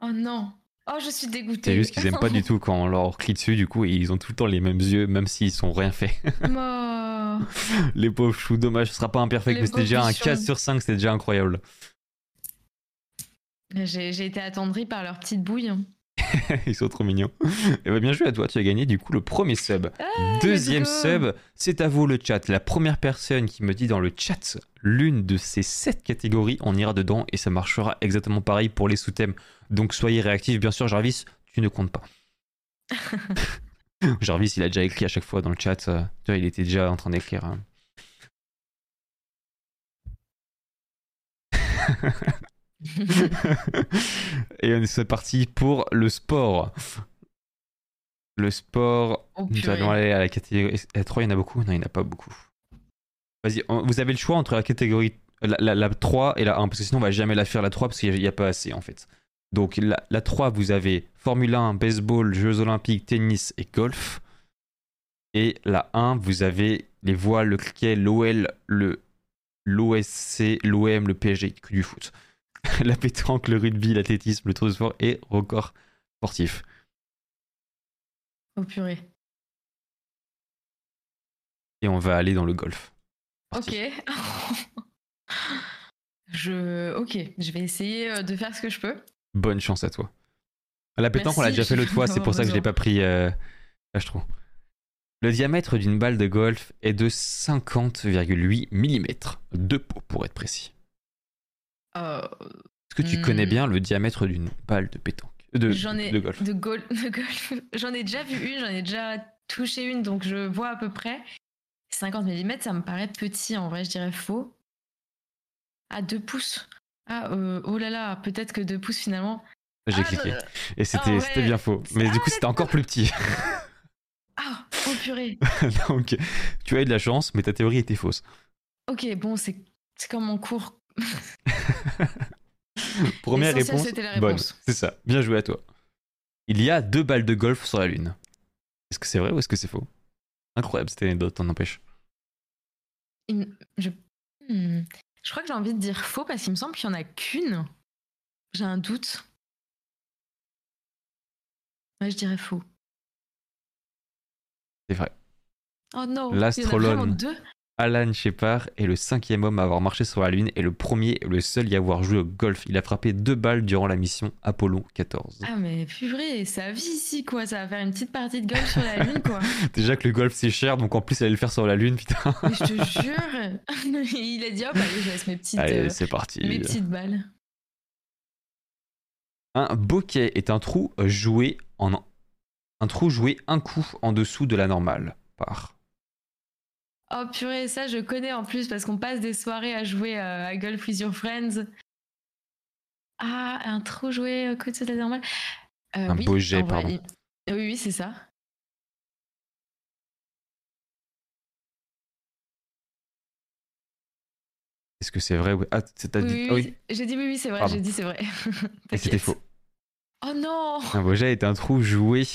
Oh non. Oh, je suis dégoûtée. C'est juste qu'ils aiment pas du tout quand on leur crie dessus, du coup, et ils ont tout le temps les mêmes yeux, même s'ils sont rien fait. Oh. les pauvres choux, dommage, ce sera pas imperfect, Les mais c'était déjà un pauvres 4 bichons. sur 5, c'était déjà incroyable. J'ai j'ai été attendrie par leur petite bouille. hein. Ils sont trop mignons. Et bah, bien joué à toi, tu as gagné du coup le premier sub. Deuxième Ah, go. sub, c'est à vous le chat. La première personne qui me dit dans le chat l'une de ces sept catégories, on ira dedans et ça marchera exactement pareil pour les sous-thèmes. Donc soyez réactifs. Bien sûr, Jarvis, tu ne comptes pas. Jarvis, il a déjà écrit à chaque fois dans le chat. euh, tu vois, il était déjà en train d'écrire. hein. et on est parti pour le sport. Le sport. Oh, Nous allons aller à la catégorie. À 3, il y en a beaucoup? Non, il n'y en a pas beaucoup. Vas-y, vous avez le choix entre la catégorie. La, la- la 3 et la 1, parce que sinon on va jamais la faire la 3 parce qu'il n'y a, pas assez en fait. Donc la, la 3, vous avez Formule 1, baseball, Jeux Olympiques, tennis et golf. Et la 1, vous avez les voiles, le cricket, l'OL, le l'OSC, l'OM, le PSG, que du foot. la pétanque, le rugby, l'athlétisme, le tour de sport et record sportif. Oh purée. Et on va aller dans le golf. Ok. je. Ok, je vais essayer euh, de faire ce que je peux. Bonne chance à toi. La pétanque, on l'a déjà fait l'autre fois, c'est pour ça que je l'ai pas pris. Euh... Là, je trouve. Le diamètre d'une balle de golf est de 50,8 mm. Deux pots pour être précis. Euh, Est-ce que tu Hmm. connais bien le diamètre d'une balle de pétanque? De, j'en ai de golf de, gol- de golf. J'en ai déjà vu une, j'en ai déjà touché une, donc je vois à peu près. 50 mm, ça me paraît petit en vrai, je dirais faux. Ah, 2 pouces. Ah, euh, oh là là, peut-être que 2 pouces finalement. J'ai Ah, cliqué. euh, Et c'était ah ouais. c'était bien faux. Mais du coup, c'était encore plus petit. Ah, oh purée. Donc, tu as eu de la chance, mais ta théorie était fausse. Ok, bon, c'est c'est comme mon cours. Première réponse. Bonne. C'est ça. Bien joué à toi. Il y a deux balles de golf sur la Lune. Est-ce que c'est vrai ou est-ce que c'est faux? Incroyable cette anecdote, t'en empêche. Il me- Je... Hmm. je crois que j'ai envie de dire faux parce qu'il me semble qu'il n'y en a qu'une. J'ai un doute. Ouais, je dirais faux. C'est vrai. Oh non, il y en a L'astrologue. Alan Shepard est le cinquième homme à avoir marché sur la Lune et le premier et le seul y avoir joué au golf. Il a frappé deux balles durant la mission Apollo 14. Ah mais purée, sa vie ici quoi, ça va faire une petite partie de golf sur la lune quoi. Déjà que le golf c'est cher, donc en plus aller le faire sur la Lune, putain. Mais je te jure, il a dit hop allez je laisse mes petites, Allez, euh, c'est parti. mes petites balles. Un bokeh est un trou joué en un trou joué un coup en dessous de la normale. Par. Oh purée, ça je connais en plus parce qu'on passe des soirées à jouer euh, à Golf with Your Friends. Ah, un trop joué euh, côté de la normale. Euh, Un oui, beau jet, vrai, pardon. il- Oui, oui, c'est ça. Est-ce que c'est vrai ou... Ah, t'as Oui, dit... oui, ah oui. J'ai dit oui, oui, c'est vrai, j'ai dit c'est vrai. Et c'était faux. Oh non Un bojet est un trou joué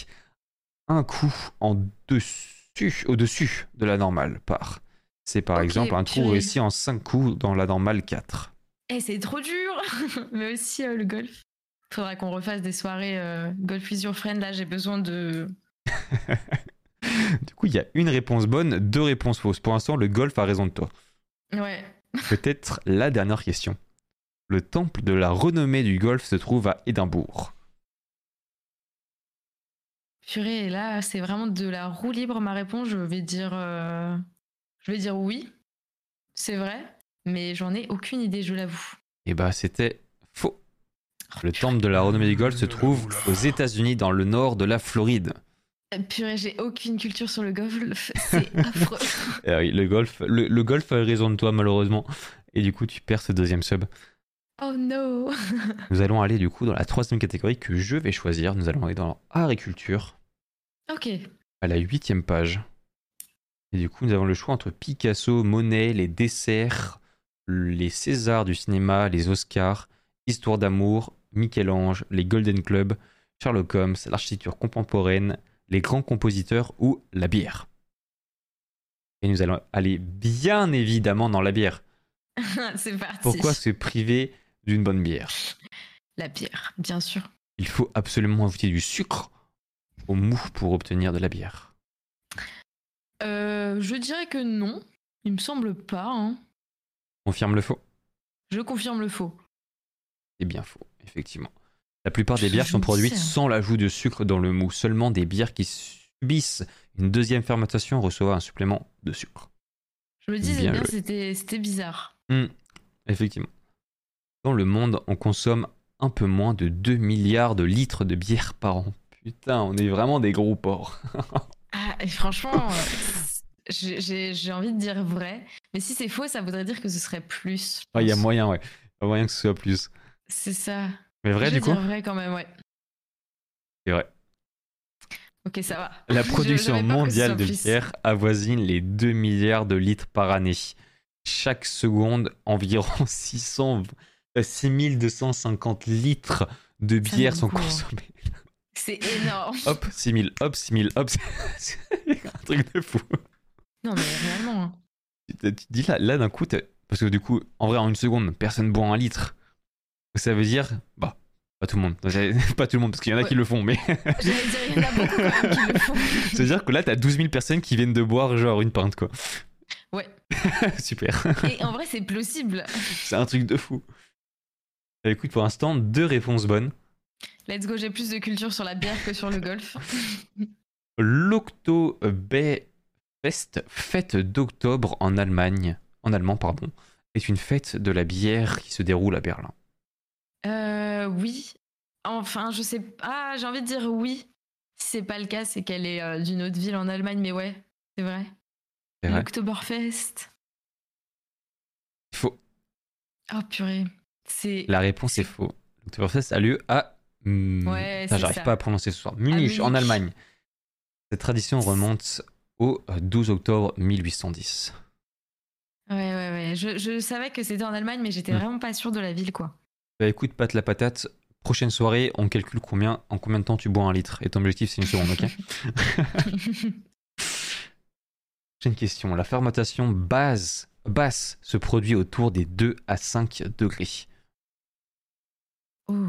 un coup en dessus, au-dessus de la normale par. C'est par exemple un trou réussi en 5 coups dans la normale 4. Eh, c'est trop dur Mais aussi euh, le golf. Faudra qu'on refasse des soirées euh, Golf with Your Friend. Là, j'ai besoin de. Du coup, il y a une réponse bonne, deux réponses fausses. Pour l'instant, le golf a raison de toi. Ouais. Peut-être la dernière question. Le temple de la renommée du golf se trouve à Édimbourg. Purée, et là, c'est vraiment de la roue libre ma réponse. Je vais dire, euh, je vais dire oui. C'est vrai, mais j'en ai aucune idée, je l'avoue. Et bah, c'était faux. Le temple de la renommée du golf se trouve aux États-Unis, dans le nord de la Floride. Euh, Purée, j'ai aucune culture sur le golf. C'est affreux. Eh oui, le golf, le, le golf a raison de toi, malheureusement. Et du coup, tu perds ce deuxième sub. Oh no. Nous allons aller du coup dans la troisième catégorie que je vais choisir. Nous allons aller dans agriculture, Ok. à la huitième page. Et du coup, nous avons le choix entre Picasso, Monet, les desserts, les Césars du cinéma, les Oscars, Histoire d'amour, Michel-Ange, les Golden Club, Sherlock Holmes, l'architecture contemporaine, les grands compositeurs ou la bière. Et nous allons aller bien évidemment dans la bière. c'est parti. Pourquoi se priver d'une bonne bière? La bière, bien sûr. Il faut absolument ajouter du sucre au mou pour obtenir de la bière. Euh, je dirais que non. Il me semble pas. hein. Confirme le faux? Je confirme le faux. C'est bien faux, effectivement. La plupart des Je- bières sont produites sans l'ajout de sucre dans le mou. Seulement des bières qui subissent une deuxième fermentation reçoivent un supplément de sucre. Je me disais Bien c'était c'était bizarre. Effectivement. Dans le monde, on consomme un peu moins de 2 milliards de litres de bière par an. Putain, on est vraiment des gros porcs. Ah, et franchement, euh, j'ai- envie de dire vrai. Mais si c'est faux, ça voudrait dire que ce serait plus. je Ah, Il y a moyen, ouais. Il y a moyen que ce soit plus. C'est ça. Mais vrai, je du coup dire vrai quand même, ouais. C'est vrai. Ok, ça va. La production mondiale de plus. bière avoisine les 2 milliards de litres par année. Chaque seconde, environ 600, euh, 6250 litres de bière sont consommés. C'est énorme. Hop, 6000, hop, 6000, hop. C'est un truc de fou. Non, mais réellement. hein. Tu te, dis là, là d'un coup, parce que du coup, en vrai, en une seconde, personne boit un litre. Ça veut dire, bah, pas tout le monde. Pas tout le monde, parce qu'il y en a Ouais. qui le font, mais J'allais dire, il y en a beaucoup quand même qui le font. ça veut dire que là, t'as 12 000 personnes qui viennent de boire genre une pinte, quoi. Ouais. Super. Et en vrai, c'est plausible. C'est un truc de fou. Eh, Écoute, pour l'instant, deux réponses bonnes. Let's go, j'ai plus de culture sur la bière que sur le golf. L'Oktoberfest, fête d'octobre en Allemagne, en allemand, pardon, est une fête de la bière qui se déroule à Berlin. Euh, oui. Enfin, je sais pas. Ah, j'ai envie de dire oui. Si c'est pas le cas, c'est qu'elle est euh, d'une autre ville en Allemagne, mais ouais, c'est vrai. Vrai L'Oktoberfest. Faux. Oh purée. C'est. La réponse est faux. L'Oktoberfest a lieu à. Hmm, Ouais, J'arrive pas à prononcer ce soir. Munich, en. Allemagne. Cette tradition remonte au 12 octobre 1810. Ouais, ouais, ouais. Je, je savais que c'était en Allemagne, mais j'étais Hmm. vraiment pas sûre de la ville, quoi. Bah écoute, Pat la patate, prochaine soirée, on calcule combien, en combien de temps tu bois un litre? Et ton objectif, c'est une seconde, ok? Prochaine question. La fermentation base, basse se produit autour des 2 à 5 degrés. oh.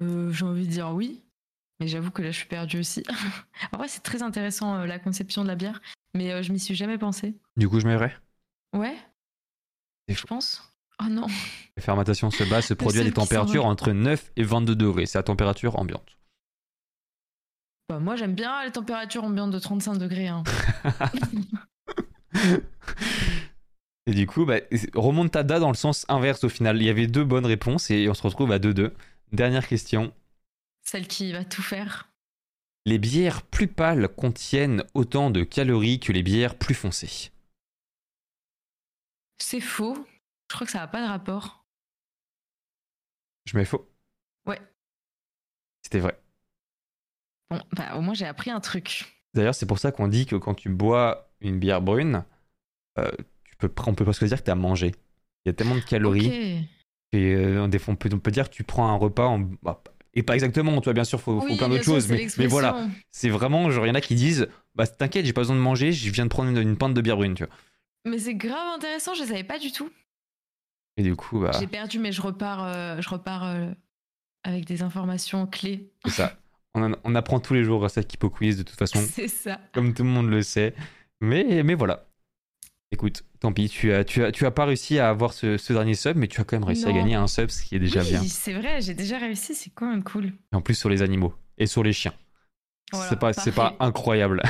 Euh, j'ai envie de dire oui. Mais j'avoue que là, je suis perdue aussi. en vrai, c'est très intéressant, euh, la conception de la bière. Mais euh, je m'y suis jamais pensé. Du coup, je mets. Ouais, je pense. Oh non. La fermentation se base se produit à des températures entre 9 et 22 degrés. C'est la température ambiante. Bah, moi, j'aime bien les températures ambiantes de 35 degrés. hein. Et du coup, bah, remontada dans le sens inverse au final. Il y avait deux bonnes réponses et on se retrouve à 2-2. Dernière question. Celle qui va tout faire. Les bières plus pâles contiennent autant de calories que les bières plus foncées. C'est faux. Je crois que ça n'a pas de rapport. Je mets faux. Ouais. C'était vrai. Bon, bah, au moins, j'ai appris un truc. D'ailleurs, c'est pour ça qu'on dit que quand tu bois une bière brune, euh, tu peux, on peut presque dire que tu as mangé. Il y a tellement de calories. Et euh, des fois, on peut, on peut dire que tu prends un repas en. bah, et pas exactement, tu vois, bien sûr, faut, faut Oui, plein d'autres choses. Mais, mais voilà, c'est vraiment, genre, il y en a qui disent Bah, t'inquiète, j'ai pas besoin de manger, je viens de prendre une, une pinte de bière brune, tu vois. Mais c'est grave intéressant, je savais pas du tout. Et du coup, bah, J'ai perdu, mais je repars, euh, je repars euh, avec des informations clés. c'est ça. On, en- on apprend tous les jours à Kipo Quiz, de toute façon, C'est ça. comme tout le monde le sait. Mais, mais voilà. Écoute, tant pis, tu as, tu as, tu as pas réussi à avoir ce, ce dernier sub, mais tu as quand même réussi à gagner un sub, ce qui est déjà oui, bien. c'est vrai, j'ai déjà réussi, c'est quand même cool. Et en plus sur les animaux et sur les chiens. Voilà, c'est pas, c'est pas incroyable.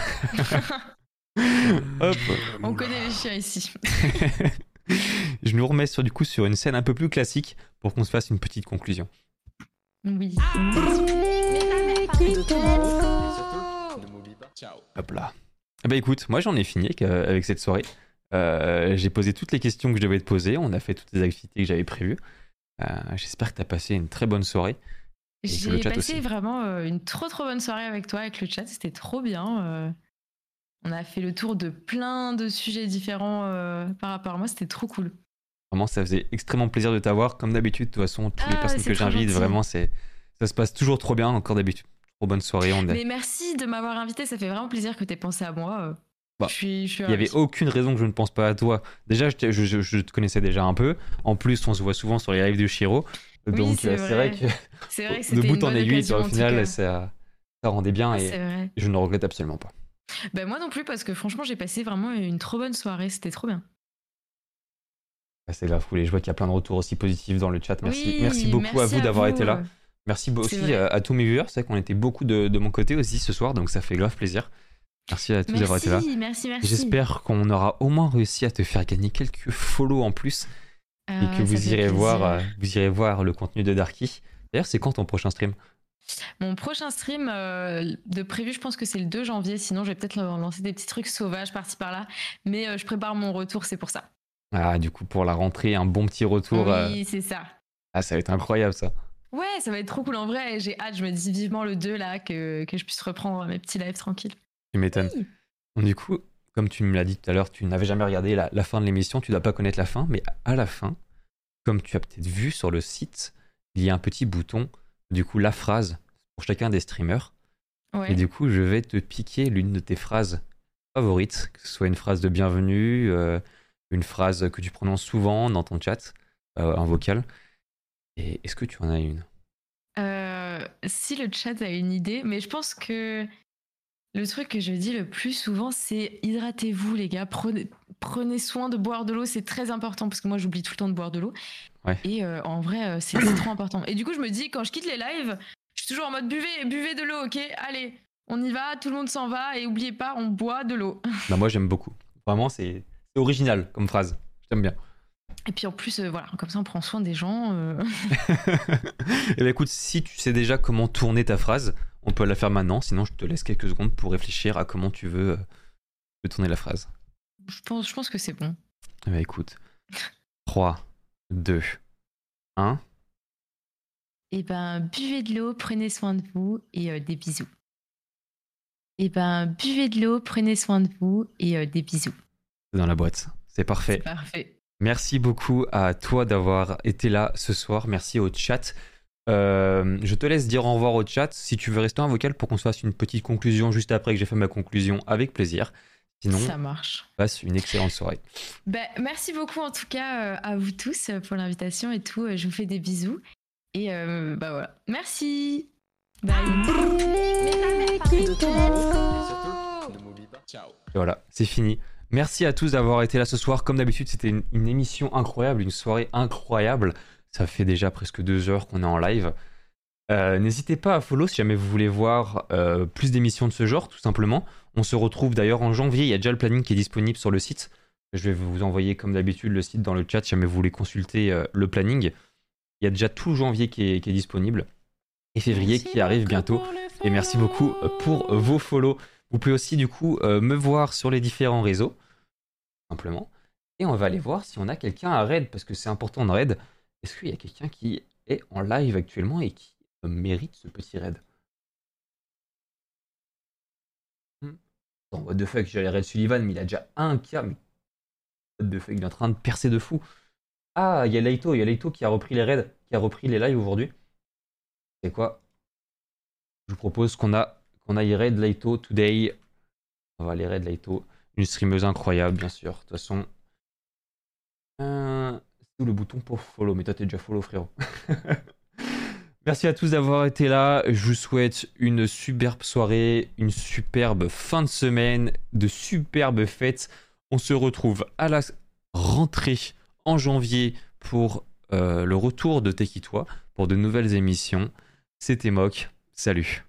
Hop. On connaît les chiens ici. Je nous remets sur, du coup sur une scène un peu plus classique pour qu'on se fasse une petite conclusion. Oui. Hop là. Eh ben écoute, moi j'en ai fini avec, euh, avec cette soirée. Euh, j'ai posé toutes les questions que je devais te poser. On a fait toutes les activités que j'avais prévues. Euh, J'espère que tu as passé une très bonne soirée. J'ai passé aussi. vraiment euh, une trop trop bonne soirée avec toi, avec le chat. C'était trop bien. On a fait le tour de plein de sujets différents par rapport à moi. C'était trop cool. Vraiment, ça faisait extrêmement plaisir de t'avoir. Comme d'habitude, de toute façon, toutes les Ah, personnes que j'invite, vraiment, c'est ça se passe toujours trop bien. Encore d'habitude. Trop bonne soirée. On a- Mais merci de m'avoir invité. Ça fait vraiment plaisir que tu aies pensé à moi. Bah, Il n'y avait aucune raison que je ne pense pas à toi. Déjà, je, te- je- je- je te connaissais déjà un peu. En plus, on se voit souvent sur les lives de Shiro. Donc, c'est euh, c'est vrai. vrai. que C'est vrai que de bout en aiguille, au final, cas. ça, ça rendait bien Ah, et vrai. je ne regrette absolument pas. Ben, moi non plus, parce que franchement, j'ai passé vraiment une trop bonne soirée. C'était trop bien. Ah, C'est la foule et je vois qu'il y a plein de retours aussi positifs dans le chat. Merci, Oui, merci beaucoup à vous d'avoir été là. Merci aussi à, à tous mes viewers. C'est vrai qu'on était beaucoup de, de mon côté aussi ce soir, donc ça fait grave plaisir. Merci à tous d'avoir été là. Merci, merci. J'espère qu'on aura au moins réussi à te faire gagner quelques follow en plus et Ah, que ça vous irez, plaisir. voir, euh, vous irez voir le contenu de Darky. D'ailleurs, c'est quand ton prochain stream? Mon prochain stream euh, de prévu, je pense que c'est le 2 janvier. Sinon, je vais peut-être lancer des petits trucs sauvages par-ci par-là. Mais euh, je prépare mon retour, c'est pour ça. Ah, du coup, pour la rentrée, un bon petit retour. euh, Oui, c'est ça. Ah, ça va être incroyable ça. Ouais, ça va être trop cool en vrai. J'ai hâte, je me dis vivement le 2 là, que, que je puisse reprendre mes petits lives tranquilles. Tu m'étonnes. Oui. Donc, du coup, comme tu me l'as dit tout à l'heure, tu n'avais jamais regardé la, la fin de l'émission, tu dois pas connaître la fin, mais à la fin, comme tu as peut-être vu sur le site, il y a un petit bouton, du coup, la phrase pour chacun des streamers. Ouais. Et du coup, je vais te piquer l'une de tes phrases favorites, que ce soit une phrase de bienvenue, euh, une phrase que tu prononces souvent dans ton chat, euh, un vocal. Et est-ce que tu en as une? Euh, si le chat a une idée, mais je pense que le truc que je dis le plus souvent, c'est hydratez-vous, les gars. Prenez, prenez soin de boire de l'eau, c'est très important parce que moi j'oublie tout le temps de boire de l'eau. Ouais. Et euh, en vrai, euh, c'est trop important. Et du coup, je me dis, quand je quitte les lives, je suis toujours en mode buvez, buvez de l'eau, ok? Allez, on y va, tout le monde s'en va et oubliez pas, on boit de l'eau. bah, Moi, j'aime beaucoup. Vraiment, c'est original comme phrase. J'aime bien. Et puis en plus, euh, voilà, comme ça, on prend soin des gens. euh. Et ben écoute, si tu sais déjà comment tourner ta phrase, on peut la faire maintenant. Sinon, je te laisse quelques secondes pour réfléchir à comment tu veux euh, tourner la phrase. Je pense, je pense que c'est bon. Ben écoute, 3, 2, 1. Eh ben, buvez de l'eau, prenez soin de vous et euh, des bisous. Eh ben, buvez de l'eau, prenez soin de vous et euh, des bisous. C'est dans la boîte. C'est parfait. Parfait. Merci beaucoup à toi d'avoir été là ce soir. Merci au chat. Euh, je te laisse dire au revoir au chat. Si tu veux rester en vocal pour qu'on se fasse une petite conclusion juste après que j'ai fait ma conclusion, avec plaisir. Sinon, Ça marche. passe une excellente soirée. Ben, merci beaucoup en tout cas euh, à vous tous euh, pour l'invitation et tout. Je vous fais des bisous. Et euh, bah voilà. Merci. Bye. Et voilà, c'est fini. Merci à tous d'avoir été là ce soir. Comme d'habitude, c'était une, une émission incroyable, une soirée incroyable. Ça fait déjà presque deux heures qu'on est en live. Euh, N'hésitez pas à follow si jamais vous voulez voir euh, plus d'émissions de ce genre, tout simplement. On se retrouve d'ailleurs en janvier. Il y a déjà le planning qui est disponible sur le site. Je vais vous envoyer, comme d'habitude, le site dans le chat si jamais vous voulez consulter euh, le planning. Il y a déjà tout janvier qui est, qui est disponible. Et février qui arrive bientôt. Et merci beaucoup pour vos follow. Vous pouvez aussi du coup me voir sur les différents réseaux, simplement. Et on va aller voir si on a quelqu'un à raid, parce que c'est important de raid. Est-ce qu'il y a quelqu'un qui est en live actuellement et qui mérite ce petit raid? Hmm. Attends, what the fuck, j'allais raid Sullivan, mais il a déjà un K, mais what the fuck, il est en train de percer de fou. Ah, il y a Leito, il y a Leito qui a repris les raids, qui a repris les lives aujourd'hui. C'est quoi? Je vous propose qu'on a qu'on aille raid Leito today. On va aller raid Leito. Une streameuse incroyable, bien sûr. De toute façon. Euh, le bouton pour follow Mais toi, t'es déjà follow, frérot. Merci à tous d'avoir été là. Je vous souhaite une superbe soirée, une superbe fin de semaine, de superbes fêtes. On se retrouve à la rentrée en janvier pour euh, le retour de Tekitoi pour de nouvelles émissions. C'était Mock. Salut.